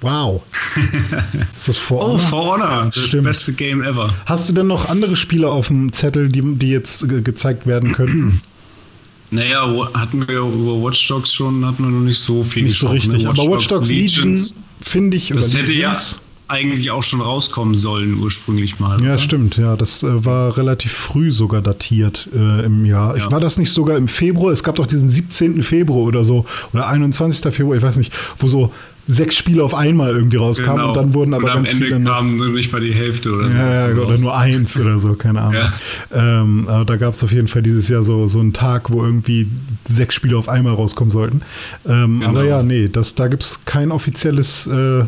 Wow. Ist das For Honor? Oh, For Honor. Das Stimmt. beste Game ever. Hast du denn noch andere Spiele auf dem Zettel, die, die jetzt ge gezeigt werden könnten? Naja, hatten wir über Watch Dogs schon, hatten wir noch nicht so viel Nicht so richtig, Watch aber Watch Dogs Legion, finde ich, das hätte ja eigentlich auch schon rauskommen sollen ursprünglich mal. Ja, oder? stimmt, ja. Das äh, war relativ früh sogar datiert äh, im Jahr. Ja. War das nicht sogar im Februar? Es gab doch diesen 17. Februar oder so, oder 21. Februar, ich weiß nicht, wo so sechs Spiele auf einmal irgendwie rauskamen genau. und dann wurden aber und ganz am Ende viele kamen nicht mal die Hälfte oder so. Ja, ja oder nur eins oder so, keine Ahnung. Ja. Ähm, aber da gab es auf jeden Fall dieses Jahr so, so einen Tag, wo irgendwie sechs Spiele auf einmal rauskommen sollten. Ähm, genau. Aber ja, nee, das, da gibt es kein offizielles äh,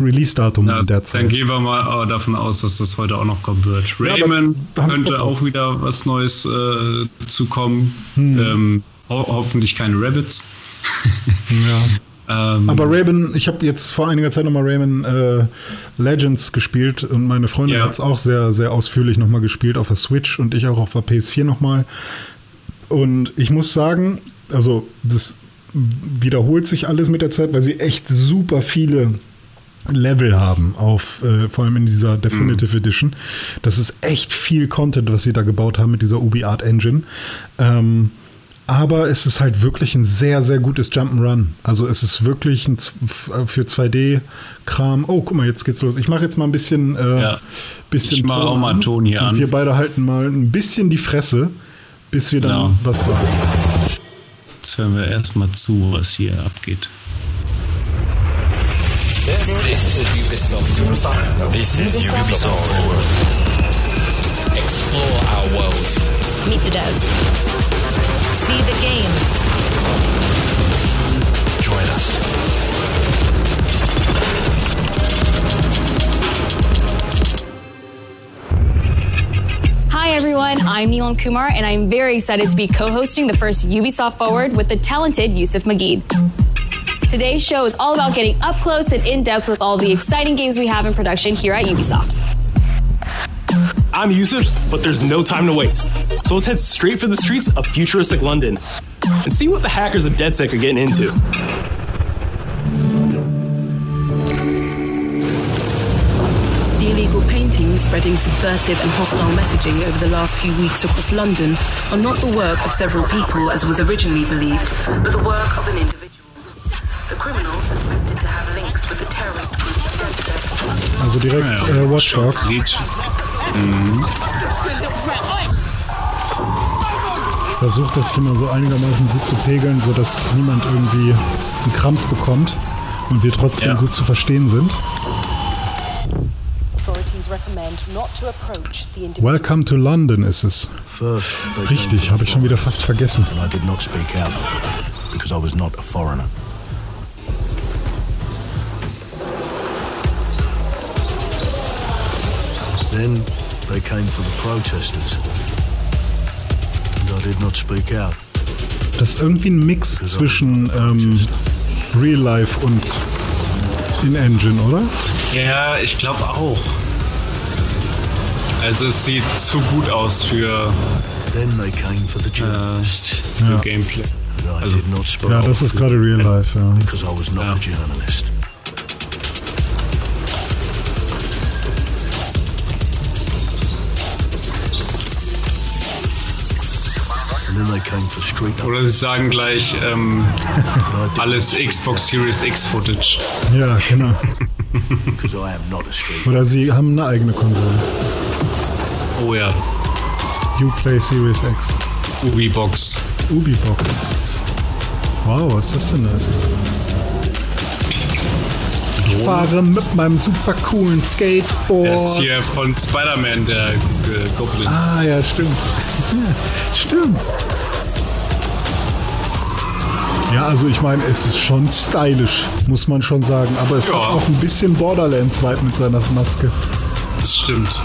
Release-Datum in der Zeit. Dann gehen wir mal davon aus, dass das heute auch noch kommen wird. Rayman ja, könnte auch wieder was Neues äh, zukommen. Hm. Ähm, ho hoffentlich keine Rabbits. ja. ähm, Aber Rayman, ich habe jetzt vor einiger Zeit nochmal Rayman äh, Legends gespielt und meine Freundin ja. hat es auch sehr, sehr ausführlich nochmal gespielt auf der Switch und ich auch auf der PS4 nochmal. Und ich muss sagen, also das wiederholt sich alles mit der Zeit, weil sie echt super viele Level haben, auf, äh, vor allem in dieser Definitive mhm. Edition. Das ist echt viel Content, was sie da gebaut haben mit dieser UbiArt Engine. Ähm, aber es ist halt wirklich ein sehr, sehr gutes Jump'n'Run. Also es ist wirklich ein für 2D-Kram. Oh, guck mal, jetzt geht's los. Ich mache jetzt mal ein bisschen, äh, ja. bisschen ich mache auch mal Ton hier an. Wir beide halten mal ein bisschen die Fresse, bis wir dann genau. was sagen. Jetzt hören wir erstmal zu, was hier abgeht. This, this is Ubisoft. Ubisoft. This is Ubisoft. Explore our world. Meet the devs. See the games. Join us. Hi everyone, I'm Neelam Kumar and I'm very excited to be co-hosting the first Ubisoft Forward with the talented Yusuf Magid. Today's show is all about getting up close and in depth with all the exciting games we have in production here at Ubisoft. I'm Yusuf, but there's no time to waste. So let's head straight for the streets of futuristic London and see what the hackers of DedSec are getting into. The illegal paintings spreading subversive and hostile messaging over the last few weeks across London are not the work of several people as was originally believed, but the work of an individual. Also direkt äh, Watch Dogs. Mhm. Versucht das hier mal so einigermaßen gut zu pegeln, sodass niemand irgendwie einen Krampf bekommt und wir trotzdem ja. gut zu verstehen sind. Welcome to London ist es. Richtig, habe ich schon wieder fast vergessen. Then they came for the protesters. And I did not speak out. Das ist irgendwie ein Mix zwischen ähm, Real Life und In-Engine, oder? Ja, ich glaube auch. Also es sieht zu gut aus für, äh, für ja. Gameplay. Also, ja, das ist gerade Real Life, ja. Oder sie sagen gleich ähm, alles Xbox Series X Footage. Ja, genau. Oder sie haben eine eigene Konsole. Oh ja. Uplay Series X. Ubibox. Ubibox. Wow, was ist das denn da? Ich fahre mit meinem super coolen Skateboard. Das ist hier von Spider-Man, der Goblin. Ah, ja, stimmt. Ja, stimmt. Ja, also ich meine, es ist schon stylisch, muss man schon sagen. Aber es ja. hat auch ein bisschen Borderlands-Vibe mit seiner Maske. Das stimmt.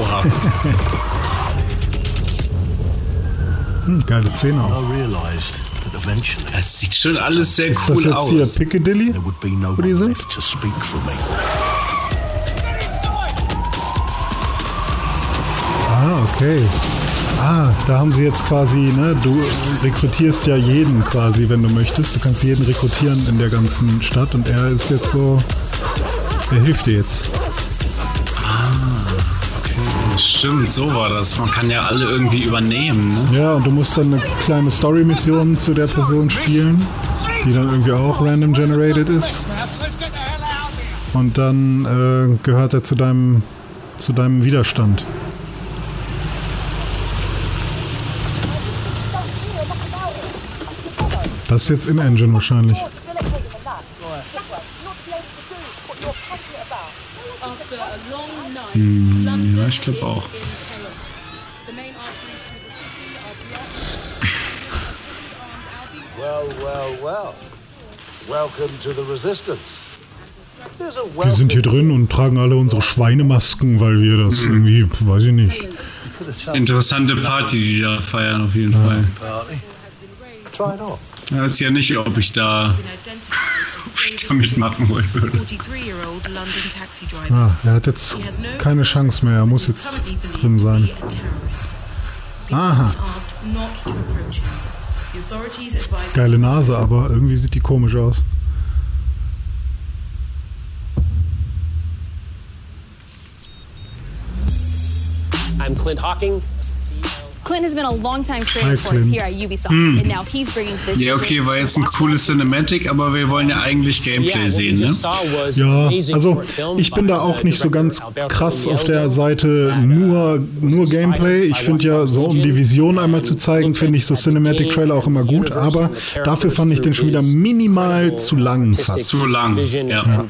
Oha. hm, geile Szene auch. Das sieht schon alles sehr cool aus. Ist das jetzt hier Piccadilly, wo die sind? Ah, okay. Ah, da haben sie jetzt quasi, ne, du rekrutierst ja jeden quasi, wenn du möchtest. Du kannst jeden rekrutieren in der ganzen Stadt und er ist jetzt so, er hilft dir jetzt. Stimmt, so war das. Man kann ja alle irgendwie übernehmen. Ne? Ja, und du musst dann eine kleine Story-Mission zu der Person spielen, die dann irgendwie auch random generated ist. Und dann äh, gehört er zu deinem, zu deinem Widerstand. Das ist jetzt in-Engine wahrscheinlich. Hm, ja, ich glaube auch. Well, well, well. Welcome to the Resistance. Wir sind hier drin und tragen alle unsere Schweinemasken, weil wir das mhm. irgendwie, weiß ich nicht. Interessante Party, die da feiern auf jeden ja. Fall. Ja, ist ja nicht, ob ich da ich da mitmachen wollen würde. Ah, er hat jetzt keine Chance mehr. Er muss jetzt drin sein. Aha. Geile Nase, aber irgendwie sieht die komisch aus. I'm Clint Hawking, Clint has been a long-time creator for us here at Ubisoft, hm. and now he's bringing this. Ja, okay, war jetzt ein cooles Cinematic, aber wir wollen ja eigentlich Gameplay sehen, ne? Ja, also ich bin da auch nicht so ganz krass auf der Seite nur, nur Gameplay. Ich finde ja so, um die Vision einmal zu zeigen, finde ich so Cinematic Trailer auch immer gut, aber dafür fand ich den schon wieder minimal zu lang fast. Zu lang, ja. ja.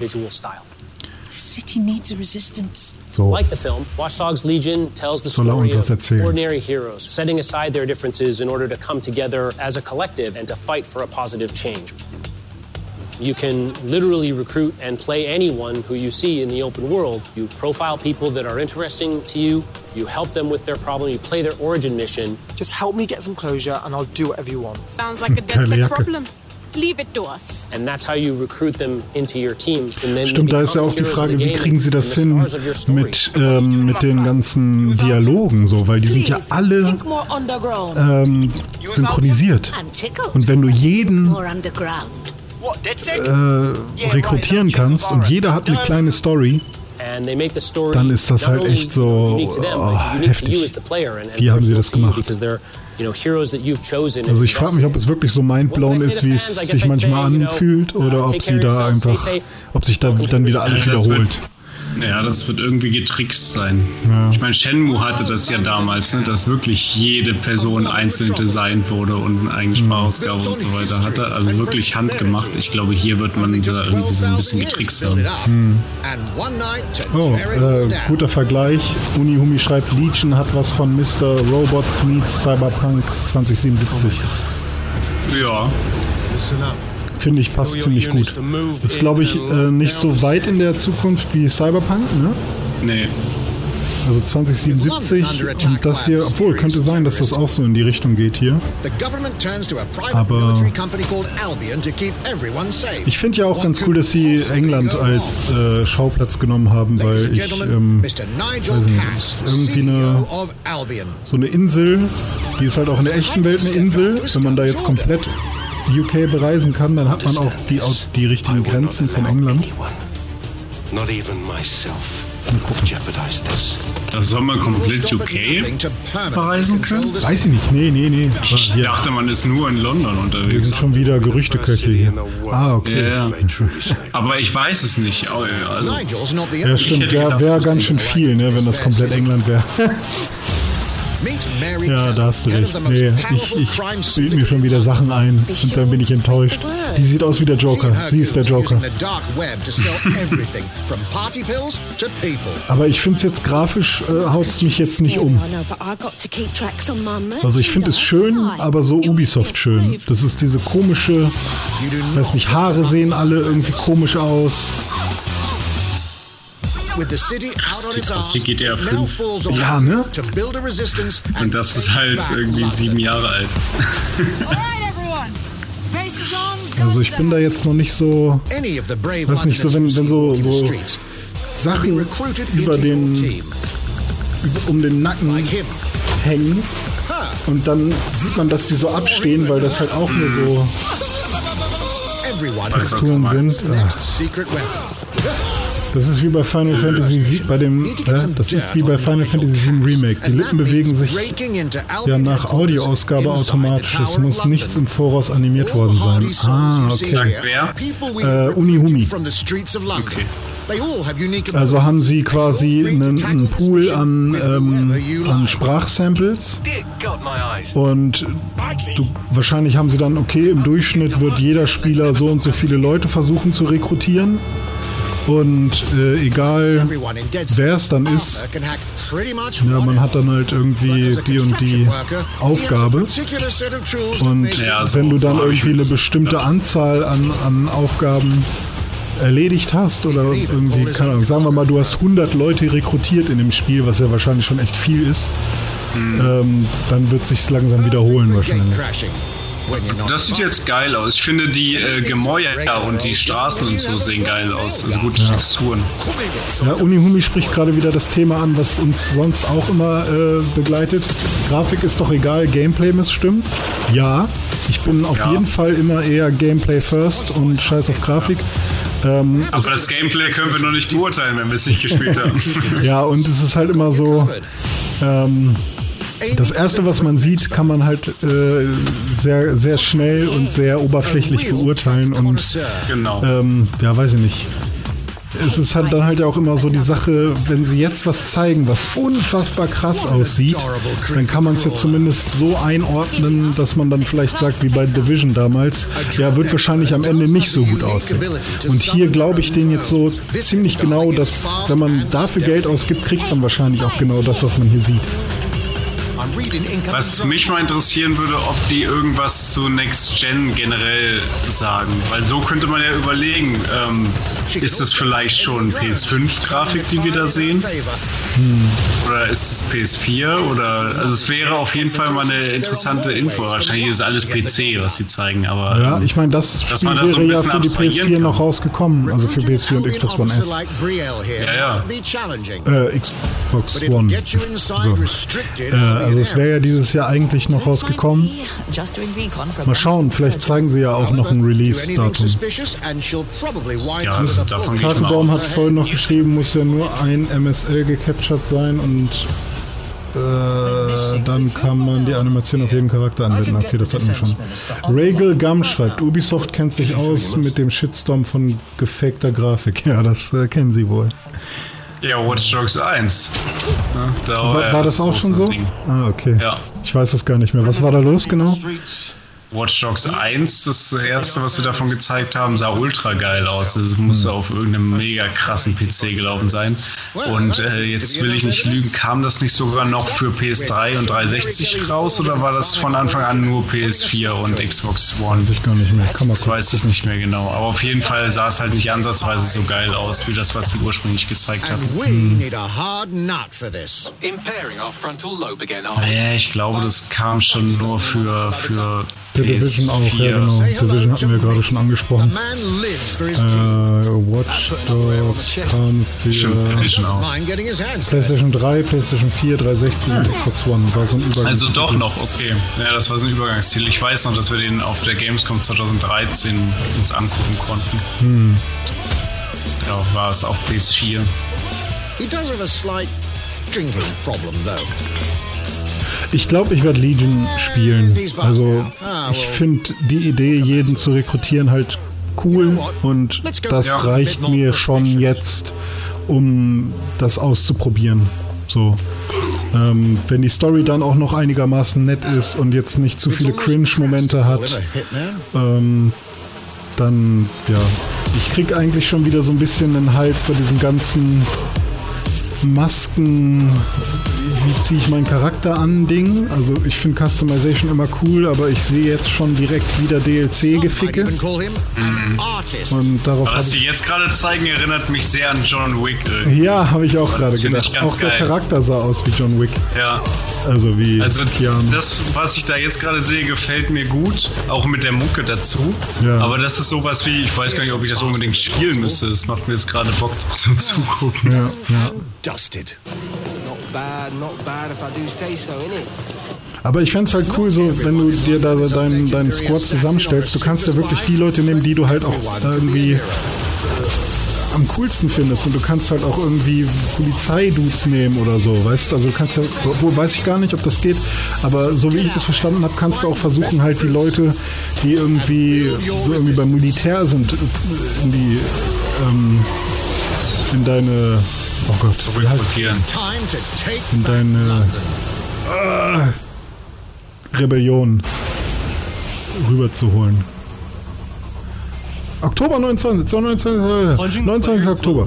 The city needs a resistance. So. Like the film, Watch Dogs Legion tells the story of ordinary heroes setting aside their differences in order to come together as a collective and to fight for a positive change. You can literally recruit and play anyone who you see in the open world. You profile people that are interesting to you, you help them with their problem, you play their origin mission. Just help me get some closure and I'll do whatever you want. Sounds like a dead set problem. Leave it to us. And that's how you recruit them into your team. Stimmt, da ist ja auch die Frage, wie kriegen sie das hin mit, ähm, mit den ganzen Dialogen so, weil die sind ja alle ähm, synchronisiert. Und wenn du jeden äh, rekrutieren kannst und jeder hat eine kleine Story, dann ist das halt echt so oh, heftig. Wie haben sie das gemacht? Also ich frage mich, ob es wirklich so mindblown ist, wie es sich manchmal anfühlt, oder ob sie da einfach, ob sich da dann wieder alles wiederholt. Ja, das wird irgendwie getrickst sein. Ja. Ich meine, Shenmue hatte das ja damals, ne, dass wirklich jede Person einzeln designt wurde und eine eigene Sprachausgabe und so weiter hatte. Also wirklich handgemacht. Ich glaube, hier wird man da irgendwie so ein bisschen getrickst haben. Hm. Oh, äh, guter Vergleich. Unihumi schreibt, Legion hat was von Mr. Robots meets Cyberpunk 2077. Ja. Finde ich passt ziemlich gut. Ist, glaube ich, äh, nicht so weit in der Zukunft wie Cyberpunk, ne? Nee. Also 2077 und das hier, obwohl könnte sein, dass das auch so in die Richtung geht hier. Aber ich finde ja auch ganz cool, dass sie England als äh, Schauplatz genommen haben, weil ich, ähm, weiß nicht, das ist irgendwie eine, so eine Insel, die ist halt auch in der echten Welt eine Insel. Wenn man da jetzt komplett UK bereisen kann, dann hat man auch die, die richtigen Grenzen von England. Not even myself. Das soll man komplett UK bereisen können? Weiß ich nicht. Nee, nee, nee. Ich hier. dachte, man ist nur in London unterwegs. Wir sind schon wieder Gerüchteköche hier. Ah, okay. Ja, Aber ich weiß es nicht. Also, ja, stimmt. Wäre wär ganz schön viel, ne, wenn das komplett England wäre. Ja, da hast du recht. Nee, ich, ich bilde mir schon wieder Sachen ein und dann bin ich enttäuscht. Die sieht aus wie der Joker. Sie ist der Joker. Aber ich finde es jetzt grafisch, äh, haut es mich jetzt nicht um. Also ich finde es schön, aber so Ubisoft schön. Das ist diese komische, weiß nicht, Haare sehen alle irgendwie komisch aus. Sieht aus wie GTA 5. Ja, ne? Und das ist halt irgendwie sieben Jahre alt. Also ich bin da jetzt noch nicht so, weiß nicht, so wenn, wenn so, so Sachen über den, um den Nacken hängen und dann sieht man, dass die so abstehen, weil das halt auch nur so Texturen sind. Ja. Das ist wie bei Final Fantasy bei dem, äh, das ist wie bei Final Fantasy VII Remake. Die Lippen bewegen sich ja nach Audioausgabe automatisch. Es muss nichts im Voraus animiert worden sein. Ah, okay. Äh, Unihumi. Okay. Also haben sie quasi einen, einen Pool an, ähm, an Sprachsamples. Und du, wahrscheinlich haben sie dann, okay, im Durchschnitt wird jeder Spieler so und so viele Leute versuchen zu rekrutieren und äh, egal wer es dann ist, ja, man hat dann halt irgendwie die und die Aufgabe. Und ja, so wenn du dann irgendwie eine bestimmte Anzahl an, an Aufgaben erledigt hast oder irgendwie, keine Ahnung, sagen wir mal, du hast 100 Leute rekrutiert in dem Spiel, was ja wahrscheinlich schon echt viel ist, mhm. ähm, dann wird sich langsam wiederholen wahrscheinlich. Das sieht jetzt geil aus. Ich finde die äh, Gemäuer und die Straßen und so sehen geil aus. Also gute ja. Texturen. Ja, Unihumi spricht gerade wieder das Thema an, was uns sonst auch immer äh, begleitet. Grafik ist doch egal, Gameplay muss stimmen. Ja, ich bin auf ja. jeden Fall immer eher Gameplay first und scheiß auf Grafik. Ähm, Aber das Gameplay können wir noch nicht beurteilen, wenn wir es nicht gespielt haben. ja, und es ist halt immer so. Ähm, das erste, was man sieht, kann man halt äh, sehr, sehr schnell und sehr oberflächlich beurteilen und genau. ähm, ja, weiß ich nicht. Es ist halt dann halt ja auch immer so die Sache, wenn sie jetzt was zeigen, was unfassbar krass aussieht, dann kann man es ja zumindest so einordnen, dass man dann vielleicht sagt, wie bei Division damals, ja, wird wahrscheinlich am Ende nicht so gut aussehen. Und hier glaube ich denen jetzt so ziemlich genau, dass wenn man dafür Geld ausgibt, kriegt man wahrscheinlich auch genau das, was man hier sieht. Was mich mal interessieren würde, ob die irgendwas zu Next Gen generell sagen. Weil so könnte man ja überlegen, ähm, ist es vielleicht schon PS5-Grafik, die wir da sehen? Hm. Oder ist es PS4? Oder also es wäre auf jeden Fall mal eine interessante Info. Wahrscheinlich ist alles PC, was sie zeigen, aber. Ja, ich meine, das Spiel das wäre ja für die PS4 kann. noch rausgekommen, also für PS4 und Xbox One S. Ja, ja. Äh, Xbox One. So. Äh, also es wäre ja dieses Jahr eigentlich noch rausgekommen. Mal schauen, vielleicht zeigen sie ja auch noch ein Release-Datum. Ja, also davon Tafelbaum hat vorhin noch geschrieben, muss ja nur ein MSL gecaptured sein und äh, dann kann man die Animation auf jeden Charakter anwenden. Okay, das hatten wir schon. Regal Gum schreibt, Ubisoft kennt sich aus mit dem Shitstorm von gefakter Grafik. Ja, das äh, kennen sie wohl. Ja, Watch Dogs 1. Ja, da war, war das auch schon so? Ding. Ah, okay. Ja. Ich weiß das gar nicht mehr. Was war da los genau? Watch Dogs 1, das erste, was sie davon gezeigt haben, sah ultra geil aus. Das musste auf irgendeinem mega krassen PC gelaufen sein. Und äh, jetzt will ich nicht lügen, kam das nicht sogar noch für PS3 und 360 raus oder war das von Anfang an nur PS4 und Xbox One? Weiß ich gar nicht mehr. Das weiß ich nicht mehr genau. Aber auf jeden Fall sah es halt nicht ansatzweise so geil aus, wie das, was sie ursprünglich gezeigt haben. Hm. Naja, ich glaube, das kam schon nur für, für der Division auch, ja genau. Division hatten wir gerade schon angesprochen. Äh, Watch Dogs kam für PlayStation 3, PlayStation 4, 360 und Xbox One. War so ein Übergang also doch noch, okay. Ja, das war so ein Übergangsziel. Ich weiß noch, dass wir den auf der Gamescom 2013 uns angucken konnten. Hm. Ja, war es auf PS4. He does have a slight drinking problem though. Ich glaube, ich werde Legion spielen. Also ich finde die Idee, jeden zu rekrutieren, halt cool und das reicht mir schon jetzt, um das auszuprobieren. So. Ähm, wenn die Story dann auch noch einigermaßen nett ist und jetzt nicht zu viele Cringe-Momente hat, ähm, dann ja. Ich krieg eigentlich schon wieder so ein bisschen den Hals bei diesem ganzen Masken, wie ziehe ich meinen Charakter an Ding. Also ich finde Customization immer cool, aber ich sehe jetzt schon direkt wieder DLC-Geficke. Mhm. Und darauf Was sie jetzt gerade zeigen, erinnert mich sehr an John Wick. Irgendwie. Ja, habe ich auch gerade gedacht. Auch geil. der Charakter sah aus wie John Wick. Ja. Also wie Also Keanu. das, was ich da jetzt gerade sehe, gefällt mir gut. Auch mit der Mucke dazu. Ja. Aber das ist sowas wie, ich weiß gar nicht, ob ich das unbedingt spielen müsste. Das macht mir jetzt gerade Bock zum Zugucken. Ja, ja dusted. Not bad, not bad if I do say so, innit? Aber ich fände es halt cool, so wenn du dir da deinen dein Squad zusammenstellst, du kannst ja wirklich die Leute nehmen, die du halt auch irgendwie am coolsten findest und du kannst halt auch irgendwie Polizeidudes nehmen oder so, weißt du? Also du kannst ja, wo weiß ich gar nicht, ob das geht, aber so wie ich das verstanden habe, kannst du auch versuchen halt die Leute, die irgendwie so irgendwie beim Militär sind, in die ähm, in deine Oh Gott, zu rekrutieren. In deine äh, Rebellion rüberzuholen. Oktober 29, 29, 29 Oktober.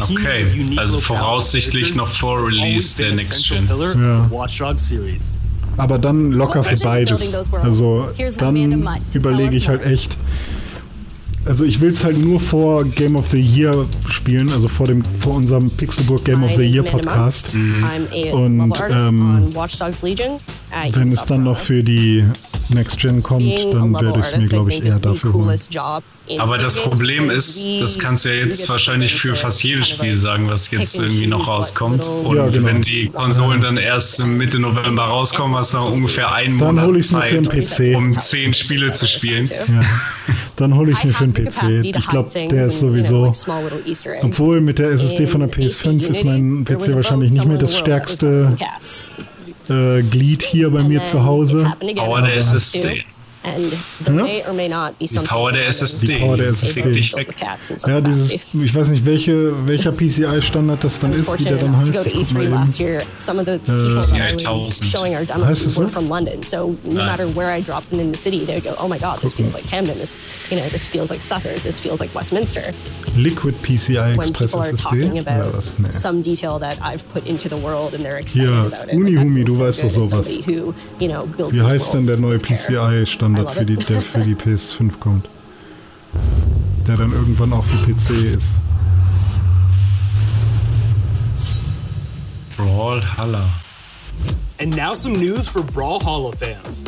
Okay, also voraussichtlich noch vor Release der Next Gen. Ja. Aber dann locker für beides. Also dann überlege ich halt echt, also ich will es halt nur vor Game of the Year spielen, also vor dem vor unserem Pixelburg Game of the Year Podcast. Und ähm, wenn es dann noch für die Next Gen kommt, dann werde ich es mir, glaube ich, eher dafür holen. Aber das Problem ist, das kannst du ja jetzt wahrscheinlich für fast jedes Spiel sagen, was jetzt irgendwie noch rauskommt. Und ja, genau. wenn die Konsolen dann erst Mitte November rauskommen, hast du ungefähr einen dann Monat Zeit, um zehn Spiele zu spielen. Ja. Dann hole ich es mir für den PC. Ich glaube, der ist sowieso. Obwohl mit der SSD von der PS5 ist mein PC wahrscheinlich nicht mehr das stärkste äh, Glied hier bei mir zu Hause. Aber der SSD. And there ja? may or may not be some Power der SSD. Die Power der SSD. Dich weg. Ja, dieses, ich weiß nicht, welche, welcher PCI-Standard das dann ist, wie der dann heißt. Ich guck mal eben. PCI 1000. Heißt es so? From London, so no matter where I dropped them in the city, they go, oh my god, this feels like Camden, this, you know, this feels like Southern, this feels like Westminster. Liquid PCI Express SSD. Talking about ja, nee. some detail that I've put into the world and they're excited ja, about it. Unihumi, du weißt doch sowas. Who, you know, Wie heißt denn der neue PCI-Standard? Standard für die, der für die PS5 kommt. Der dann irgendwann auch für PC ist. Brawlhalla. And now some news for Brawlhalla fans.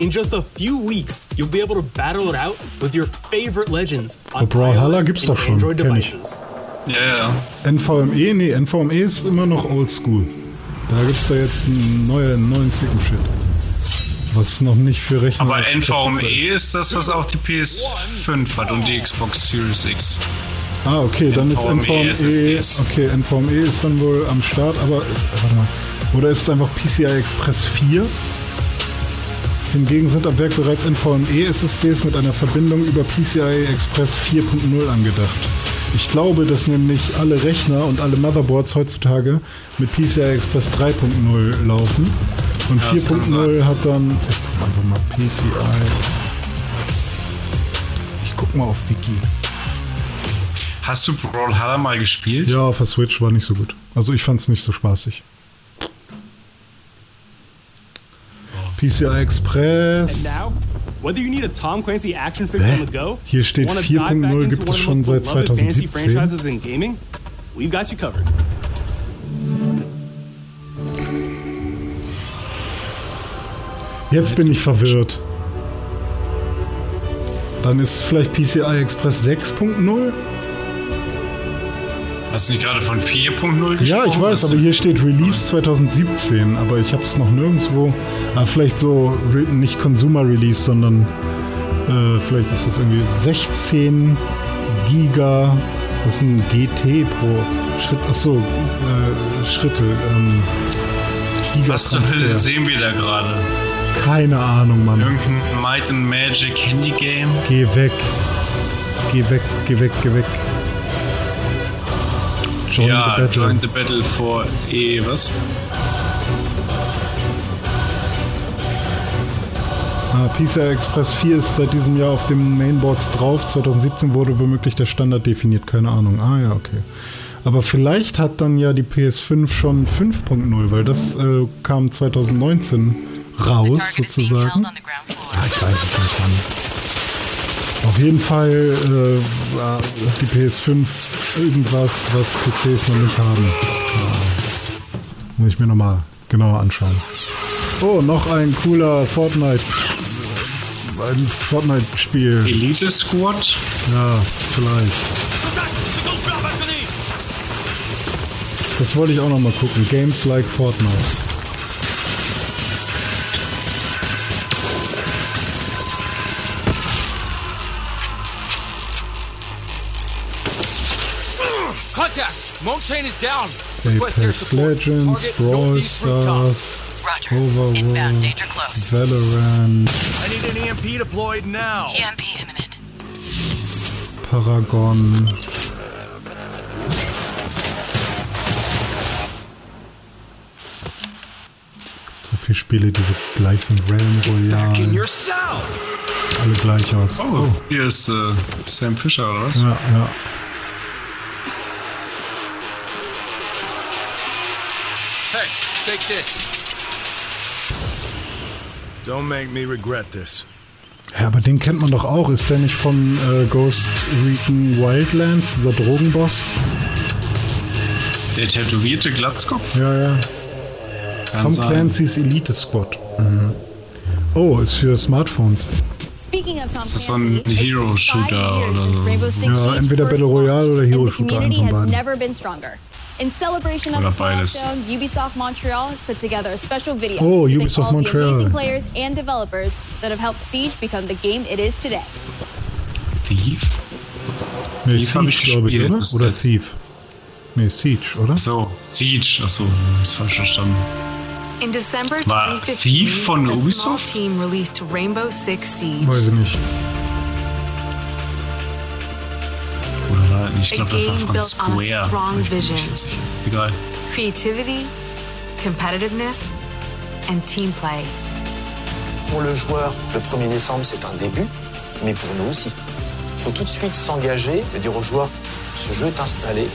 In just a few weeks, you'll be able to battle it out with your favorite legends on Brawlhalla gibt's doch schon, Android devices. Ja, yeah. NVMe, nee, NVMe ist immer noch oldschool. Da gibt's da jetzt einen neuen, neuen Sicken Shit. Was noch nicht für Rechner. Aber NVMe ist das, was auch die PS5 hat und die Xbox Series X. Ah, okay, dann NVMe, ist NVMe. Okay, NVMe ist dann wohl am Start, aber ist, warte mal. Oder ist es einfach PCI Express 4? Hingegen sind am Werk bereits NVMe-SSDs mit einer Verbindung über PCI Express 4.0 angedacht. Ich glaube, dass nämlich alle Rechner und alle Motherboards heutzutage mit PCI Express 3.0 laufen Und ja, 4.0 hat dann. Einfach mal PCI. Ich guck mal auf Wiki. Hast du Brawlhalla mal gespielt? Ja, auf der Switch war nicht so gut. Also ich fand es nicht so spaßig. PCI Express. Whether you need a Tom Clancy action fix on the go, Hier steht 4.0 gibt es schon seit 2017. Jetzt bin ich verwirrt. Dann ist es vielleicht PCI Express 6.0? Hast du nicht gerade von 4.0 gesprochen? Ja, ich weiß, aber hier steht Release 2017, aber ich habe es noch nirgendwo. Ah, vielleicht so nicht Consumer Release, sondern äh, vielleicht ist das irgendwie 16 Giga. Was ist ein GT pro Schritt? Achso, äh, Schritte. Ähm, Was zur Hölle sehen wir da gerade? Keine Ahnung, Mann. Irgendein Might and Magic Handy Game? Geh weg. Geh weg, geh weg, geh weg. Join ja, the Battle. Join the Battle for E, was? Ah, PCI Express 4 ist seit diesem Jahr auf dem Mainboards drauf. 2017 wurde womöglich der Standard definiert, keine Ahnung. Ah ja, okay. Aber vielleicht hat dann ja die PS5 schon 5.0, weil das äh, kam 2019 raus, sozusagen. Ah, ich weiß es nicht, Mann. Auf jeden Fall äh, hat die PS5 irgendwas, was PCs noch nicht haben. Ja. Muss ich mir nochmal genauer anschauen. Oh, noch ein cooler Fortnite. Ein Fortnite-Spiel. Elite Squad? Ja, vielleicht. Das wollte ich auch nochmal gucken. Games like Fortnite. Monk is down. Request Apex Legends, Brawl Stars, Overworld, Valorant. I need an EMP deployed now. EMP imminent. Paragon. So viele Spiele, diese gleich sind. Realm Royale. Alle gleich aus. Oh, oh. hier ist äh, Sam Fischer, oder was? Ja, ja. Take this. Don't make me regret this. Ja, aber den kennt man doch auch. Ist der nicht von äh, Ghost Recon Wildlands, dieser Drogenboss? Der tätowierte Glatzkopf? Ja, ja. Kann Tom sein. Clancy's Elite Squad. Mhm. Oh, ist für Smartphones. Speaking of Tom ist das so ein Hero-Shooter oder so? Ja, entweder Battle Royale oder Hero-Shooter. Einen von beiden. In celebration of this milestone, Ubisoft Montreal has put together a special video oh, to Ubisoft thank all Montreal. the amazing players and developers that have helped Siege become the game it is today. Thief? Nee, Thief Siege, glaube ich, oder? Oder Thief? Nee, Siege, oder? So, Siege, achso, ist falsch verstanden. In December War 2015, Thief von Ubisoft? team released Rainbow Six Siege. Weiß ich nicht. Ich glaube, das war von Square. Egal. Creativity, competitiveness and team play. Pour le joueur, le 1er décembre, c'est un début, mais pour nous aussi. Il faut tout de suite s'engager et dire aux joueurs, ce jeu est installé,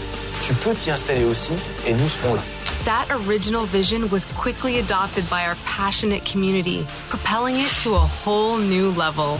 tu peux t'y installer aussi, et nous serons là. That original vision was quickly adopted by our passionate community, propelling it to a whole new level.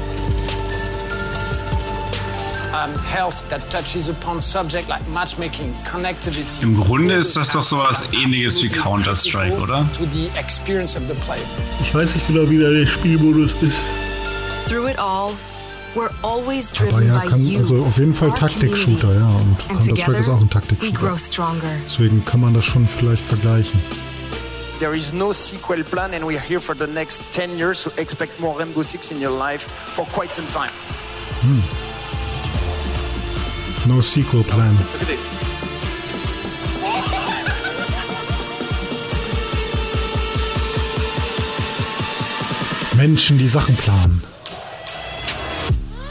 But we also had our share of challenges. Im Grunde ist das doch sowas ähnliches wie Counter-Strike, oder? Ich weiß nicht genau, wie der Spielmodus ist. Through it all, we're always driven ja, kann, also auf jeden Fall Taktik-Shooter, ja. Und Counter-Strike ist auch ein Taktik-Shooter. Deswegen kann man das schon vielleicht vergleichen. There is no sequel plan, and we are here for the next 10 years, so expect more Rainbow Six in your life for quite some time. Hm. No sequel plan. Menschen, die Sachen planen.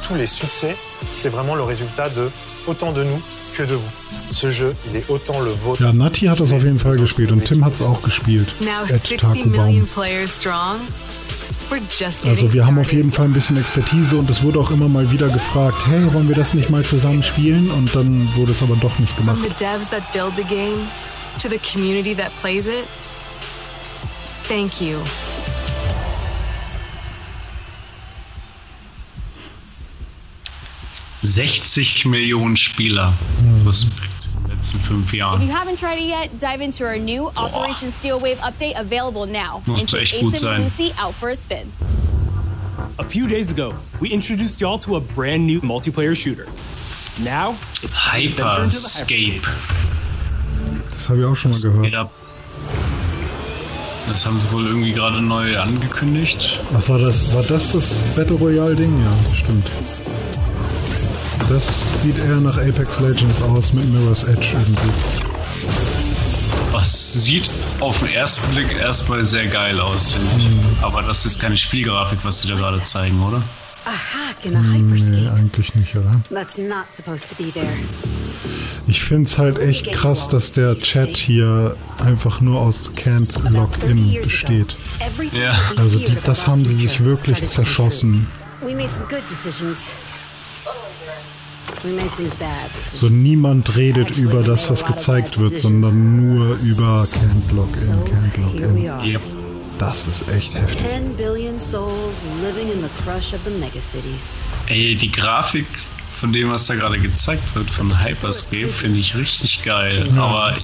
Tous les succès, c'est vraiment le résultat de autant de nous que de vous. Ce jeu, il est autant le vôtre. Ja, Nati hat das auf jeden Fall gespielt und Tim hat es auch gespielt. Now 60 million players strong. Also wir haben auf jeden Fall ein bisschen Expertise und es wurde auch immer mal wieder gefragt, hey, wollen wir das nicht mal zusammen spielen? Und dann wurde es aber doch nicht gemacht. From the devs that build the game to the community that plays it. Thank you. 60 Millionen Spieler. Mhm. Respekt. Letzten fünf Jahren. If you haven't tried it yet, dive into our new Operation Steel Wave update available now. Muss echt gut sein. Lucy out for a spin. A few days ago, we introduced y'all to a brand new multiplayer shooter. Now, it's Hyperscape. Das habe ich auch schon mal gehört. Das haben sie wohl irgendwie gerade neu angekündigt. Ach, war das, war das das Battle Royale Ding? Ja, stimmt. Das sieht eher nach Apex Legends aus mit Mirror's Edge irgendwie. Das sieht auf den ersten Blick erstmal sehr geil aus, finde ich. Mhm. Aber das ist keine Spielgrafik, was sie da gerade zeigen, oder? Nee, eigentlich nicht, oder? Ich finde es halt echt krass, dass der Chat hier einfach nur aus Can't Login besteht. Ja. Also die, das haben sie sich wirklich zerschossen. So niemand redet über das, was gezeigt wird, sondern nur über Can't Login, Can't Login. Yep. Das ist echt heftig. Ey, die Grafik von dem, was da gerade gezeigt wird von Hyperscape, finde ich richtig geil. Aber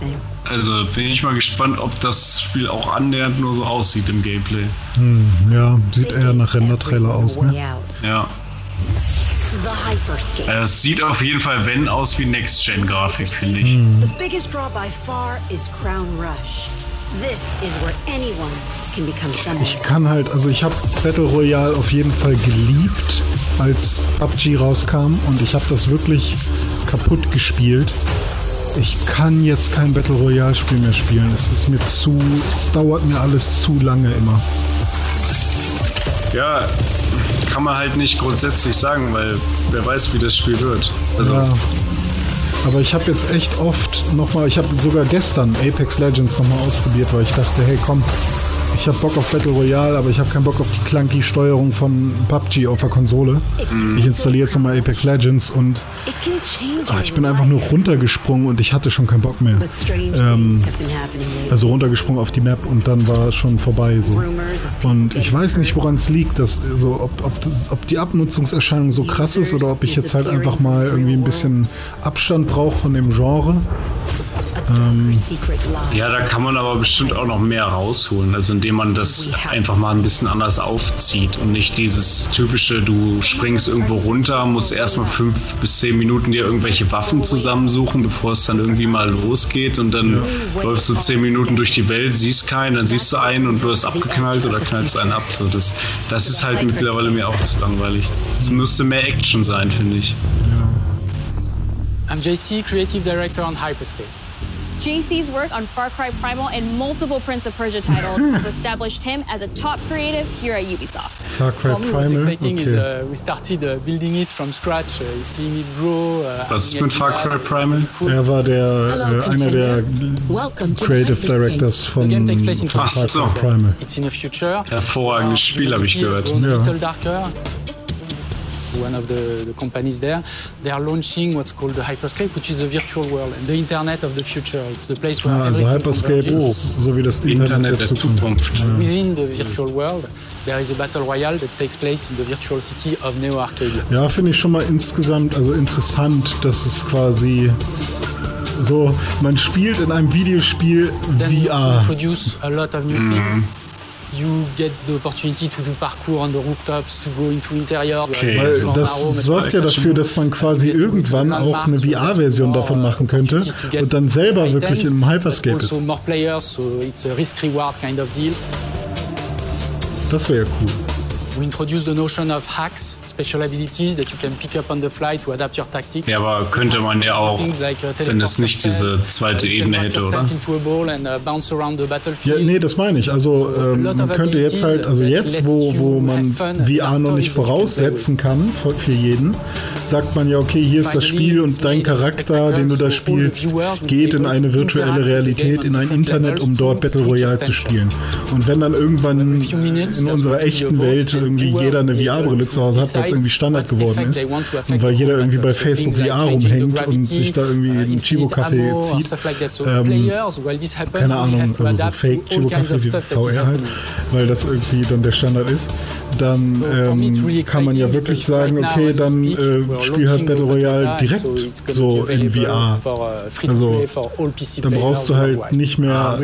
also bin ich mal gespannt, ob das Spiel auch annähernd nur so aussieht im Gameplay. Hm, ja, sieht eher nach Render-Trailer aus, ne? Ja. Es sieht auf jeden Fall, wenn, aus wie Next-Gen-Grafik, finde ich. Hm. Ich kann halt, also ich habe Battle Royale auf jeden Fall geliebt, als PUBG rauskam und ich habe das wirklich kaputt gespielt. Ich kann jetzt kein Battle Royale Spiel mehr spielen. Es ist mir zu, es dauert mir alles zu lange immer. Ja, kann man halt nicht grundsätzlich sagen, weil wer weiß, wie das Spiel wird. Also. Ja. Aber ich habe jetzt echt oft nochmal, ich habe sogar gestern Apex Legends nochmal ausprobiert, weil ich dachte, hey komm, ich habe Bock auf Battle Royale, aber ich habe keinen Bock auf die clunky Steuerung von PUBG auf der Konsole. Mhm. Ich installiere jetzt nochmal Apex Legends und ach, ich bin einfach nur runtergesprungen und ich hatte schon keinen Bock mehr. Ähm, also runtergesprungen auf die Map und dann war es schon vorbei so. Und ich weiß nicht, woran es liegt, dass so, ob, ob, das, ob die Abnutzungserscheinung so krass ist oder ob ich jetzt halt einfach mal irgendwie ein bisschen Abstand brauche von dem Genre. Ähm, ja, da kann man aber bestimmt auch noch mehr rausholen, also indem man das einfach mal ein bisschen anders aufzieht und nicht dieses typische, du springst irgendwo runter, musst erstmal fünf bis zehn Minuten dir irgendwelche Waffen zusammensuchen, bevor es dann irgendwie mal losgeht und dann ja. läufst du zehn Minuten durch die Welt, siehst keinen, dann siehst du einen und wirst abgeknallt oder knallst einen ab. das, das ist halt mittlerweile mir auch zu langweilig. Es müsste mehr Action sein, finde ich. I'm JC, Creative Director on Hyperscape. JC's work on Far Cry Primal and multiple Prince of Persia titles has established him as a top creative here at Ubisoft. Far Cry For me, Primal. what's exciting okay. is uh, we started uh, building it from scratch, uh, seeing it grow. Uh, Was ist mit Far Cry Primal? Er war der äh, einer der Creative Directors von, von Far Cry Primal. It's in the future. Hervorragendes Spiel habe ich gehört. Ja. One of the, the, companies there, they are launching what's called the Hyperscape, which is a virtual world and the Internet of the future. It's the place where ah, also Hyperscape ist so wie das Internet, Internet der Zukunft. Ja. Within the virtual world, there is a battle royale that takes place in the virtual city of Neo Arcadia. Ja, finde ich schon mal insgesamt also interessant, dass es quasi so man spielt in einem Videospiel Then VR. Produce a lot of new mm. You get the opportunity to do parkour on the rooftops, to go into interior. Okay. Weil das sorgt ja dafür, dass man quasi irgendwann auch eine VR-Version davon machen könnte und dann selber wirklich im Hyperscape ist. more players, so it's a risk-reward kind of deal. Das wäre ja cool. Ja, aber könnte man ja auch, uh, wenn es nicht diese zweite Ebene hätte, oder? Uh, ja, nee, das meine ich. Also ähm, man könnte jetzt halt, also jetzt, wo, wo man VR noch nicht voraussetzen kann für, für jeden, sagt man ja, okay, hier ist das Spiel und dein Charakter, den du da spielst, geht in eine virtuelle Realität, in ein Internet, um dort Battle Royale zu spielen. Und wenn dann irgendwann in unserer echten Welt irgendwie jeder eine VR-Brille zu Hause hat, weil es irgendwie Standard geworden ist und weil jeder irgendwie bei Facebook VR rumhängt und sich da irgendwie einen Chibo-Café zieht, ähm, keine Ahnung, also so Fake-Chibo-Café wie VR halt, weil das irgendwie dann der Standard ist, dann ähm, kann man ja wirklich sagen, okay, dann äh, spiel halt Battle Royale direkt so in VR. Uh, also dann brauchst du halt nicht mehr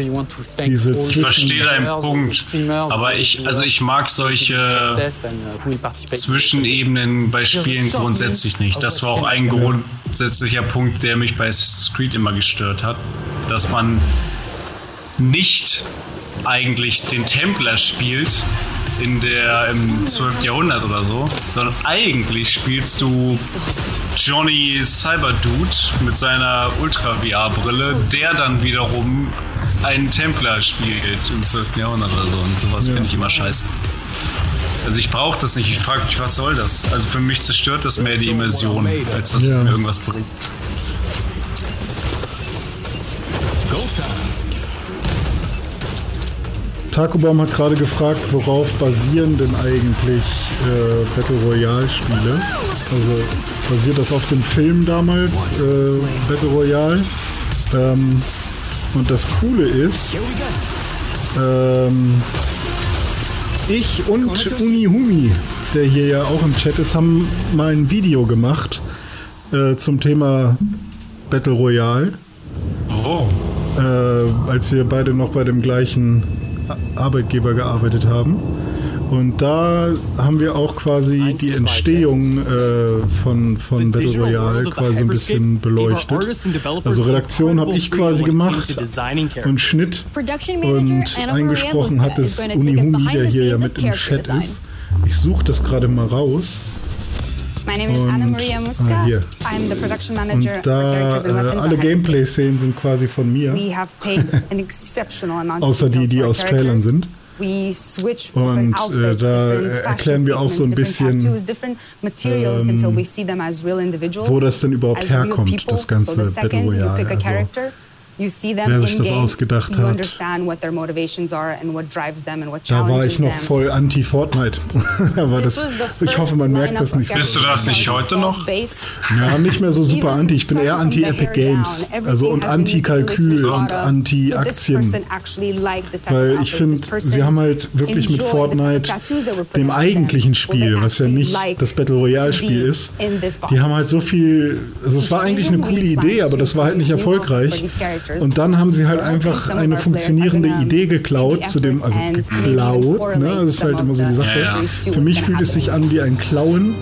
diese Ich verstehe deinen Punkt, aber ich, also ich mag solche uh, Zwischenebenen bei Spielen grundsätzlich nicht. Das war auch ein grundsätzlicher Punkt, der mich bei Assassin's Creed immer gestört hat, dass man nicht eigentlich den Templer spielt, in der im 12. Jahrhundert oder so, sondern eigentlich spielst du Johnny Cyberdude mit seiner Ultra-VR-Brille, der dann wiederum einen Templer spielt im 12. Jahrhundert oder so. Und sowas ja. finde ich immer scheiße. Also ich brauche das nicht. Ich frage mich, was soll das? Also für mich zerstört das mehr die Immersion, als dass ja. es mir irgendwas bringt. Takubaum hat gerade gefragt, worauf basieren denn eigentlich äh, Battle Royale Spiele? Also basiert das auf dem Film damals, äh, Battle Royale? Ähm, und das Coole ist, ähm, ich und Uni Humi, der hier ja auch im Chat ist, haben mal ein Video gemacht äh, zum Thema Battle Royale. Oh. Äh, als wir beide noch bei dem gleichen Arbeitgeber gearbeitet haben. Und da haben wir auch quasi die Entstehung äh, von, von Battle Royale quasi ein bisschen beleuchtet. Also Redaktion habe ich quasi gemacht und Schnitt und eingesprochen hat es Unihumi, der hier ja mit im Chat ist. Ich suche das gerade mal raus. My name is Anna Maria Muska. Ah, hier. I'm the production manager und da äh, alle Gameplay-Szenen sind quasi von mir. We have paid an exceptional amount Außer die, die aus Trailern sind. Und äh, da erklären wir auch so ein bisschen, ähm, wo das denn überhaupt herkommt, das ganze Battle Royale. Also, wer sich das ausgedacht hat. Da war ich noch voll anti-Fortnite. Aber das, ich hoffe, man merkt das nicht so. Bist du das nicht heute noch? Ja, nicht mehr so super anti. Ich bin eher anti-Epic Games. Also und anti-Kalkül und anti-Aktien. Weil ich finde, sie haben halt wirklich mit Fortnite, dem eigentlichen Spiel, was ja nicht das Battle Royale-Spiel ist, die haben halt so viel. Also es war eigentlich eine coole Idee, aber das war halt nicht erfolgreich. Und dann haben sie halt einfach eine funktionierende Idee geklaut, zu dem, also geklaut, ne? Das ist halt immer so die Sache. Für mich fühlt es sich an wie ein Klauen.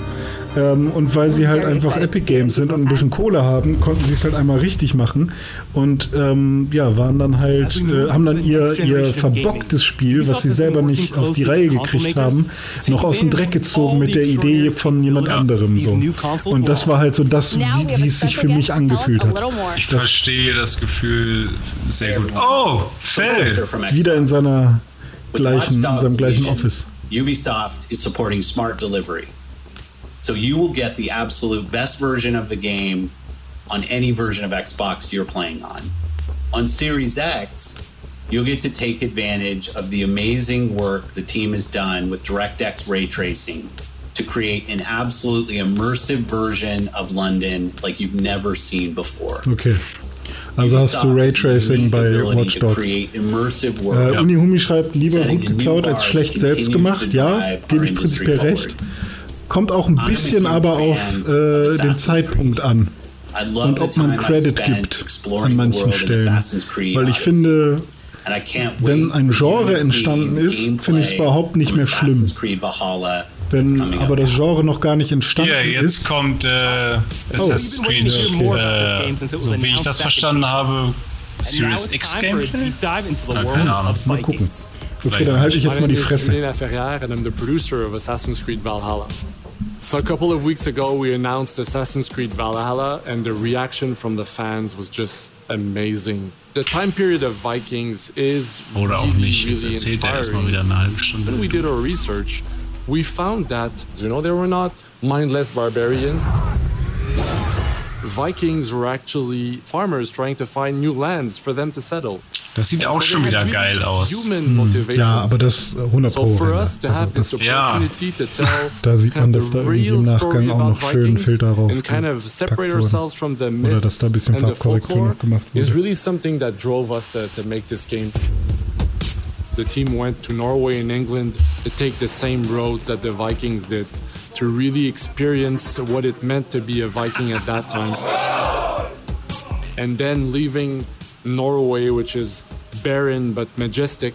Ähm, und weil sie halt einfach Epic Games sind und ein bisschen Kohle haben, konnten sie es halt einmal richtig machen. Und ähm, ja, waren dann halt, also äh, haben dann ihr, ihr verbocktes Spiel, was sie selber nicht auf die Reihe gekriegt haben, noch aus dem Dreck gezogen mit der Idee von jemand anderem. So. Und das war halt so das, wie, wie es sich für mich angefühlt hat. Ich verstehe das Gefühl sehr gut. Oh, Phil! Wieder in seiner gleichen, in seinem gleichen Office. Ubisoft is supporting smart delivery. So you will get the absolute best version of the game on any version of Xbox you're playing on. On Series X, you'll get to take advantage of the amazing work the team has done with DirectX ray tracing to create an absolutely immersive version of London like you've never seen before. Okay. Also hast du Raytracing bei Watch Dogs. Äh, Unihumi schreibt, lieber gut geklaut als schlecht selbst gemacht. Ja, gebe ich prinzipiell recht. Kommt auch ein bisschen aber auf äh, den Zeitpunkt an. Und ob man Credit gibt an manchen Stellen. Weil ich finde, wenn ein Genre entstanden ist, finde ich es überhaupt nicht mehr schlimm. Wenn aber das Genre noch gar nicht entstanden ist. Ja, jetzt kommt äh, Assassin's oh. Creed. Äh, so wie ich das verstanden habe, Series X Gameplay? keine Ahnung. Mal gucken. Okay, dann halte ich jetzt mal die Fresse. Julien Laferrière and I'm the producer of Assassin's Creed Valhalla. So a couple of weeks ago, we announced Assassin's Creed Valhalla, and the reaction from the fans was just amazing. The time period of Vikings is Oder auch nicht. Jetzt erzählt er erstmal wieder eine halbe Stunde. When we did our research, we found that, you know, they were not mindless barbarians. Vikings were actually farmers trying to find new lands for them to settle. Das sieht auch schon wieder geil aus. Hm, ja, aber das äh, 100 Pro. Also das, ja. Da sieht man, dass da irgendwie im Nachgang auch noch schön Filter drauf kind of wurden. Oder dass da ein bisschen Farbkorrektur noch gemacht wurde. Is really something that drove us to, to make this game. The team went to Norway and England to take the same roads that the Vikings did to really experience what it meant to be a Viking at that time. And then leaving Norway, which is barren but majestic,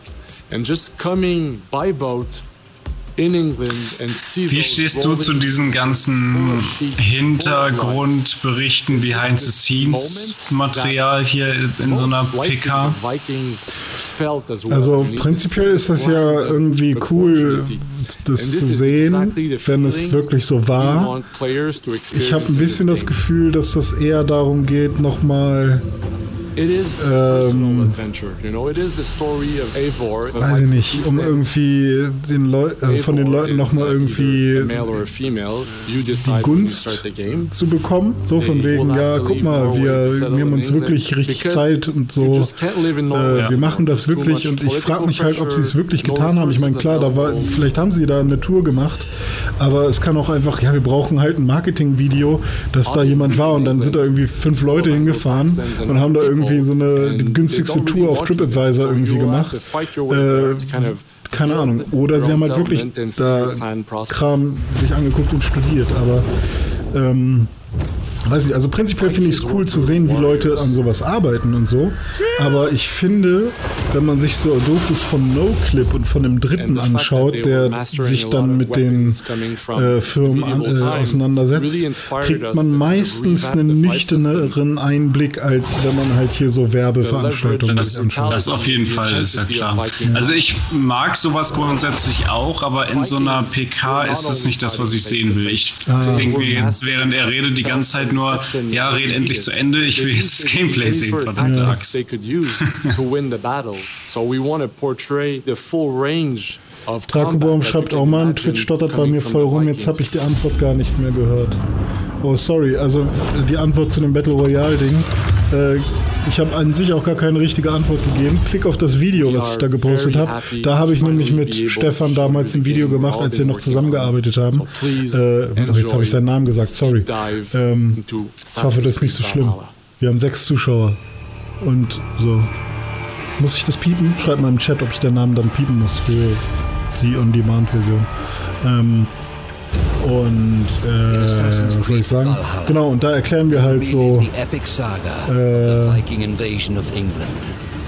and just coming by boat Wie stehst du zu diesen ganzen Hintergrundberichten, behind the scenes Material hier in so einer PK? Also prinzipiell ist das ja irgendwie cool, das zu sehen, wenn es wirklich so war. Ich habe ein bisschen das Gefühl, dass das eher darum geht, nochmal ähm, weiß ich nicht, um irgendwie den Leu äh, von den Leuten nochmal irgendwie die Gunst zu bekommen. So von wegen, ja, guck mal, wir nehmen uns wirklich richtig Zeit und so. Äh, wir machen das wirklich und ich frage mich halt, ob sie es wirklich getan haben. Ich meine, klar, da war, vielleicht haben sie da eine Tour gemacht, aber es kann auch einfach, ja, wir brauchen halt ein Marketingvideo, dass da jemand war und dann sind da irgendwie fünf Leute hingefahren und haben da irgendwie irgendwie so eine günstigste Tour auf TripAdvisor irgendwie gemacht. Äh, keine Ahnung. Oder sie haben halt wirklich da Kram sich angeguckt und studiert, aber ähm, weiß nicht, also prinzipiell finde ich es cool zu sehen, wie Leute an sowas arbeiten und so. Aber ich finde, wenn man sich so Dokus von NoClip und von dem Dritten anschaut, der sich dann mit den äh, Firmen an, äh, auseinandersetzt, kriegt man meistens einen nüchterneren Einblick, als wenn man halt hier so Werbeveranstaltungen das, anschaut. Das auf jeden Fall, ist ja klar. Also ich mag sowas grundsätzlich auch, aber in so einer PK ist das nicht das, was ich sehen will. Ich ah. denke mir jetzt, während er redet, die ganze Zeit nur, ja, red endlich zu Ende, ich will jetzt das Gameplay sehen, verdammte Axt. Dracobaum schreibt, oh man, Twitch stottert bei mir voll rum, jetzt habe ich die Antwort gar nicht mehr gehört. Oh, sorry, also die Antwort zu dem Battle Royale-Ding. Äh, ich habe an sich auch gar keine richtige Antwort gegeben. Klick auf das Video, was ich da gepostet habe. Da habe ich nämlich mit Stefan damals ein Video gemacht, als wir noch zusammengearbeitet haben. Äh, jetzt habe ich seinen Namen gesagt, sorry. Ähm, ich hoffe, das ist nicht so schlimm. Wir haben sechs Zuschauer. Und so. Muss ich das piepen? Schreibt mal im Chat, ob ich den Namen dann piepen muss für die On-Demand-Version. Ähm, und äh, was soll ich sagen? Genau, und da erklären wir halt so. Äh,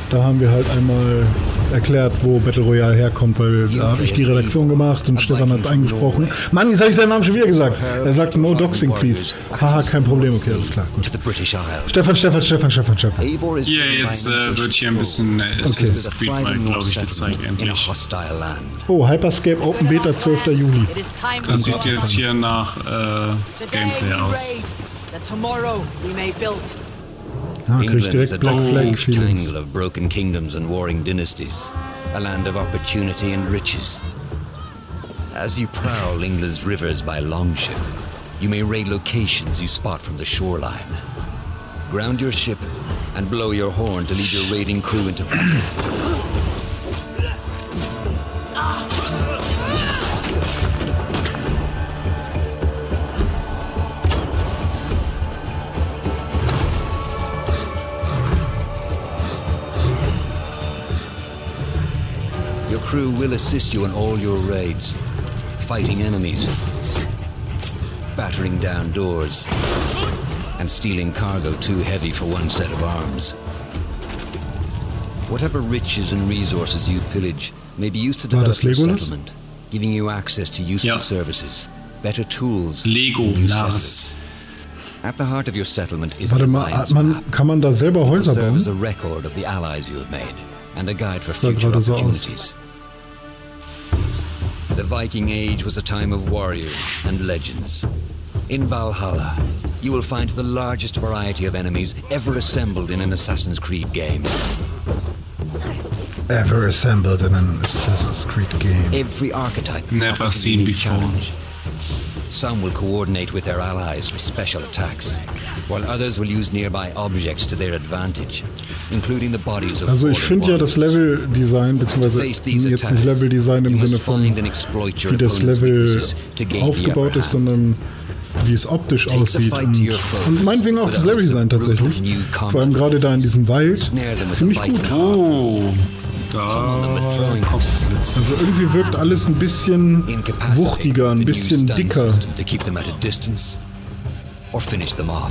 da haben wir halt einmal erklärt, wo Battle Royale herkommt, weil da habe ich die Redaktion gemacht und Stefan hat eingesprochen. Mann, jetzt habe ich seinen Namen schon wieder gesagt. Er sagt No Doxing, please. Haha, kein Problem, okay, alles klar. Gut. Stefan, Stefan, Stefan, Stefan, Stefan. Hier, jetzt äh, wird hier ein bisschen äh, Assassin's Creed mal, glaube ich, gezeigt, endlich. Oh, Hyperscape Open Beta 12. Juli. Das sieht jetzt hier nach äh, Gameplay aus. Ah, England a dark tangle of broken kingdoms and warring dynasties, a land of opportunity and riches. As you prowl England's rivers by longship, you may raid locations you spot from the shoreline. Ground your ship and blow your horn to lead your raiding crew into battle. crew will assist you in all your raids, fighting enemies, battering down doors, and stealing cargo too heavy for one set of arms. Whatever riches and resources you pillage may be used to develop your settlement, giving you access to useful ja. services, better tools, Lego, Lars. At the heart of your settlement is Warte mal, man, kann man da selber Häuser bauen? Serve as a record of the allies you have made and a guide for future opportunities. So The Viking Age was a time of warriors and legends. In Valhalla, you will find the largest variety of enemies ever assembled in an Assassin's Creed game. Ever assembled in an Assassin's Creed game. Every archetype never seen before. Challenge. Some will coordinate with their allies for special attacks, while others will use nearby objects to their advantage, including the bodies of Also ich finde ja das Level-Design, beziehungsweise jetzt nicht Level-Design im Sinne von wie das Level aufgebaut ist, sondern wie es optisch aussieht. Und, und meinetwegen auch das Level-Design tatsächlich. Vor allem gerade da in diesem Wald. Ziemlich gut. Oh. Da Also irgendwie wirkt alles ein bisschen wuchtiger, ein bisschen dicker.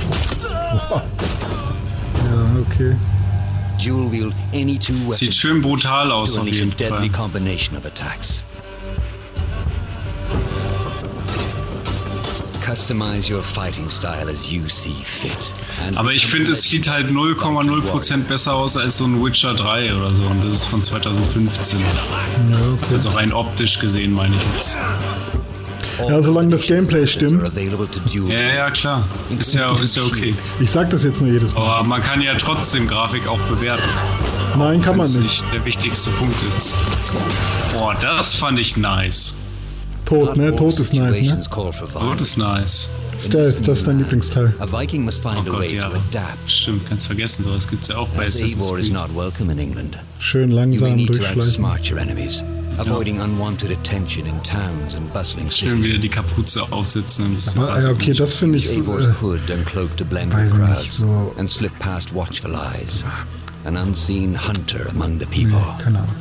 Ja, okay. Sieht schön brutal aus auf jeden Fall. Customize your fighting style as you see fit. Aber ich finde, es sieht halt 0,0% besser aus als so ein Witcher 3 oder so. Und das ist von 2015. Ja, okay. Also rein optisch gesehen, meine ich jetzt. Ja, solange das Gameplay stimmt. Ja, ja, klar. Ist ja, ist ja okay. Ich sag das jetzt nur jedes Mal. Aber man kann ja trotzdem Grafik auch bewerten. Nein, kann man nicht. nicht der wichtigste Punkt ist. Boah, das fand ich nice. Tod, ne? Tod ist nice, ne? Tod ist nice. Stealth, das ist dein Lieblingsteil. Oh way ja. Stimmt, ganz vergessen, sowas gibt's ja auch bei Assassin's Creed. Schön langsam durchschleichen. avoiding unwanted attention in towns and bustling cities. Schön wieder die Kapuze aufsetzen. Aber also okay, das finde ich so, äh, hood and cloak to blend with crowds so. and slip past watchful eyes. An unseen hunter among the people. Nee, keine Ahnung.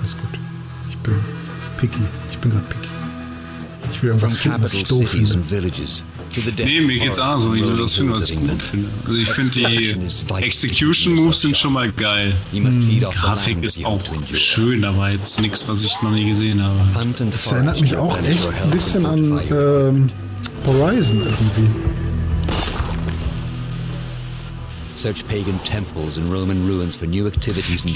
Alles gut. Ich bin picky. Ich bin gerade picky. Ich will irgendwas finden, was ich doof finde. Nee, mir geht's auch so. Ich will das finden, was ich gut finde. Also ich finde die Execution Moves sind schon mal geil. Hm, Grafik ist auch schön, aber jetzt nichts, was ich noch nie gesehen habe. Das erinnert mich auch echt ein bisschen an ähm, Horizon irgendwie.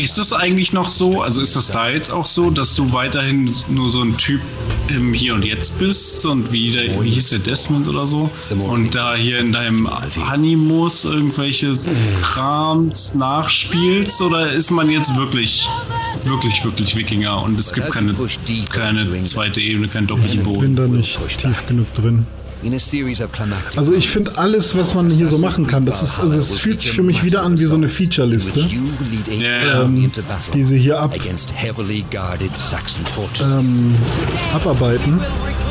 Ist das eigentlich noch so? Also ist das da jetzt auch so, dass du weiterhin nur so ein Typ im Hier und Jetzt bist und wie, der, wie hieß der Desmond oder so? Und da hier in deinem Animus irgendwelche Krams nachspielst oder ist man jetzt wirklich, wirklich, wirklich Wikinger und es gibt keine, keine zweite Ebene, kein doppelten Boden? Ich bin da nicht tief genug drin. Also ich finde alles, was man hier so machen kann, das ist, also es fühlt sich für mich wieder an wie so eine Feature-Liste, ähm, die sie hier ab, ähm, abarbeiten.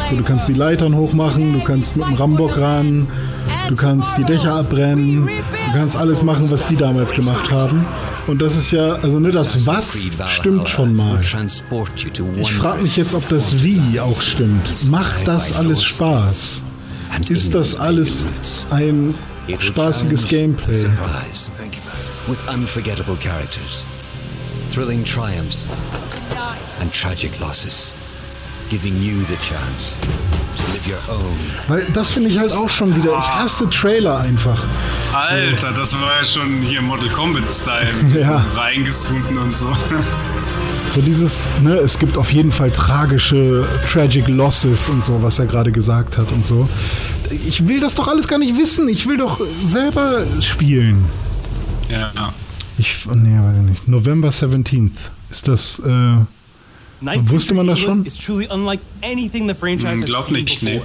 So, du kannst die Leitern hochmachen, du kannst mit dem Rambock ran, du kannst die Dächer abbrennen, du kannst alles machen, was die damals gemacht haben. Und das ist ja, also ne, das Was stimmt schon mal. Ich frage mich jetzt, ob das Wie auch stimmt. Macht das alles Spaß? Ist das alles ein spaßiges Gameplay. With unforgettable characters, thrilling triumphs and tragic losses, giving you the chance to live your own. Weil das finde ich halt auch schon wieder. Ich hasse Trailer einfach. Alter, das war ja schon hier Mortal Kombat Style, ja. reingesunken und so. So dieses, ne, es gibt auf jeden Fall tragische, tragic losses und so, was er gerade gesagt hat und so. Ich will das doch alles gar nicht wissen. Ich will doch selber spielen. Ja. Ich, nee, weiß ich nicht. November 17th. Ist das, äh, wusste man das schon? Is truly unlike anything the franchise hm, Glaub nicht, nee.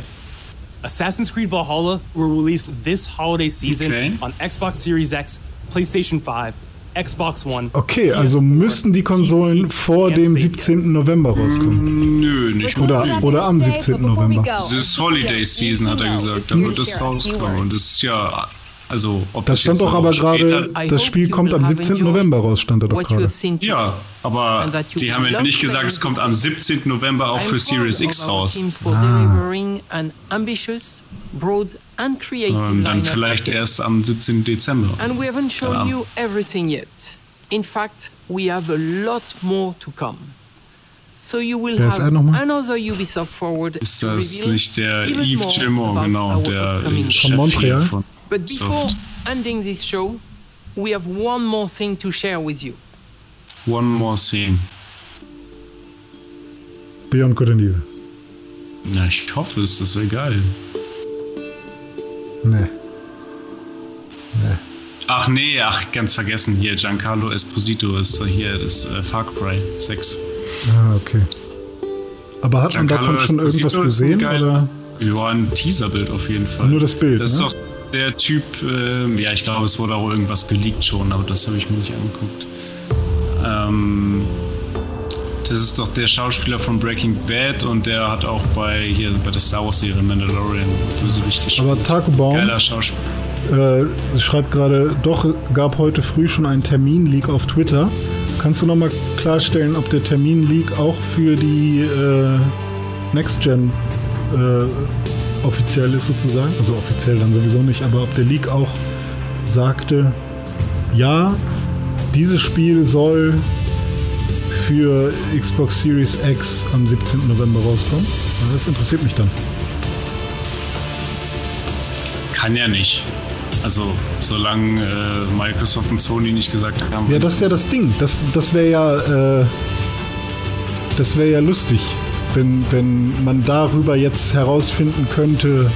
Assassin's Creed Valhalla will release this holiday season okay. on Xbox Series X, PlayStation 5, Xbox One. Okay, also müssten die Konsolen vor dem 17. November rauskommen. Nö, nicht oder, oder am 17. November. Das ist Holiday Season, hat er gesagt. Dann wird das rauskommen. Und das ist ja. Also, ob das, das stand doch aber gerade, das Spiel kommt am 17. November raus, stand da doch gerade. Ja, aber die haben ja nicht gesagt, es kommt am 17. November auch für Series X raus. Ah. Und dann vielleicht erst am 17. Dezember. And we haven't shown ja. you everything yet. In fact, we have a lot more to come. So you will Wer have another Ubisoft Forward. Ist das nicht der Yves Gilmore, genau, der Chef Montreal? von But before ending this show, we have one more thing to share with you. One more thing. Beyond Good and Evil. Na, ich hoffe es, das wäre geil. Nee. Nee. Ach nee, ach, ganz vergessen. Hier, Giancarlo Esposito ist hier das äh, Far Cry 6. Ah, okay. Aber hat Giancarlo man davon schon Esposito irgendwas gesehen? Oder? Ja, ein Teaserbild auf jeden Fall. Nur das Bild. Das ne? ist doch der Typ, äh, ja, ich glaube, es wurde auch irgendwas geleakt schon, aber das habe ich mir nicht angeguckt. Ähm, das ist doch der Schauspieler von Breaking Bad und der hat auch bei hier bei der Star Wars Serie Mandalorian Bösewicht gespielt. Aber Taco Baum Geiler Schauspieler. Äh, schreibt gerade, doch gab heute früh schon einen Termin-Leak auf Twitter. Kannst du nochmal klarstellen, ob der Termin-Leak auch für die äh, Next Gen äh, offiziell ist sozusagen? Also offiziell dann sowieso nicht, aber ob der Leak auch sagte, ja, dieses Spiel soll für Xbox Series X am 17. November rauskommen. Das interessiert mich dann. Kann ja nicht. Also, solange äh, Microsoft und Sony nicht gesagt haben. Ja, das ist ja das Ding. Das, das wäre ja. Äh, das wäre ja lustig, wenn, wenn man darüber jetzt herausfinden könnte,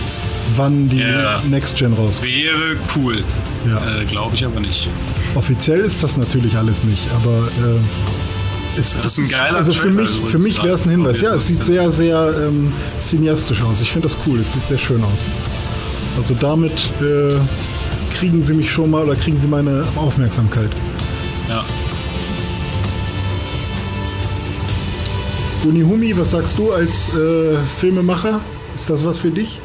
wann die ja, Next Gen rauskommt. Wäre cool. Ja. Äh, Glaube ich aber nicht. Offiziell ist das natürlich alles nicht, aber. Äh, es, das ist ein geiler Also für mich, für mich wäre es ein Hinweis. Ja, es sieht sehr, sehr ähm, cineastisch aus. Ich finde das cool. Es sieht sehr schön aus. Also damit äh, kriegen sie mich schon mal oder kriegen sie meine Aufmerksamkeit. Ja. Unihumi, was sagst du als äh, Filmemacher? Ist das was für dich?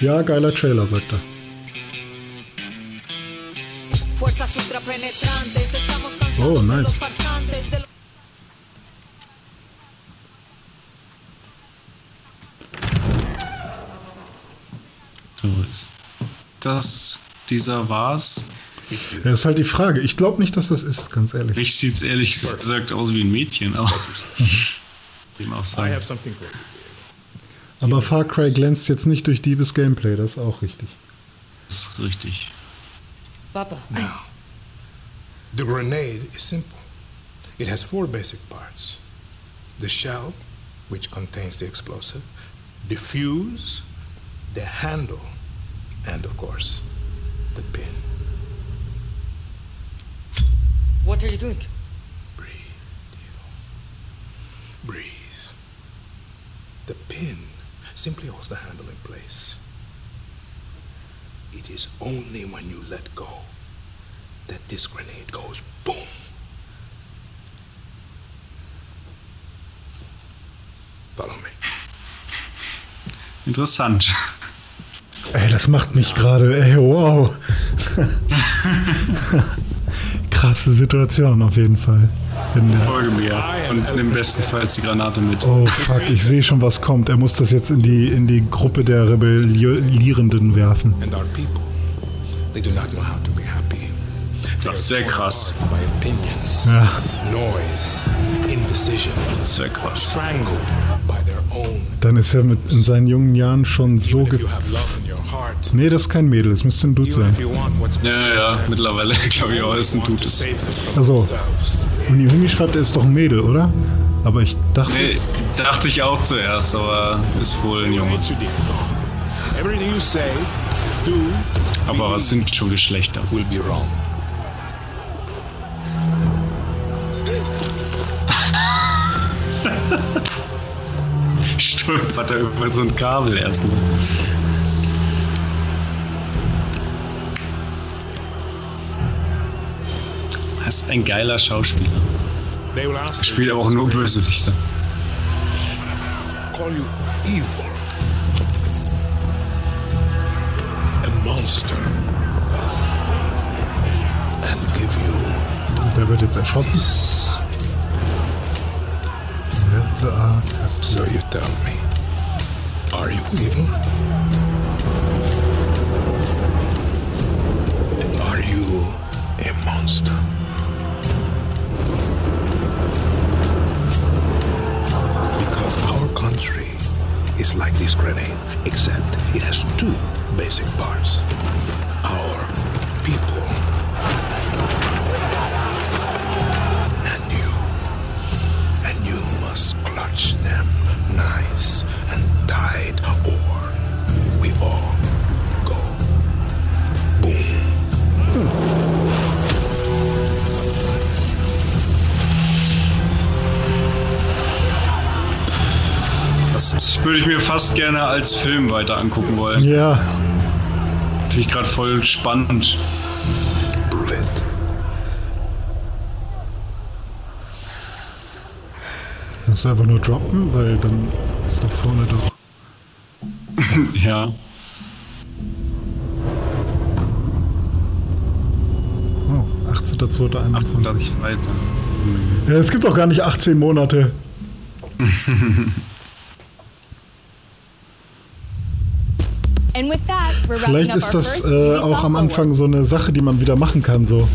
Ja, geiler Trailer, sagt er. Oh, nice. So, ist das dieser war's? Ja, ist halt die Frage. Ich glaube nicht, dass das ist, ganz ehrlich. Mich sieht es ehrlich gesagt aus wie ein Mädchen, aber. Dem auch sagen. Aber Far Cry glänzt jetzt nicht durch diebes Gameplay, das ist auch richtig. Das ist richtig. Papa. Now, the grenade is simple. It has four basic parts. The shell, which contains the explosive, the fuse, the handle, and of course, the pin. What are you doing? Breathe, Breathe. The pin simply holds the handle in place. It is only when you let go that this grenade goes boom. Follow me. Interessant. Ey, das macht mich gerade, ey, wow. Krasse Situation auf jeden Fall. Folge mir und nimm bestenfalls die Granate mit. Oh fuck, ich sehe schon, was kommt. Er muss das jetzt in die, in die Gruppe der Rebellierenden werfen. Das wäre krass. Ja. Das wäre krass. Dann ist er mit in seinen jungen Jahren schon so ge Nee, das ist kein Mädel, das müsste ein Dude sein. Ja, ja, mittlerweile glaube ich auch, ist ein Dude. Also, Unihumi schreibt, er ist doch ein Mädel, oder? Aber ich dachte. Nee, dachte ich auch zuerst, aber ist wohl ein Junge. Aber was sind schon Geschlechter? Stolpert er über so ein Kabel erstmal. Ist ein geiler Schauspieler. Spielt aber auch nur Bösewichter. Call you evil. A monster. And give you. Der wird jetzt erschossen. So you tell me. Are you evil? Are you a monster? Our country is like this grenade, except it has two basic parts. Our people. And you. And you must clutch them nine. Das würde ich mir fast gerne als Film weiter angucken wollen. Ja. Finde ich gerade voll spannend. Musst du einfach nur droppen, weil dann ist doch vorne doch. ja. Oh, 18.02.21. Ja, es gibt auch gar nicht 18 Monate. Vielleicht ist das äh, auch am Anfang so eine Sache, die man wieder machen kann. So,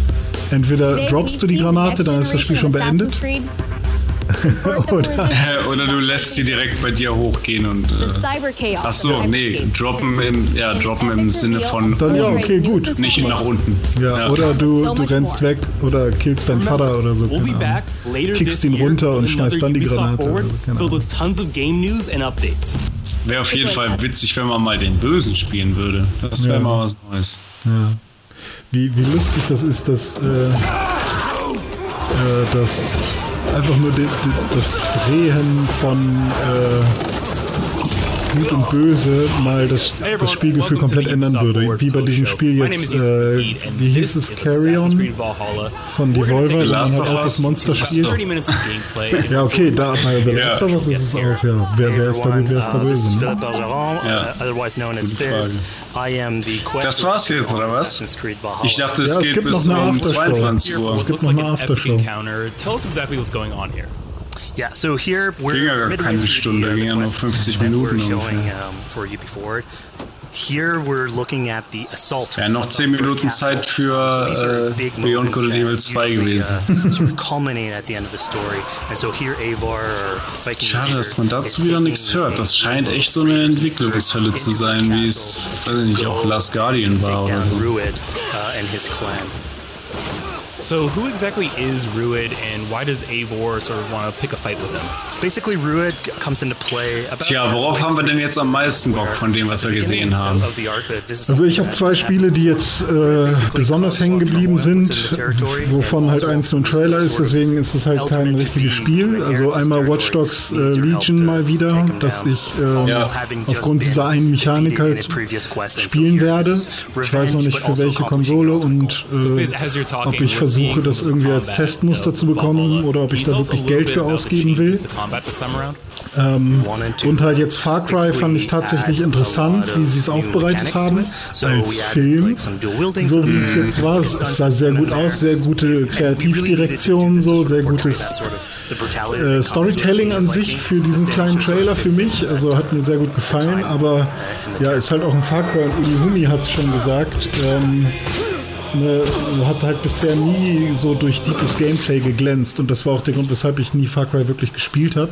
entweder droppst du die Granate, dann ist das Spiel schon beendet. oder, oder, du lässt sie direkt bei dir hochgehen und. Äh, ach so, nee, droppen im, ja, droppen im Sinne von. Dann ja, okay, gut. Nicht nach unten. Ja, ja. oder du, du rennst weg oder killst deinen Vater oder so. Kickst ihn runter und schmeißt dann die Granate. Wäre auf jeden Fall witzig, wenn man mal den Bösen spielen würde. Das wäre ja. mal was Neues. Ja. Wie, wie lustig das ist, dass, äh, äh, dass einfach nur die, die, das Drehen von äh, Gut und Böse mal das, das Spielgefühl komplett ändern würde. Wie bei diesem Spiel jetzt, äh, wie hieß es, Carrion von Devolver, wo man halt auch das Monster spielt. ja, okay, da bei The Last of Us ist es auch, ja. Wer, wer ist da gut, wer ist da böse? Ne? Ja. Das war's jetzt, oder was? Ich dachte, es ja, geht bis um 22 Uhr. Es gibt noch eine Aftershow. Tell us exactly what's going on here. Yeah, so here we're ja keine Stunde, ging ja nur 50 Minuten before. Here we're looking at the assault. Ja, noch 10 Minuten Zeit für äh, Beyond Good Evil 2 gewesen. Schade, dass man dazu wieder nichts hört. Das scheint echt so eine Entwicklungshölle zu sein, wie es, weiß ich nicht, auch Last Guardian war oder so. So, who exactly is Ruid, and why does Eivor sort of want to pick a fight with him? Basically, Ruid comes into play. Tja, worauf haben wir denn jetzt am meisten Bock von dem, was wir gesehen haben? Also, ich habe zwei Spiele, die jetzt äh, besonders hängen geblieben sind, wovon halt eins nur ein Trailer ist, deswegen ist es halt kein richtiges Spiel. Also, einmal Watch Dogs äh, Legion mal wieder, dass ich äh, ja. aufgrund dieser einen Mechanik halt spielen werde. Ich weiß noch nicht für welche Konsole und äh, ob ich versuche, versuche, das irgendwie als Testmuster zu bekommen oder ob ich da wirklich Geld für ausgeben will. Ähm, und halt jetzt Far Cry fand ich tatsächlich interessant, wie sie es aufbereitet haben als Film. So wie es jetzt war, es sah sehr gut aus, sehr gute Kreativdirektion, so sehr gutes äh, Storytelling an sich für diesen kleinen Trailer für mich. Also hat mir sehr gut gefallen, aber ja, ist halt auch ein Far Cry und Uli Humi hat es schon gesagt. Ähm, ne, hat halt bisher nie so durch deepes Gameplay geglänzt und das war auch der Grund, weshalb ich nie Far Cry wirklich gespielt habe.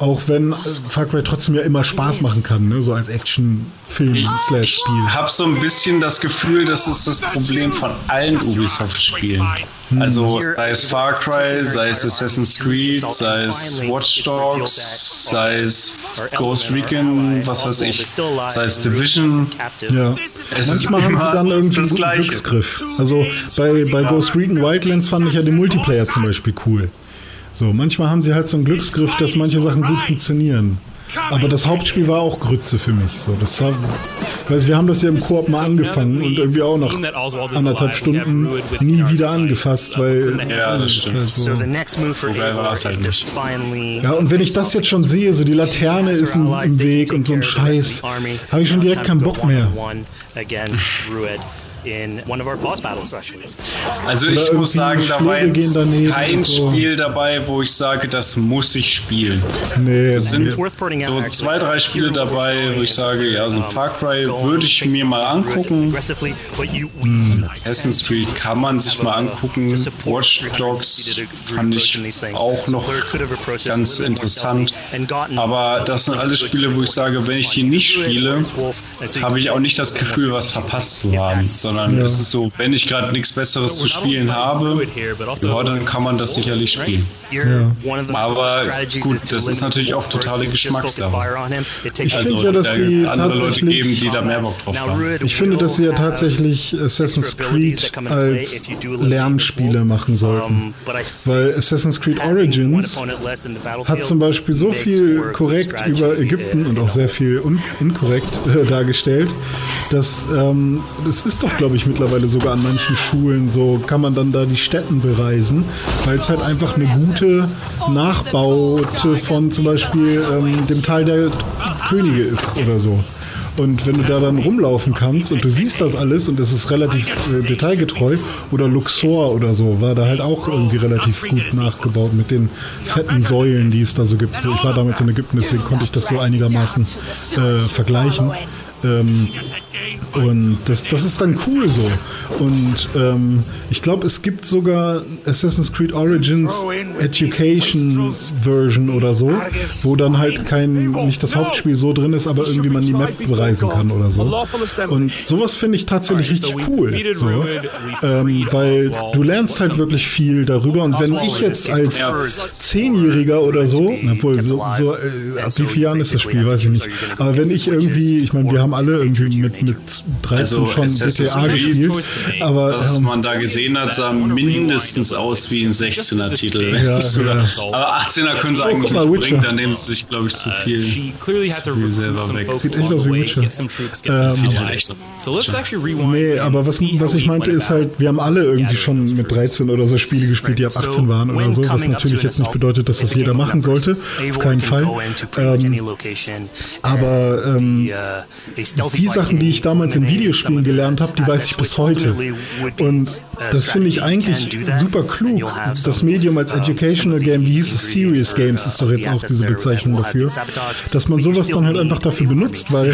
Auch wenn äh, Far Cry trotzdem ja immer Spaß machen kann, ne? so als Action-Film-Slash-Spiel. Ich habe so ein bisschen das Gefühl, das ist das Problem von allen Ubisoft-Spielen. Hm. Also sei es Far Cry, sei es Assassin's Creed, sei es Watch Dogs, sei es Ghost Recon, was weiß ich, sei es Division. Ja. Es Manchmal haben sie dann irgendwie einen guten Glücksgriff. Also bei, bei Ghost Recon Wildlands fand ich ja den Multiplayer zum Beispiel cool. So, manchmal haben sie halt so einen Glücksgriff, dass manche Sachen gut funktionieren. Aber das Hauptspiel war auch Grütze für mich. So, das war, weiß, wir haben das ja im Koop mal angefangen und irgendwie auch nach anderthalb Stunden nie wieder angefasst, weil ja, das stimmt. Halt so. Halt ja, und wenn ich das jetzt schon sehe, so die Laterne ist im, im Weg und so ein Scheiß, habe ich schon direkt keinen Bock mehr in one of our boss battles actually. Also ich muss sagen, da war jetzt kein so. Spiel dabei, wo ich sage, das muss ich spielen. Nee, es sind so zwei, drei Spiele dabei, wo ich sage, ja, so Far Cry würde ich mir mal angucken. Hm. Assassin's Creed kann man sich mal angucken. Watch Dogs fand ich auch noch ganz interessant. Aber das sind alles Spiele, wo ich sage, wenn ich die nicht spiele, habe ich auch nicht das Gefühl, was verpasst zu haben sondern ja. es ist so, wenn ich gerade nichts Besseres zu spielen habe, also ja, dann kann man das sicherlich spielen. Ja. Aber gut, das ist natürlich auch totale Geschmackssache. Ich also, finde ja, dass sie andere Leute geben, die da mehr Bock drauf haben. Ich finde, dass sie ja tatsächlich Assassin's Creed als Lernspiele machen sollten. Weil Assassin's Creed Origins hat zum Beispiel so viel korrekt über Ägypten und auch sehr viel un inkorrekt äh, dargestellt, dass ähm, das ist doch, glaube ich, mittlerweile sogar an manchen Schulen so, kann man dann da die Städten bereisen, weil es halt einfach eine gute Nachbaute von zum Beispiel ähm, dem Teil der Könige ist oder so. Und wenn du da dann rumlaufen kannst und du siehst das alles und es ist relativ äh, detailgetreu, oder Luxor oder so, war da halt auch irgendwie relativ gut nachgebaut mit den fetten Säulen, die es da so gibt. Ich war damals in Ägypten, deswegen konnte ich das so einigermaßen äh, vergleichen. Ähm, und das, das ist dann cool so. Und ähm, ich glaube, es gibt sogar Assassin's Creed Origins Education Version oder so, wo dann halt kein, nicht das Hauptspiel so drin ist, aber irgendwie man die Map bereisen kann oder so. Und sowas finde ich tatsächlich richtig cool. So. Ähm, weil du lernst halt wirklich viel darüber. Und wenn ich jetzt als Zehnjähriger oder so, obwohl so, so äh, ab wie vielen Jahren ist das Spiel, weiß ich nicht. Aber wenn ich irgendwie, ich meine, wir haben alle irgendwie mit, mit 13 also schon GTA gespielt. Aber, was ähm, man da gesehen hat, sah mindestens aus wie ein 16er-Titel. Ja, ja. Aber 18er können sie oh, eigentlich nicht Witcher. bringen, dann nehmen sie sich, glaube ich, zu viel, zu viel selber weg. Sieht echt aus wie Witcher. Ähm, Sieht ja echt aus. Nee, aber was, was ich meinte ist halt, wir haben alle irgendwie schon mit 13 oder so Spiele gespielt, die ab 18 waren oder so, was natürlich jetzt nicht bedeutet, dass das jeder machen sollte. Auf keinen Fall. Ähm, aber ähm, die Sachen, die ich damals in Videospielen gelernt habe, die weiß ich bis heute. Und das finde ich eigentlich super klug. Das Medium als Educational Game, wie hieß es? Serious Games ist doch jetzt auch diese Bezeichnung dafür. Dass man sowas dann halt einfach dafür benutzt, weil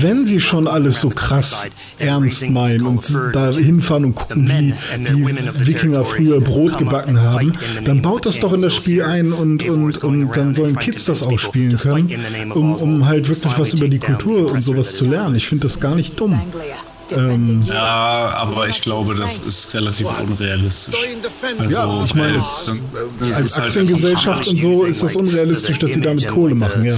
wenn sie schon alles so krass ernst meinen und da hinfahren und gucken, wie die Wikinger früher Brot gebacken haben, dann baut das doch in das Spiel ein und, und, und dann sollen Kids das auch spielen können, um, um halt wirklich was über die Kultur und sowas zu lernen. Ich finde das gar nicht dumm. Ähm, ja, aber ich glaube, das ist relativ unrealistisch. Also, ja, ich meine, es, äh, als halt Aktiengesellschaft und so ist das unrealistisch, dass sie damit Kohle machen, ja.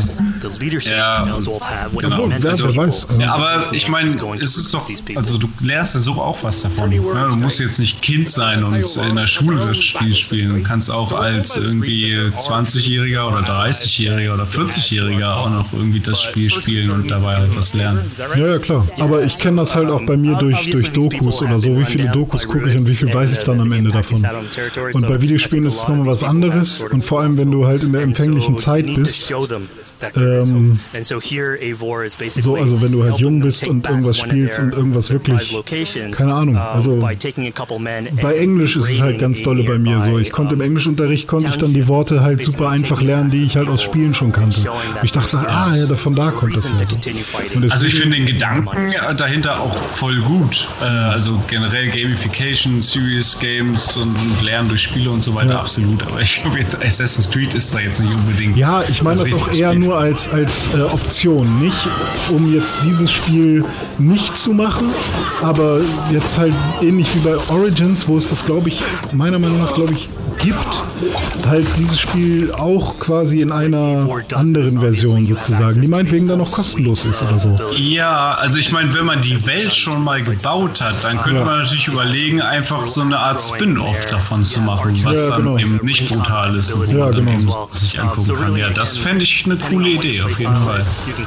Ja, genau. also, wer weiß. Ja, aber ich meine, es ist doch, also du lernst ja so auch was davon. Ja, ne? du musst jetzt nicht Kind sein und in der Schule das Spiel spielen. Du kannst auch als irgendwie 20-Jähriger oder 30-Jähriger oder 40-Jähriger auch noch irgendwie das Spiel spielen und dabei halt was lernen. Ja, ja, klar. Aber ich kenne das halt auch bei mir durch, durch Dokus oder so. Wie viele Dokus gucke ich und wie viel weiß ich dann am Ende davon? Und bei Videospielen ist es nochmal was anderes. Und vor allem, wenn du halt in der empfänglichen Zeit bist, ähm, so, also wenn du halt jung bist und irgendwas spielst und irgendwas wirklich, keine Ahnung, also bei Englisch ist es halt ganz dolle bei mir so. Ich konnte im Englischunterricht, konnte ich dann die Worte halt super einfach lernen, die ich halt aus Spielen schon kannte. Ich dachte, ah ja, von da kommt das ja so. Also ich finde den Gedanken dahinter auch voll gut. Äh, also generell Gamification, Serious Games und, Lernen durch Spiele und so weiter, ja. absolut. Aber ich glaube, Assassin's Creed ist da jetzt nicht unbedingt. Ja, ich meine das, das auch eher nur als, als äh, Option. Nicht, um jetzt dieses Spiel nicht zu machen, aber jetzt halt ähnlich wie bei Origins, wo es das, glaube ich, meiner Meinung nach, glaube ich, gibt, halt dieses Spiel auch quasi in einer anderen Version sozusagen, die meinetwegen dann noch kostenlos ist oder so. Ja, also ich meine, wenn man die Welt schon mal gebaut hat, dann könnte ja. man natürlich überlegen, einfach so eine Art Spin-off davon zu machen, was ja, genau. dann eben nicht brutal ist und ja, man genau. sich angucken kann. Ja, das fände ich eine coole Idee, auf jeden Fall.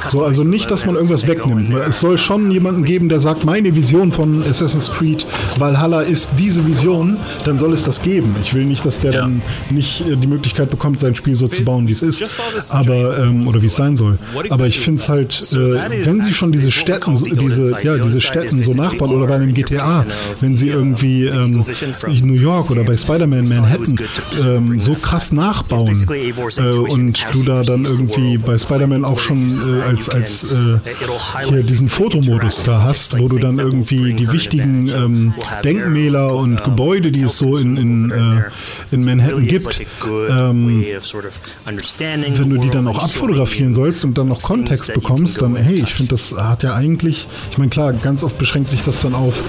So, also nicht, dass man irgendwas wegnimmt. Es soll schon jemanden geben, der sagt, meine Vision von Assassin's Creed Valhalla ist diese Vision, dann soll es das geben. Ich will nicht, dass der ja. dann nicht äh, die Möglichkeit bekommt, sein Spiel so zu bauen, wie es ist. Aber, ähm, oder wie es sein soll. Aber ich finde es halt, äh, wenn sie schon diese Städten, diese, ja, diese Städten so nachbauen oder bei einem GTA, wenn sie irgendwie ähm, New York oder bei Spider-Man Manhattan ähm, so krass nachbauen äh, und du da dann irgendwie bei Spider-Man auch schon äh, als, als äh, hier diesen Fotomodus da hast, wo du dann irgendwie die wichtigen ähm, Denkmäler und Gebäude, die es so in, in, äh, in in Manhattan gibt, ähm, wenn du die dann auch abfotografieren sollst und dann noch Kontext bekommst, dann hey, ich finde, das hat ja eigentlich, ich meine klar, ganz oft beschränkt sich das dann auf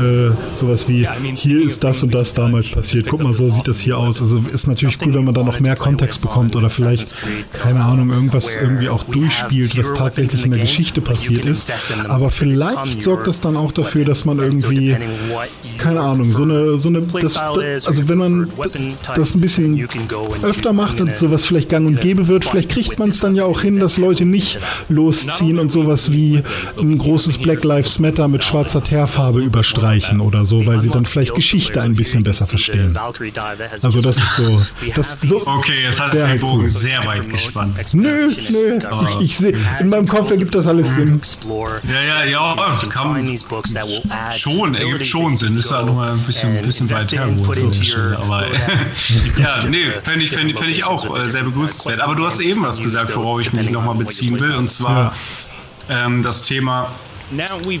äh, sowas wie, hier ist das und das damals passiert, guck mal, so sieht das hier aus. Also ist natürlich cool, wenn man da noch mehr Kontext bekommt oder vielleicht, keine Ahnung, irgendwas irgendwie auch durchspielt, was tatsächlich in der Geschichte passiert ist. Aber vielleicht sorgt das dann auch dafür, dass man irgendwie, keine Ahnung, so eine, so eine, das, also wenn man das ein bisschen öfter macht und sowas vielleicht gang und gäbe wird, vielleicht kriegt man es dann ja auch hin, dass Leute nicht losziehen und sowas wie ein großes Black Lives Matter mit schwarzer Teerfarbe überstreichen oder so, weil sie dann vielleicht Geschichte ein bisschen besser verstehen. Also das ist so. Das so okay, jetzt hat es den Bogen cool. sehr weit gespannt. Nö, nö. Ich, ich sehe, in meinem Kopf ergibt das alles Sinn. Ja, ja, ja, kann, schon, ergibt schon Sinn. Ist halt nur ein bisschen, bisschen weit her. So aber ja, nee, fände ich, fänd, fänd ich auch äh, sehr begrüßenswert. Aber du hast eben was gesagt, worauf ich mich nochmal beziehen will, und zwar ähm, das Thema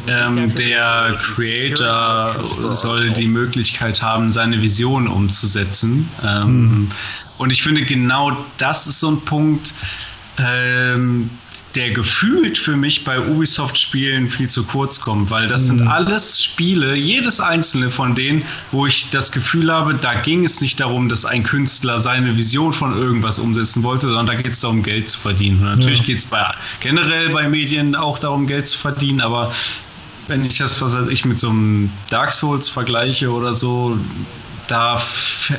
ähm, der Creator soll die Möglichkeit haben, seine Vision umzusetzen. Ähm, mhm. Und ich finde, genau das ist so ein Punkt, ähm, der gefühlt für mich bei Ubisoft-Spielen viel zu kurz kommt, weil das mhm. sind alles Spiele, jedes einzelne von denen, wo ich das Gefühl habe, da ging es nicht darum, dass ein Künstler seine Vision von irgendwas umsetzen wollte, sondern da geht es darum, Geld zu verdienen. Und natürlich ja. geht es bei, generell bei Medien auch darum, Geld zu verdienen, aber wenn ich das, was ich mit so einem Dark Souls vergleiche oder so, da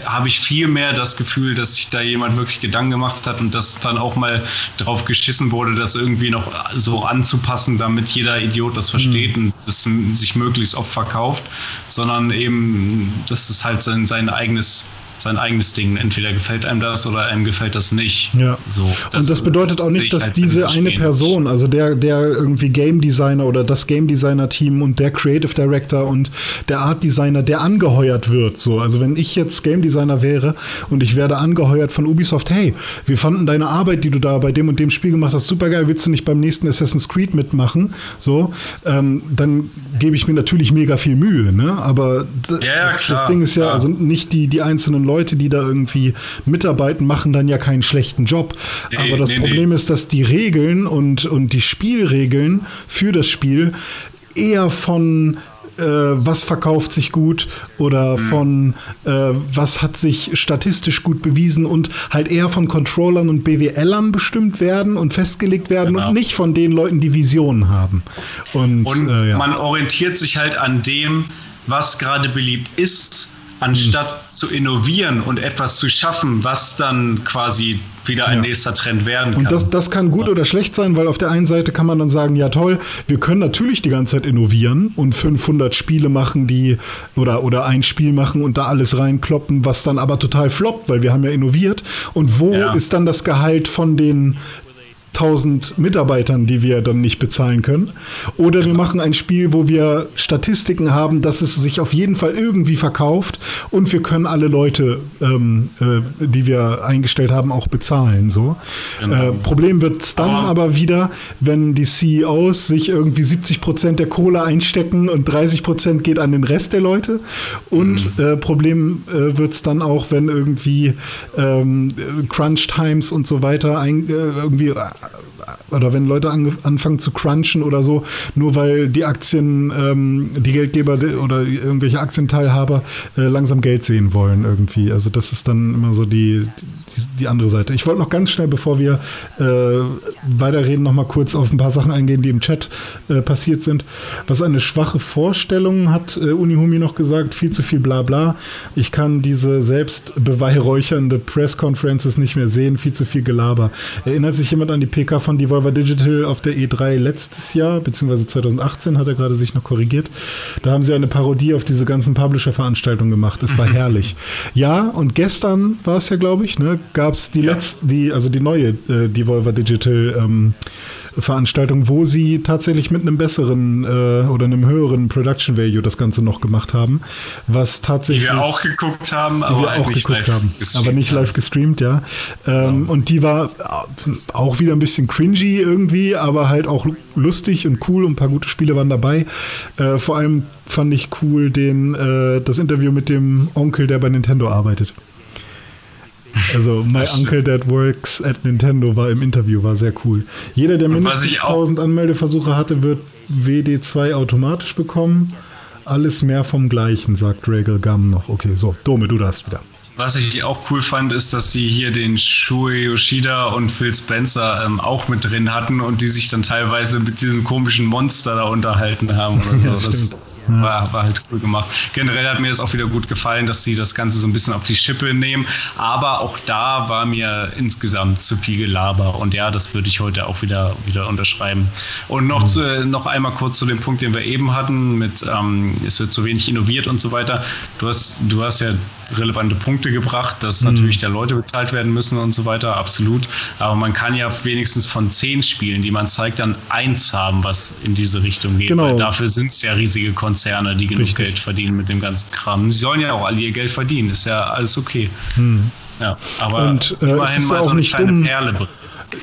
habe ich viel mehr das Gefühl, dass sich da jemand wirklich Gedanken gemacht hat und dass dann auch mal drauf geschissen wurde, das irgendwie noch so anzupassen, damit jeder Idiot das versteht mhm. und das sich möglichst oft verkauft, sondern eben, dass es halt sein, sein eigenes sein eigenes Ding. Entweder gefällt einem das oder einem gefällt das nicht. Ja. So, das, und das bedeutet auch nicht, dass halt diese eine Person, also der, der irgendwie Game Designer oder das Game Designer Team und der Creative Director und der Art Designer, der angeheuert wird. So, also wenn ich jetzt Game Designer wäre und ich werde angeheuert von Ubisoft, hey, wir fanden deine Arbeit, die du da bei dem und dem Spiel gemacht hast, super geil, willst du nicht beim nächsten Assassin's Creed mitmachen? So, ähm, dann gebe ich mir natürlich mega viel Mühe, ne? Aber ja, das, das, Ding ist ja, also nicht die, die einzelnen Leute, die da irgendwie mitarbeiten, machen dann ja keinen schlechten Job. Nee, Aber das nee, Problem nee. ist, dass die Regeln und, und die Spielregeln für das Spiel eher von äh, was verkauft sich gut oder mhm. von äh, was hat sich statistisch gut bewiesen und halt eher von Controllern und BWLern bestimmt werden und festgelegt werden genau. und nicht von den Leuten, die Visionen haben. Und, und äh, ja. man orientiert sich halt an dem, was gerade beliebt ist anstatt mhm. zu innovieren und etwas zu schaffen, was dann quasi wieder ein ja. nächster Trend werden kann. Und das, das kann gut oder schlecht sein, weil auf der einen Seite kann man dann sagen, ja toll, wir können natürlich die ganze Zeit innovieren und 500 Spiele machen, die oder, oder ein Spiel machen und da alles reinkloppen, was dann aber total floppt, weil wir haben ja innoviert. Und wo ja. ist dann das Gehalt von den 1000 Mitarbeitern, die wir dann nicht bezahlen können. Oder wir genau. machen ein Spiel, wo wir Statistiken haben, dass es sich auf jeden Fall irgendwie verkauft und wir können alle Leute, ähm, äh, die wir eingestellt haben, auch bezahlen. So. Genau. Äh, Problem wird es dann aber, aber, wieder, wenn die CEOs sich irgendwie 70 Prozent der Kohle einstecken und 30 Prozent geht an den Rest der Leute. Und mhm. äh, Problem äh, wird es dann auch, wenn irgendwie ähm, Crunch Times und so weiter ein, äh, irgendwie oder wenn Leute anfangen zu crunchen oder so, nur weil die Aktien, ähm, die Geldgeber oder irgendwelche Aktienteilhaber äh, langsam Geld sehen wollen irgendwie. Also das ist dann immer so die, die, die andere Seite. Ich wollte noch ganz schnell, bevor wir äh, weiterreden, noch mal kurz auf ein paar Sachen eingehen, die im Chat äh, passiert sind. Was eine schwache Vorstellung hat äh, Unihumi noch gesagt, viel zu viel Blabla. Ich kann diese selbst beweihräuchernde Press Conferences nicht mehr sehen, viel zu viel Gelaber. Erinnert sich jemand an die PK von Devolver Digital auf der E3 letztes Jahr, beziehungsweise 2018, hat er gerade sich noch korrigiert. Da haben sie eine Parodie auf diese ganzen Publisher-Veranstaltungen gemacht. Es war herrlich. Ja, und gestern war es ja, glaube ich, ne, gab es die ja. letzte, die, also die neue äh, Devolver Digital ähm, Veranstaltung, wo sie tatsächlich mit einem besseren äh, oder einem höheren Production Value das Ganze noch gemacht haben, was tatsächlich. Die wir auch geguckt haben, aber wir auch geguckt haben, aber nicht live gestreamt, ja. Ähm, ja. Und die war auch wieder ein bisschen cringy irgendwie, aber halt auch lustig und cool und ein paar gute Spiele waren dabei. Äh, vor allem fand ich cool den, äh, das Interview mit dem Onkel, der bei Nintendo arbeitet. Also My Uncle That Works at Nintendo war im Interview, war sehr cool. Jeder, der mindestens 1000 Anmeldeversuche hatte, wird WD2 automatisch bekommen. Alles mehr vom Gleichen, sagt Regal Gum noch. Okay, so, Dome, du darfst wieder. Was ich auch cool fand, ist, dass sie hier den Shui Yoshida und Phil Spencer ähm, auch mit drin hatten und die sich dann teilweise mit diesem komischen Monster da unterhalten haben oder so. Ja, das war, war, halt cool gemacht. Generell hat mir das auch wieder gut gefallen, dass sie das Ganze so ein bisschen auf die Schippe nehmen. Aber auch da war mir insgesamt zu viel Gelaber. Und ja, das würde ich heute auch wieder, wieder unterschreiben. Und noch, mhm. zu, noch einmal kurz zu dem Punkt, den wir eben hatten, mit ähm, es wird zu wenig innoviert und so weiter. Du hast, du hast ja relevante Punkte gebracht, dass mhm. natürlich der Leute bezahlt werden müssen und so weiter, absolut. Aber man kann ja wenigstens von zehn Spielen, die man zeigt, dann eins haben, was in diese Richtung geht. Genau. Weil dafür sind es ja riesige Konzerne, die genug Richtig. Geld verdienen mit dem ganzen Kram. Sie sollen ja auch alle ihr Geld verdienen, ist ja alles okay. Mhm. Ja, aber und, äh, immerhin mal so eine kleine dumm. Perle.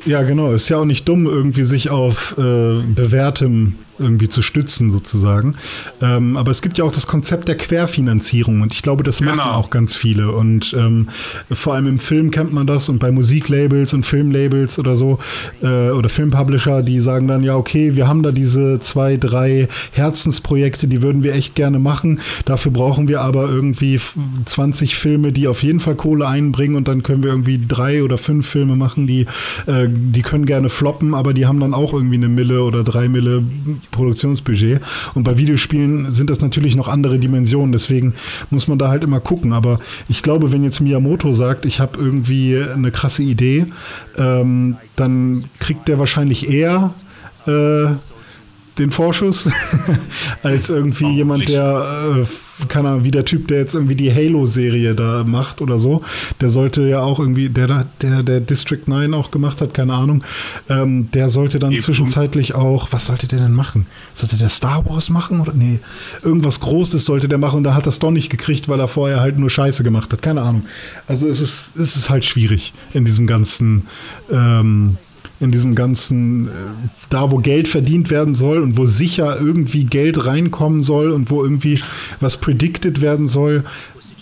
Ja, genau. Ist ja auch nicht dumm, irgendwie sich auf äh, bewährtem irgendwie zu stützen sozusagen. Ähm, aber es gibt ja auch das Konzept der Querfinanzierung und ich glaube, das genau. machen auch ganz viele. Und ähm, vor allem im Film kennt man das und bei Musiklabels und Filmlabels oder so äh, oder Filmpublisher, die sagen dann, ja, okay, wir haben da diese zwei, drei Herzensprojekte, die würden wir echt gerne machen. Dafür brauchen wir aber irgendwie 20 Filme, die auf jeden Fall Kohle einbringen und dann können wir irgendwie drei oder fünf Filme machen, die, äh, die können gerne floppen, aber die haben dann auch irgendwie eine Mille oder drei Mille Produktionsbudget. Und bei Videospielen sind das natürlich noch andere Dimensionen, deswegen muss man da halt immer gucken. Aber ich glaube, wenn jetzt Miyamoto sagt, ich habe irgendwie eine krasse Idee, ähm, dann kriegt der wahrscheinlich eher äh, den Vorschuss als irgendwie jemand, der, äh, keine Ahnung, wie der Typ, der jetzt irgendwie die Halo-Serie da macht oder so. Der sollte ja auch irgendwie, der der, der District 9 auch gemacht hat, keine Ahnung, ähm, der sollte dann Eben. zwischenzeitlich auch, was sollte der denn machen? Sollte der Star Wars machen oder nee? Irgendwas Großes sollte der machen und da hat das doch nicht gekriegt, weil er vorher halt nur Scheiße gemacht hat. Keine Ahnung. Also es ist, es ist halt schwierig in diesem ganzen ähm, in diesem ganzen, äh, da wo Geld verdient werden soll und wo sicher irgendwie Geld reinkommen soll und wo irgendwie was predicted werden soll,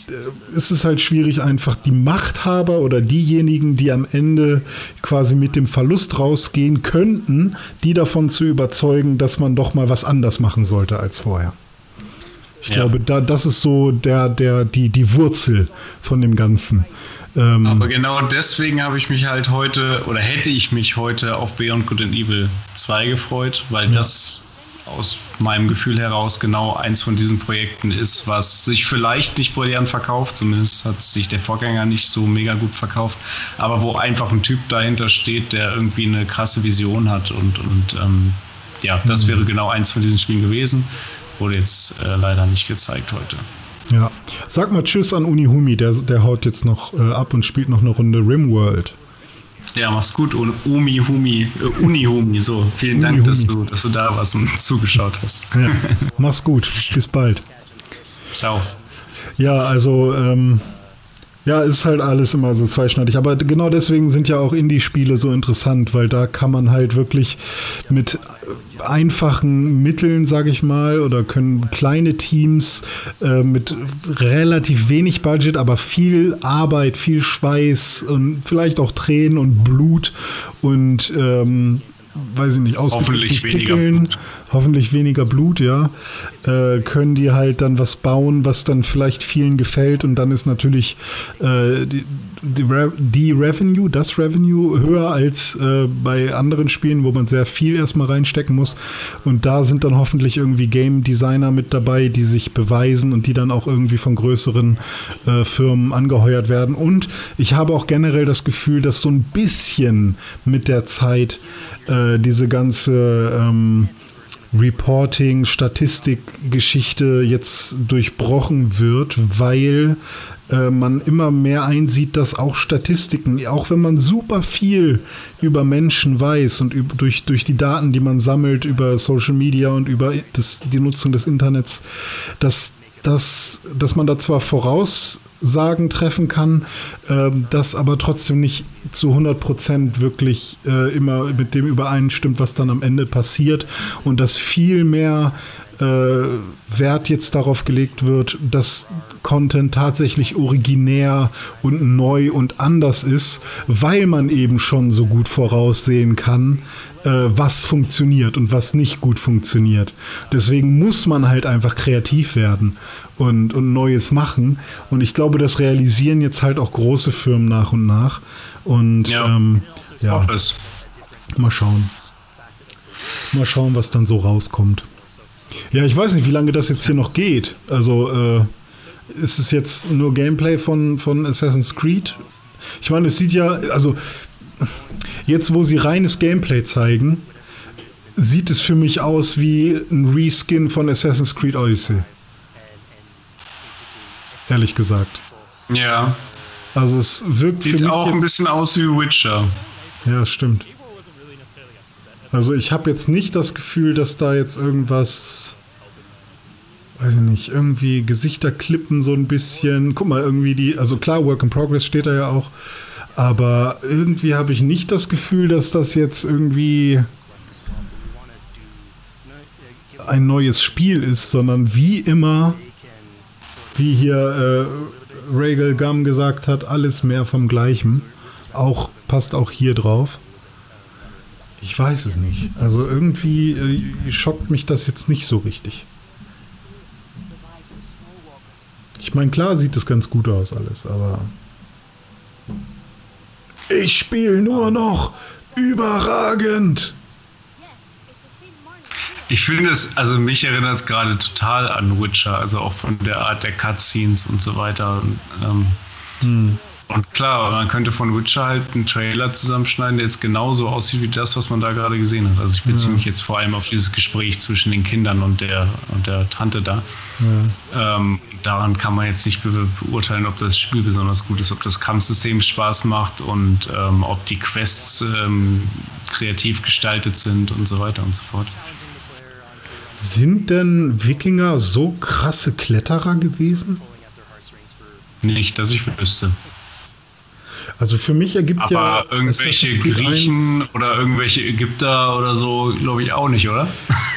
äh, ist es halt schwierig, einfach die Machthaber oder diejenigen, die am Ende quasi mit dem Verlust rausgehen könnten, die davon zu überzeugen, dass man doch mal was anders machen sollte als vorher. Ich ja. glaube, da, das ist so der, der, die, die Wurzel von dem Ganzen. Ähm, Aber genau deswegen habe ich mich halt heute oder hätte ich mich heute auf Beyond Good and Evil 2 gefreut, weil ja. das aus meinem Gefühl heraus genau eins von diesen Projekten ist, was sich vielleicht nicht brillant verkauft, zumindest hat sich der Vorgänger nicht so mega gut verkauft, aber wo einfach ein Typ dahinter steht, der irgendwie eine krasse Vision hat und, und ähm, ja, das mhm. wäre genau eins von diesen Spielen gewesen, wurde jetzt äh, leider nicht gezeigt heute. Ja. Sag mal Tschüss an Unihumi, der, der haut jetzt noch äh, ab und spielt noch eine Runde Rimworld. Ja, mach's gut, Umi Humi, äh, Uni Humi, so. Vielen Dank, dass du, dass du da warst und zugeschaut hast. Ja, mach's gut, bis bald. Ciao. Ja, also ähm, ja, ist halt alles immer so zweischneidig. Aber genau deswegen sind ja auch Indie-Spiele so interessant, weil da kann man halt wirklich mit einfachen Mitteln, sage ich mal, oder können kleine Teams äh, mit relativ wenig Budget, aber viel Arbeit, viel Schweiß und vielleicht auch Tränen und Blut und ähm, weiß ich nicht, hoffentlich weniger Blut. Hoffentlich weniger Blut, ja, äh, können die halt dann was bauen, was dann vielleicht vielen gefällt und dann ist natürlich äh, die, die, Re die, Revenue, das Revenue höher als äh, bei anderen Spielen, wo man sehr viel erstmal reinstecken muss. Und da sind dann hoffentlich irgendwie Game Designer mit dabei, die sich beweisen und die dann auch irgendwie von größeren äh, Firmen angeheuert werden. Und ich habe auch generell das Gefühl, dass so ein bisschen mit der Zeit äh, diese ganze ähm, Reporting, Statistikgeschichte jetzt durchbrochen wird, weil äh, man immer mehr einsieht, dass auch Statistiken, auch wenn man super viel über Menschen weiß und über, durch, durch die Daten, die man sammelt über Social Media und über das, die Nutzung des Internets, dass, dass, dass man da zwar voraus Sagen treffen kann, äh, das aber trotzdem nicht zu 100 Prozent wirklich äh, immer mit dem übereinstimmt, was dann am Ende passiert. Und dass viel mehr äh, Wert jetzt darauf gelegt wird, dass Content tatsächlich originär und neu und anders ist, weil man eben schon so gut voraussehen kann, was funktioniert und was nicht gut funktioniert. Deswegen muss man halt einfach kreativ werden und, und Neues machen. Und ich glaube, das realisieren jetzt halt auch große Firmen nach und nach. Und ja, ähm, ja. mal schauen. Mal schauen, was dann so rauskommt. Ja, ich weiß nicht, wie lange das jetzt hier noch geht. Also äh, ist es jetzt nur Gameplay von, von Assassin's Creed? Ich meine, es sieht ja, also jetzt, wo sie reines Gameplay zeigen, sieht es für mich aus wie ein Reskin von Assassin's Creed Odyssey. Ehrlich gesagt. Ja. Also es wirkt Sieht auch ein bisschen aus wie Witcher. Ja, stimmt. Also ich habe jetzt nicht das Gefühl, dass da jetzt irgendwas, weiß ich nicht, irgendwie Gesichter klippen so ein bisschen. Guck mal, irgendwie die, also klar, Work in Progress steht da ja auch, aber irgendwie habe ich nicht das Gefühl, dass das jetzt irgendwie ein neues Spiel ist, sondern wie immer, wie hier äh, Regal Gum gesagt hat, alles mehr vom Gleichen. Auch passt auch hier drauf. Ich weiß es nicht. Also irgendwie äh, schockt mich das jetzt nicht so richtig. Ich meine, klar sieht es ganz gut aus alles, aber ich spiele nur noch überragend. Ich finde es, also mich erinnert es gerade total an Witcher, also auch von der Art der Cutscenes und so weiter. Und, ähm, hm. Und klar, man könnte von Witcher halt einen Trailer zusammenschneiden, der jetzt genauso aussieht wie das, was man da gerade gesehen hat. Also ich beziehe ja. mich jetzt vor allem auf dieses Gespräch zwischen den Kindern und der, und der Tante da. Ja. Ähm, daran kann man jetzt nicht be beurteilen, ob das Spiel besonders gut ist, ob das Kampfsystem Spaß macht und ähm, ob die Quests ähm, kreativ gestaltet sind und so weiter und so fort. Sind denn Wikinger so krasse Kletterer gewesen? Nicht, dass ich wüsste. Also für mich ergibt Aber ja. Aber irgendwelche Griechen oder irgendwelche Ägypter oder so, glaube ich auch nicht, oder?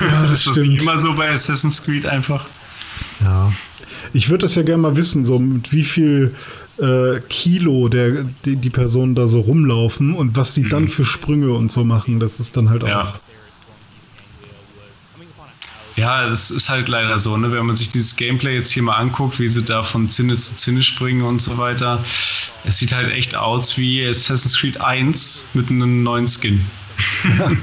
Ja, das ist das nicht immer so bei Assassin's Creed einfach? Ja. Ich würde das ja gerne mal wissen, so mit wie viel äh, Kilo der, die, die, Personen da so rumlaufen und was die mhm. dann für Sprünge und so machen. Das ist dann halt auch. Ja. Ja, es ist halt leider so, ne? wenn man sich dieses Gameplay jetzt hier mal anguckt, wie sie da von Zinne zu Zinne springen und so weiter. Es sieht halt echt aus wie Assassin's Creed 1 mit einem neuen Skin.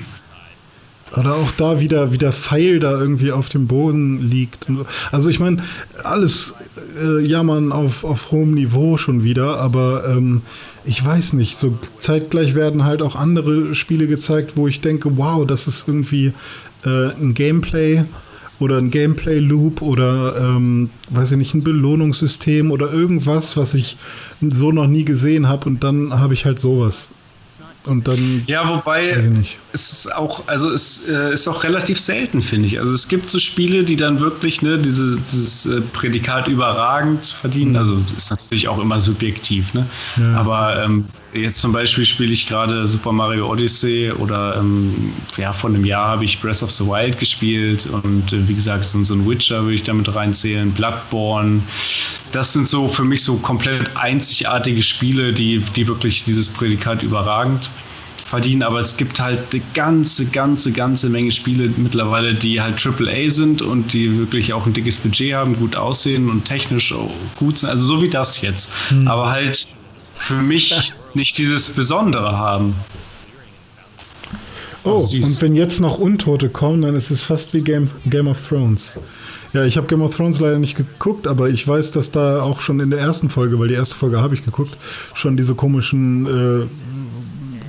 Oder auch da wieder, wie der Pfeil da irgendwie auf dem Boden liegt. So. Also ich meine, alles äh, jammern auf, auf hohem Niveau schon wieder, aber ähm, ich weiß nicht, so zeitgleich werden halt auch andere Spiele gezeigt, wo ich denke, wow, das ist irgendwie äh, ein Gameplay oder ein Gameplay-Loop oder, ähm, weiß ich nicht, ein Belohnungssystem oder irgendwas, was ich so noch nie gesehen habe und dann habe ich halt sowas. Und dann. Ja, wobei es ist auch, also es äh, ist auch relativ selten, finde ich. Also es gibt so Spiele, die dann wirklich ne, diese, dieses äh, Prädikat überragend verdienen. Mhm. Also ist natürlich auch immer subjektiv, ne? Ja. Aber ähm, jetzt zum Beispiel spiele ich gerade Super Mario Odyssey oder ähm, ja, vor einem Jahr habe ich Breath of the Wild gespielt und äh, wie gesagt, so, so ein Witcher würde ich damit reinzählen, Bloodborne. Das sind so für mich so komplett einzigartige Spiele, die, die wirklich dieses Prädikat überragend verdienen, aber es gibt halt eine ganze, ganze, ganze Menge Spiele mittlerweile, die halt AAA sind und die wirklich auch ein dickes Budget haben, gut aussehen und technisch gut sind. Also so wie das jetzt. Hm. Aber halt für mich nicht dieses Besondere haben. Oh, und wenn jetzt noch Untote kommen, dann ist es fast wie Game, Game of Thrones. Ja, ich habe Game of Thrones leider nicht geguckt, aber ich weiß, dass da auch schon in der ersten Folge, weil die erste Folge habe ich geguckt, schon diese komischen äh,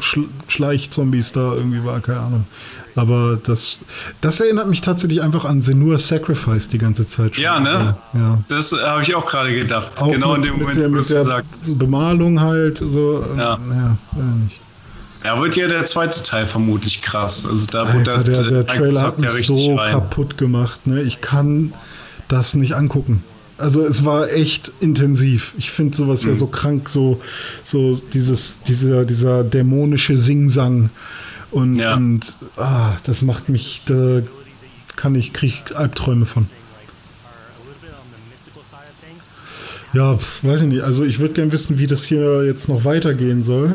Sch Schleichzombies da irgendwie war, keine Ahnung. Aber das, das erinnert mich tatsächlich einfach an Senua's Sacrifice die ganze Zeit schon. Ja, ne? Ja. Das habe ich auch gerade gedacht. Auch genau in dem Moment, der, wo du es gesagt Bemalung halt, so. Ja. ja, ja wird ja der zweite Teil vermutlich krass. Also da Alter, der, der, der Trailer hat mich so rein. kaputt gemacht. Ne? Ich kann das nicht angucken. Also es war echt intensiv. Ich finde sowas mhm. ja so krank, so, so dieses, dieser, dieser dämonische Singsang. Und, ja. und ah, das macht mich, da kann ich, kriege ich Albträume von. Ja, weiß ich nicht. Also ich würde gerne wissen, wie das hier jetzt noch weitergehen soll.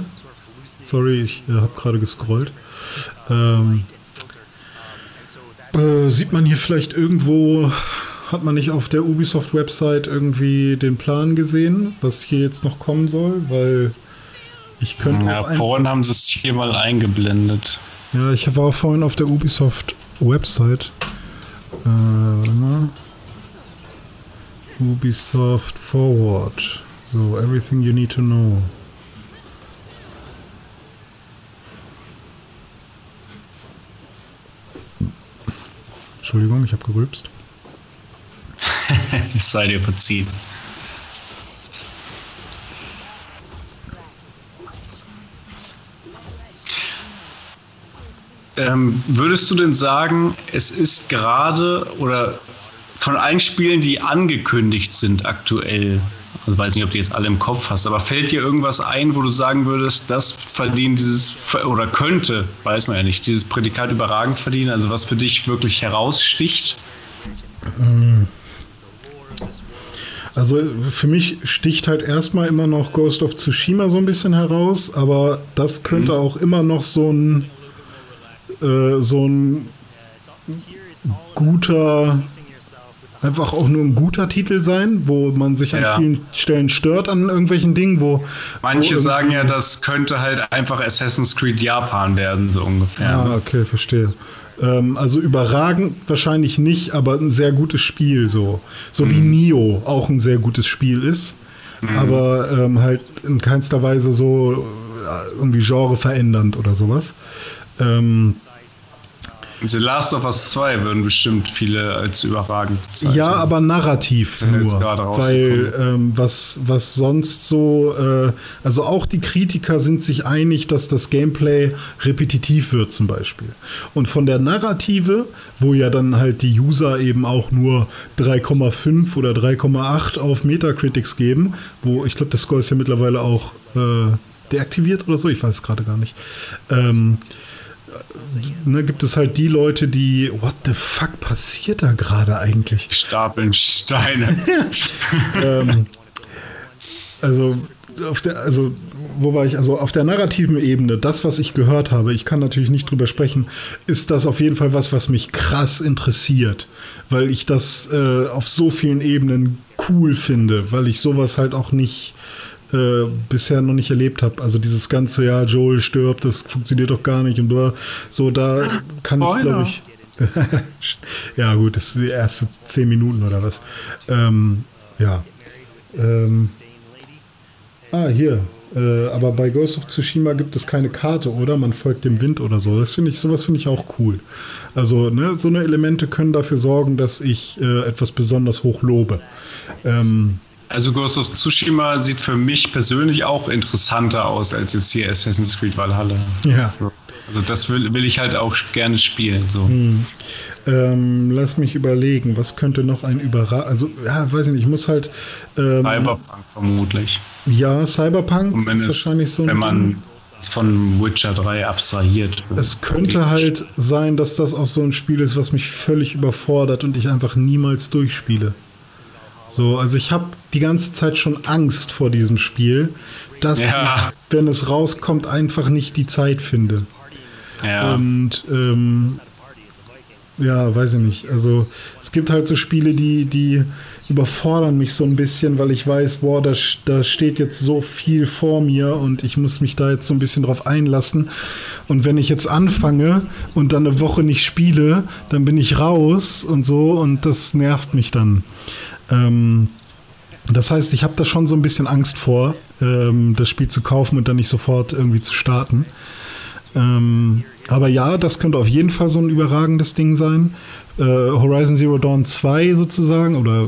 Sorry, ich äh, habe gerade gescrollt. Ähm, äh, sieht man hier vielleicht irgendwo, hat man nicht auf der Ubisoft-Website irgendwie den Plan gesehen, was hier jetzt noch kommen soll? Weil ich könnte. Ja, vorhin haben sie es hier mal eingeblendet. Ja, ich war vorhin auf der Ubisoft-Website. Äh, warte mal. Ubisoft Forward. So, everything you need to know. Entschuldigung, ich habe gerülpst. Es sei dir verziehen. Ähm, würdest du denn sagen, es ist gerade oder von allen Spielen, die angekündigt sind aktuell, also weiß nicht, ob du jetzt alle im Kopf hast, aber fällt dir irgendwas ein, wo du sagen würdest, das verdient dieses oder könnte, weiß man ja nicht, dieses Prädikat überragend verdienen, also was für dich wirklich heraussticht? Ähm, also für mich sticht halt erstmal immer noch Ghost of Tsushima so ein bisschen heraus, aber das könnte mhm. auch immer noch so ein äh, so ein guter einfach auch nur ein guter Titel sein, wo man sich an ja. vielen Stellen stört an irgendwelchen Dingen, wo. Manche wo sagen ja, das könnte halt einfach Assassin's Creed Japan werden, so ungefähr. Ah, okay, verstehe. Ähm, also überragend wahrscheinlich nicht, aber ein sehr gutes Spiel, so. So mhm. wie Nio auch ein sehr gutes Spiel ist. Mhm. Aber ähm, halt in keinster Weise so äh, irgendwie Genre verändernd oder sowas. Ähm, The Last of Us 2 würden bestimmt viele als überragend bezeichnen. Ja, aber narrativ nur. Weil ähm, was, was sonst so, äh, also auch die Kritiker sind sich einig, dass das Gameplay repetitiv wird zum Beispiel. Und von der Narrative, wo ja dann halt die User eben auch nur 3,5 oder 3,8 auf Metacritics geben, wo ich glaube, das Score ist ja mittlerweile auch äh, deaktiviert oder so, ich weiß es gerade gar nicht. Ähm, ne, gibt es halt die Leute, die, what the fuck passiert da gerade eigentlich? Stapeln Steine. ähm, also auf der, also wo war ich? Also auf der narrativen Ebene, das, was ich gehört habe, ich kann natürlich nicht drüber sprechen, ist das auf jeden Fall was, was mich krass interessiert, weil ich das äh, auf so vielen Ebenen cool finde, weil ich sowas halt auch nicht äh, bisher noch nicht erlebt habe. Also dieses ganze, ja, Joel stirbt, das funktioniert doch gar nicht und bla. So, da kann ich, glaube ich. ja, gut, das sind die ersten zehn Minuten oder was. Ähm, ja. Ähm, ah, hier. Äh, aber bei Ghost of Tsushima gibt es keine Karte, oder? Man folgt dem Wind oder so. Das finde ich, sowas finde ich auch cool. Also, ne, so eine Elemente können dafür sorgen, dass ich äh, etwas besonders hoch lobe. Ähm, also Ghost of Tsushima sieht für mich persönlich auch interessanter aus als jetzt hier Assassin's Creed Valhalla. Ja. Also das will, will ich halt auch gerne spielen. So. Hm. Ähm, lass mich überlegen, was könnte noch ein Überraschung. Also, ja, weiß ich nicht, ich muss halt. Ähm, Cyberpunk vermutlich. Ja, Cyberpunk ist wahrscheinlich so ein. Wenn man von Witcher 3 abstrahiert. Es könnte halt sein, dass das auch so ein Spiel ist, was mich völlig überfordert und ich einfach niemals durchspiele. So, also ich habe die ganze Zeit schon Angst vor diesem Spiel, dass ja. ich, wenn es rauskommt, einfach nicht die Zeit finde. Ja. Und ähm, ja, weiß ich nicht. Also es gibt halt so Spiele, die, die überfordern mich so ein bisschen, weil ich weiß, boah, da, da steht jetzt so viel vor mir und ich muss mich da jetzt so ein bisschen drauf einlassen. Und wenn ich jetzt anfange und dann eine Woche nicht spiele, dann bin ich raus und so und das nervt mich dann. Ähm, das heißt, ich habe da schon so ein bisschen Angst vor, ähm, das Spiel zu kaufen und dann nicht sofort irgendwie zu starten. Ähm, aber ja, das könnte auf jeden Fall so ein überragendes Ding sein äh, Horizon Zero Dawn 2 sozusagen, oder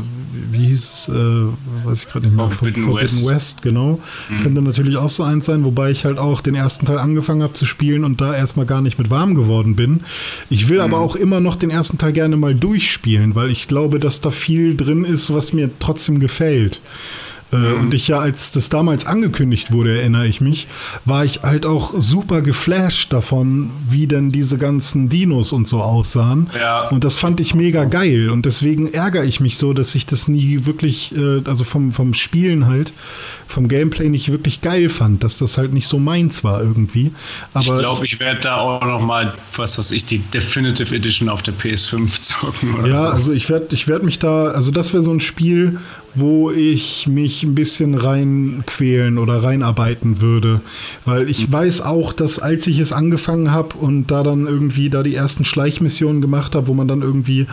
wie hieß es, äh, weiß ich gerade nicht mehr, Forbidden, Forbidden West. West. genau. Mhm. Könnte natürlich auch so eins sein, wobei ich halt auch den ersten Teil angefangen habe zu spielen und da erstmal gar nicht mit warm geworden bin. Ich will mhm. aber auch immer noch den ersten Teil gerne mal durchspielen, weil ich glaube, dass da viel drin ist, was mir trotzdem gefällt. Äh, mhm. Und ich ja, als das damals angekündigt wurde, erinnere ich mich, war ich halt auch super geflasht davon, wie denn diese ganzen Dinos und so aussahen. Ja. Und das fand ich mega geil. Und deswegen ärgere ich mich so, dass ich das nie wirklich, äh, also vom, vom Spielen halt, vom Gameplay nicht wirklich geil fand, dass das halt nicht so meins war irgendwie. Aber ich glaube, ich werde da auch noch mal, was weiß ich, die Definitive Edition auf der PS5 zocken. Oder ja, so. also ich werde ich werd mich da, also das wäre so ein Spiel, wo ich mich ein bisschen reinquälen oder reinarbeiten würde. Weil ich weiß auch, dass als ich es angefangen habe und da dann irgendwie da die ersten Schleichmissionen gemacht habe, wo man dann irgendwie,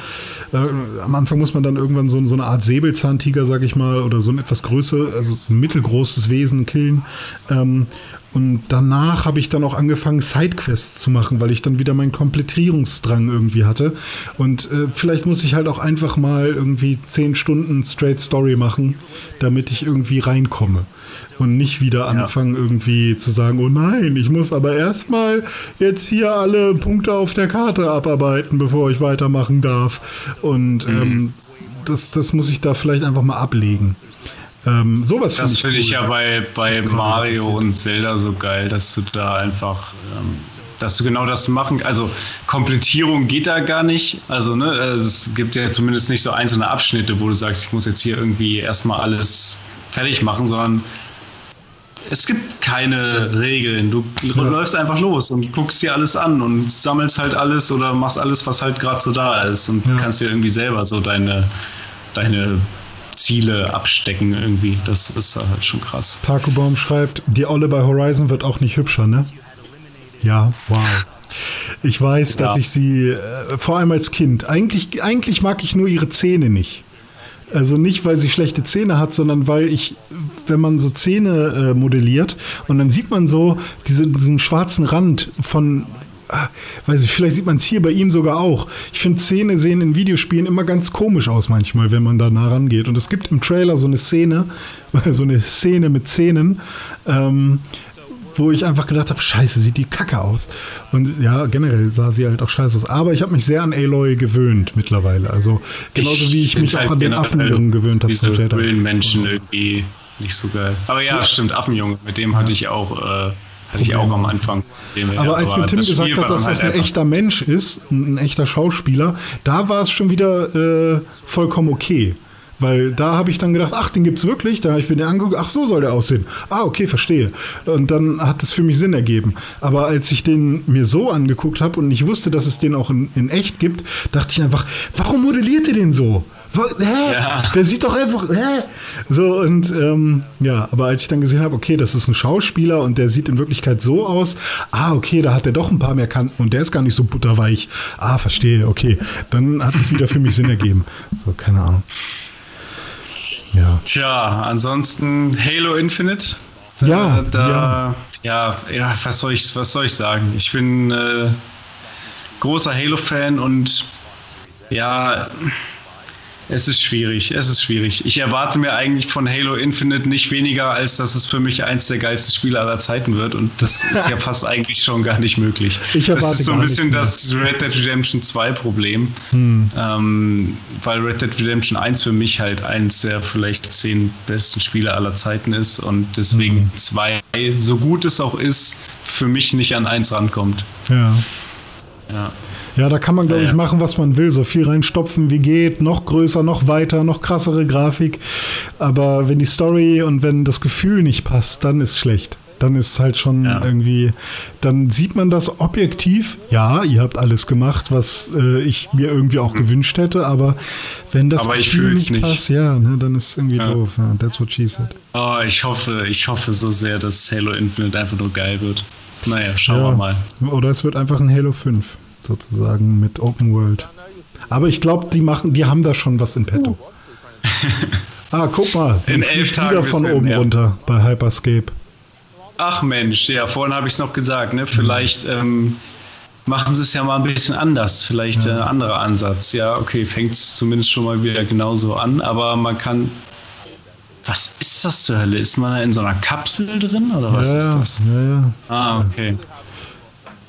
äh, am Anfang muss man dann irgendwann so, so eine Art Säbelzahntiger, sag ich mal, oder so ein etwas größer, also so ein mittelgroßes Wesen killen. Ähm, und danach habe ich dann auch angefangen, Sidequests zu machen, weil ich dann wieder meinen Komplettierungsdrang irgendwie hatte. Und äh, vielleicht muss ich halt auch einfach mal irgendwie zehn Stunden Straight Story machen, damit ich irgendwie reinkomme. Und nicht wieder anfangen, ja. irgendwie zu sagen, oh nein, ich muss aber erstmal jetzt hier alle Punkte auf der Karte abarbeiten, bevor ich weitermachen darf. Und mhm. ähm, das, das muss ich da vielleicht einfach mal ablegen. Ähm, sowas Das finde ich, cool. ja bei, bei Mario und Zelda so geil, dass du da einfach, ähm, dass du genau das machen. Also Komplettierung geht da gar nicht. Also ne, es gibt ja zumindest nicht so einzelne Abschnitte, wo du sagst, ich muss jetzt hier irgendwie erstmal alles fertig machen, sondern es gibt keine Regeln. Du ja. läufst einfach los und guckst dir alles an und sammelst halt alles oder machst alles, was halt gerade so da ist und ja. kannst dir irgendwie selber so deine, deine Ziele abstecken irgendwie. Das ist halt schon krass. Takubaum schreibt, die Olle bei Horizon wird auch nicht hübscher, ne? Ja, wow. Ich weiß, ja. dass ich sie, äh, vor allem als Kind, eigentlich, eigentlich mag ich nur ihre Zähne nicht. Also nicht, weil sie schlechte Zähne hat, sondern weil ich, wenn man so Zähne äh, modelliert und dann sieht man so diese, diesen schwarzen Rand von, weiß ich, vielleicht sieht man es hier bei ihm sogar auch. Ich finde, Zähne sehen in Videospielen immer ganz komisch aus manchmal, wenn man da nah rangeht. Und es gibt im Trailer so eine Szene, so eine Szene mit Zähnen, ähm, wo ich einfach gedacht habe, scheiße, sieht die kacke aus. Und ja, generell sah sie halt auch scheiße aus. Aber ich habe mich sehr an Aloy gewöhnt mittlerweile. Also genauso ich wie ich mich auch an den Affenjungen gewöhnt habe. Diese Menschen irgendwie nicht so geil. Aber ja, ja. stimmt, Affenjunge, mit dem hatte ich auch... Äh, hatte ich auch am Anfang. Aber als mir Tim gesagt hat, dass halt das ein echter Mensch ist, ein, echter Schauspieler, da war es schon wieder äh, vollkommen okay. Weil da habe ich dann gedacht, ach, den gibt es wirklich. Da habe ich mir den angeguckt, ach, so soll der aussehen. Ah, okay, verstehe. Und dann hat es für mich Sinn ergeben. Aber als ich den mir so angeguckt habe und ich wusste, dass es den auch in, in echt gibt, dachte ich einfach, warum modelliert ihr den so? Hä? Ja. Der sieht doch einfach, hä? So, und ähm, ja, aber als ich dann gesehen habe, okay, das ist ein Schauspieler und der sieht in Wirklichkeit so aus, ah, okay, da hat er doch ein paar mehr Kanten und der ist gar nicht so butterweich. Ah, verstehe, okay. Dann hat es wieder für mich Sinn ergeben. So, keine Ahnung. Ja. Tja, ansonsten Halo Infinite. Ja, äh, da, ja. ja, ja, was soll ich, was soll ich sagen? Ich bin äh, großer Halo-Fan und ja, es ist schwierig, es ist schwierig. Ich erwarte mir eigentlich von Halo Infinite nicht weniger, als dass es für mich eins der geilsten Spiele aller Zeiten wird. Und das ist ja fast eigentlich schon gar nicht möglich. Ich erwarte das ist so ein bisschen das Red Dead Redemption 2 Problem. Hm. Ähm, weil Red Dead Redemption 1 für mich halt eins der vielleicht zehn besten Spiele aller Zeiten ist. Und deswegen 2, hm. so gut es auch ist, für mich nicht an 1 rankommt. Ja. Ja. Ja, da kann man, glaube ich, machen, was man will. So viel reinstopfen, wie geht. Noch größer, noch weiter, noch krassere Grafik. Aber wenn die Story und wenn das Gefühl nicht passt, dann ist schlecht. Dann ist es halt schon ja. irgendwie, dann sieht man das objektiv. Ja, ihr habt alles gemacht, was äh, ich mir irgendwie auch mhm. gewünscht hätte, aber wenn das aber Gefühl nicht, nicht passt, ja, ne, dann ist es irgendwie ja. doof. Ja, that's what she said. Oh, ich hoffe, ich hoffe so sehr, dass Halo Infinite einfach nur geil wird. Naja, schauen ja. wir mal. Oder es wird einfach ein Halo 5 sozusagen mit Open World. Aber ich glaube, die machen, die haben da schon was in petto. ah, guck mal, in elf Tagen wieder von oben runter bei Hyperscape. Ach Mensch, ja, vorhin habe ich es noch gesagt, ne? Vielleicht ähm, machen sie es ja mal ein bisschen anders, vielleicht ja. ein anderer Ansatz. Ja, okay, fängt es zumindest schon mal wieder genauso an, aber man kann. Was ist das zur Hölle? Ist man da in so einer Kapsel drin oder was ja, ist das? Ja, ja. Ah, okay.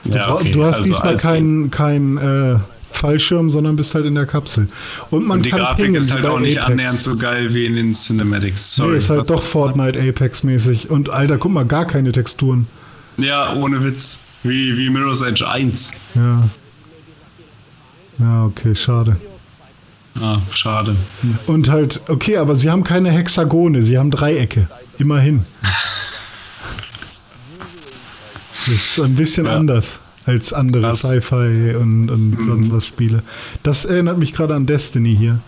Du, ja, okay. du hast also diesmal kein, kein äh, Fallschirm, sondern bist halt in der Kapsel. Und man und die kann Grafik pingen, ist halt auch nicht Apex. annähernd so geil wie in den Cinematics. Sorry. nee, ist halt doch Fortnite Apex mäßig. Und Alter, guck mal, gar keine Texturen. Ja, ohne Witz. Wie, wie Mirror's Edge 1. Ja. Ja, okay, schade. Ah, schade. Und halt, okay, aber sie haben keine Hexagone, sie haben Dreiecke. Immerhin. Das ist ein bisschen Ja. anders als andere. Sci-Fi und, und Mhm. sonst was Spiele. Das erinnert mich gerade an Destiny hier.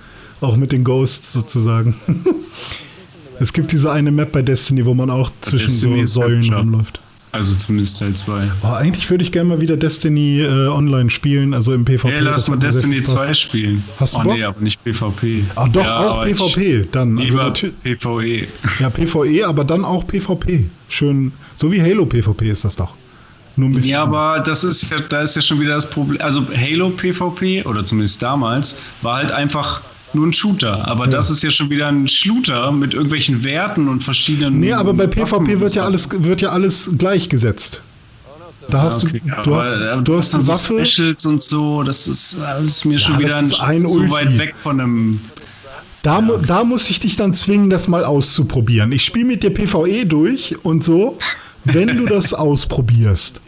Auch mit den Ghosts sozusagen. es gibt diese eine Map bei Destiny, wo man auch zwischen Destiny so Säulen hübscher. rumläuft. Also zumindest Teil 2. Oh, eigentlich würde ich gerne mal wieder Destiny äh, online spielen, also im PvP. Hey, lass mal Destiny viel Spaß. 2 spielen. Hast du oh Bock? nee, aber nicht PvP. Ach doch, ja, auch PvP dann. Also Lieber natür- PvE. Ja, PvE, aber dann auch PvP. Schön, so wie Halo PvP ist das doch. Nur ein bisschen. Ja, aber das ist ja, da ist ja schon wieder das Problem. Also Halo PvP, oder zumindest damals, war halt einfach nur ein Shooter. Aber das ist ja schon wieder ein Shooter mit irgendwelchen Werten und verschiedenen. Nee, aber bei PvP wird ja alles, wird ja alles gleichgesetzt. Da hast okay, du, du hast, du hast eine so Waffe. Specials und so, das ist alles mir schon Ja, wieder das ein, ist ein so Ulti. weit weg von einem. Da, mu- da muss ich dich dann zwingen, das mal auszuprobieren. Ich spiele mit dir PvE durch und so, wenn du das ausprobierst.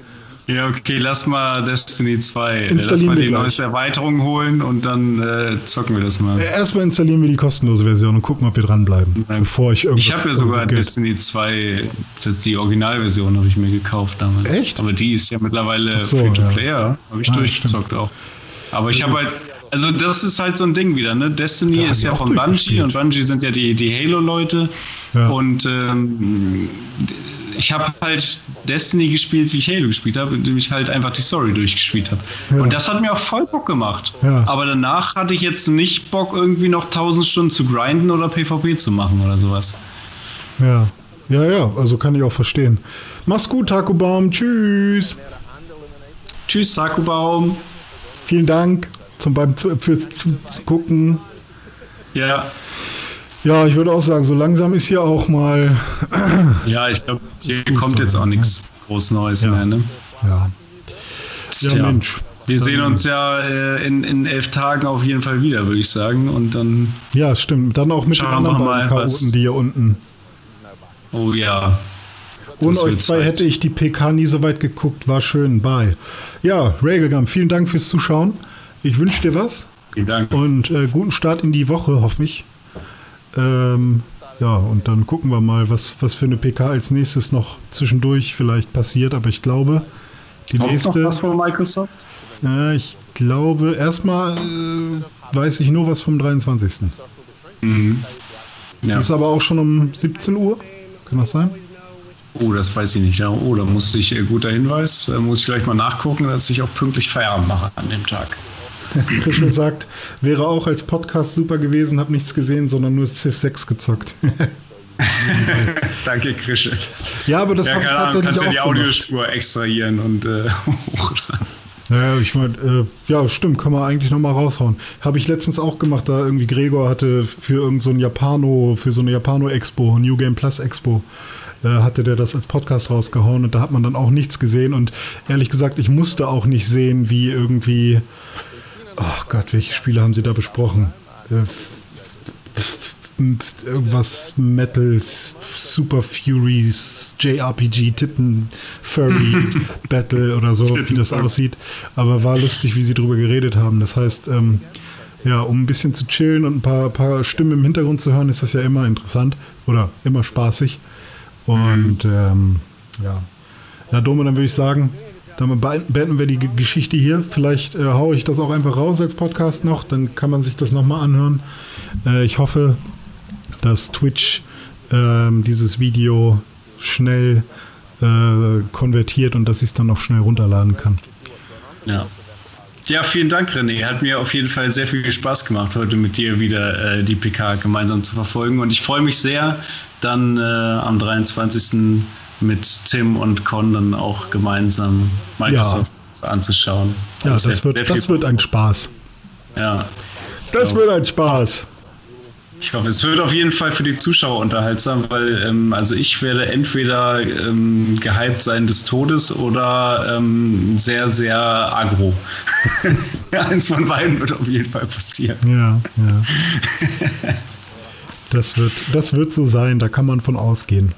Ja, okay, lass mal Destiny 2. Lass Installieren mal die gleich. neueste Erweiterung holen und dann äh, zocken wir das mal. Äh, Erstmal installieren wir die kostenlose Version und gucken, ob wir dranbleiben, bevor ich irgendwas Ich habe ja sogar Destiny 2, das, die Originalversion habe ich mir gekauft damals. Echt? Aber die ist ja mittlerweile so, Free-to-Player, habe ich Ah, durchgezockt auch. Aber ich habe halt, also das ist halt so ein Ding wieder, ne? Destiny Ja, ist ja von Bungie und Bungie sind ja die, die Halo-Leute. Ja. Und ähm, ich habe halt Destiny gespielt, wie ich Halo gespielt habe, indem ich halt einfach die Story durchgespielt habe. Ja. Und das hat mir auch voll Bock gemacht. Ja. Aber danach hatte ich jetzt nicht Bock, irgendwie noch 1000 Stunden zu grinden oder PvP zu machen oder sowas. Ja. Ja, ja, also kann ich auch verstehen. Mach's gut, Takubaum. Tschüss. Tschüss, Sakubaum. Vielen Dank zum, beim, fürs Gucken. Ja. Ja, ich würde auch sagen, so langsam ist hier auch mal. Ja, ich glaube, hier kommt jetzt auch nichts groß Neues mehr, ne? Ja. Ja, Tja. Mensch. Wir Dann- sehen uns ja äh, in, in elf Tagen auf jeden Fall wieder, würde ich sagen. Und dann, Ja, stimmt. Dann auch mit den anderen beiden Chaoten, die hier unten. oh ja. Ohne euch zwei Zeit. hätte ich die PK nie so weit geguckt. War schön. Bye. Ja, Railgun, vielen Dank fürs Zuschauen. Ich wünsche dir was. Vielen Dank. Und äh, guten Start in die Woche, hoffe ich. Ähm, ja, und dann gucken wir mal, was, was für eine PK als nächstes noch zwischendurch vielleicht passiert. Aber ich glaube, die Kommt nächste. noch was von Microsoft? Ja, ich glaube, erstmal äh, weiß ich nur was vom 23. Mhm. Ja. Ist aber auch schon um 17 Uhr. Kann das sein? Oh, das weiß ich nicht. Oh, da muss ich, äh, guter Hinweis, da muss ich gleich mal nachgucken, dass ich auch pünktlich Feierabend mache an dem Tag. Krische sagt, wäre auch als Podcast super gewesen, habe nichts gesehen, sondern nur Civ 6 gezockt. Danke, Krische. Ja, aber das ja, hab ich tatsächlich kannst ja die auch gemacht. Audiospur extrahieren und äh. Naja, ich meine, äh, ja, stimmt, kann man eigentlich nochmal raushauen. Habe ich letztens auch gemacht, da irgendwie Gregor hatte für irgendein so ein Japano, für so eine Japano-Expo, New Game Plus Expo, äh, hatte der das als Podcast rausgehauen und da hat man dann auch nichts gesehen und ehrlich gesagt, ich musste auch nicht sehen, wie irgendwie, oh Gott, welche Spiele haben sie da besprochen? Äh, irgendwas Metals, Super Furies, JRPG, Titten, Furry, Battle oder so, wie das aussieht. Aber war lustig, wie sie drüber geredet haben. Das heißt, ähm, ja, um ein bisschen zu chillen und ein paar, paar Stimmen im Hintergrund zu hören, ist das ja immer interessant oder immer spaßig. Und ähm, ja. Ja, Dome, dann würde ich sagen, be- beenden wir die Geschichte hier. Vielleicht äh, haue ich das auch einfach raus als Podcast noch, dann kann man sich das nochmal anhören. Äh, ich hoffe, dass Twitch ähm, dieses Video schnell äh, konvertiert und dass ich es dann noch schnell runterladen kann. Ja. Ja, vielen Dank, René. Hat mir auf jeden Fall sehr viel Spaß gemacht, heute mit dir wieder äh, die PK gemeinsam zu verfolgen. Und ich freue mich sehr, dann äh, am 23. mit Tim und Con dann auch gemeinsam Microsoft anzuschauen. Ja, Hab ich das sehr- wird, sehr das wird ein Spaß. Ja. Das wird ein Spaß. Ich hoffe, es wird auf jeden Fall für die Zuschauer unterhaltsam, weil ähm, also ich werde entweder ähm, gehypt sein des Todes oder ähm, sehr, sehr agro. Eins von beiden wird auf jeden Fall passieren. Ja, ja. Das wird, das wird so sein, da kann man von ausgehen.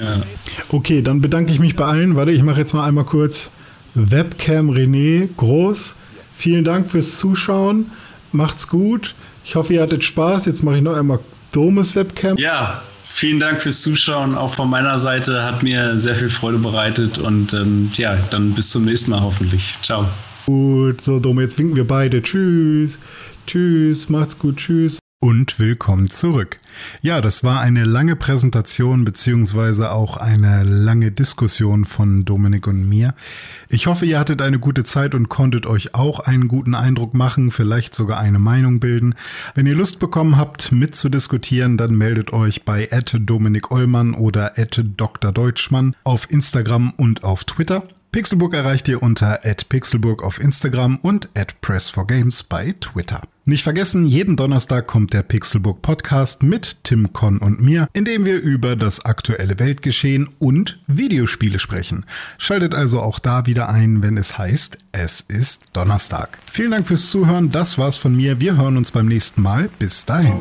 Ja. Okay, dann bedanke ich mich bei allen. Warte, ich mache jetzt mal einmal kurz Webcam René groß. Vielen Dank fürs Zuschauen. Macht's gut. Ich hoffe, ihr hattet Spaß. Jetzt mache ich noch einmal Domes Webcam. Ja, vielen Dank fürs Zuschauen. Auch von meiner Seite hat mir sehr viel Freude bereitet. Und ähm, ja, dann bis zum nächsten Mal hoffentlich. Ciao. Gut, so Dome, jetzt winken wir beide. Tschüss. Tschüss, macht's gut. Tschüss und willkommen zurück. Ja, das war eine lange Präsentation beziehungsweise auch eine lange Diskussion von Dominik und mir. Ich hoffe, ihr hattet eine gute Zeit und konntet euch auch einen guten Eindruck machen, vielleicht sogar eine Meinung bilden. Wenn ihr Lust bekommen habt, mitzudiskutieren, dann meldet euch bei Dominik Eulmann oder Dr. Deutschmann auf Instagram und auf Twitter. Pixelburg erreicht ihr unter @pixelburg auf Instagram und @press4games bei Twitter. Nicht vergessen, jeden Donnerstag kommt der Pixelburg Podcast mit Tim Con und mir, in dem wir über das aktuelle Weltgeschehen und Videospiele sprechen. Schaltet also auch da wieder ein, wenn es heißt, es ist Donnerstag. Vielen Dank fürs Zuhören, das war's von mir. Wir hören uns beim nächsten Mal. Bis dahin.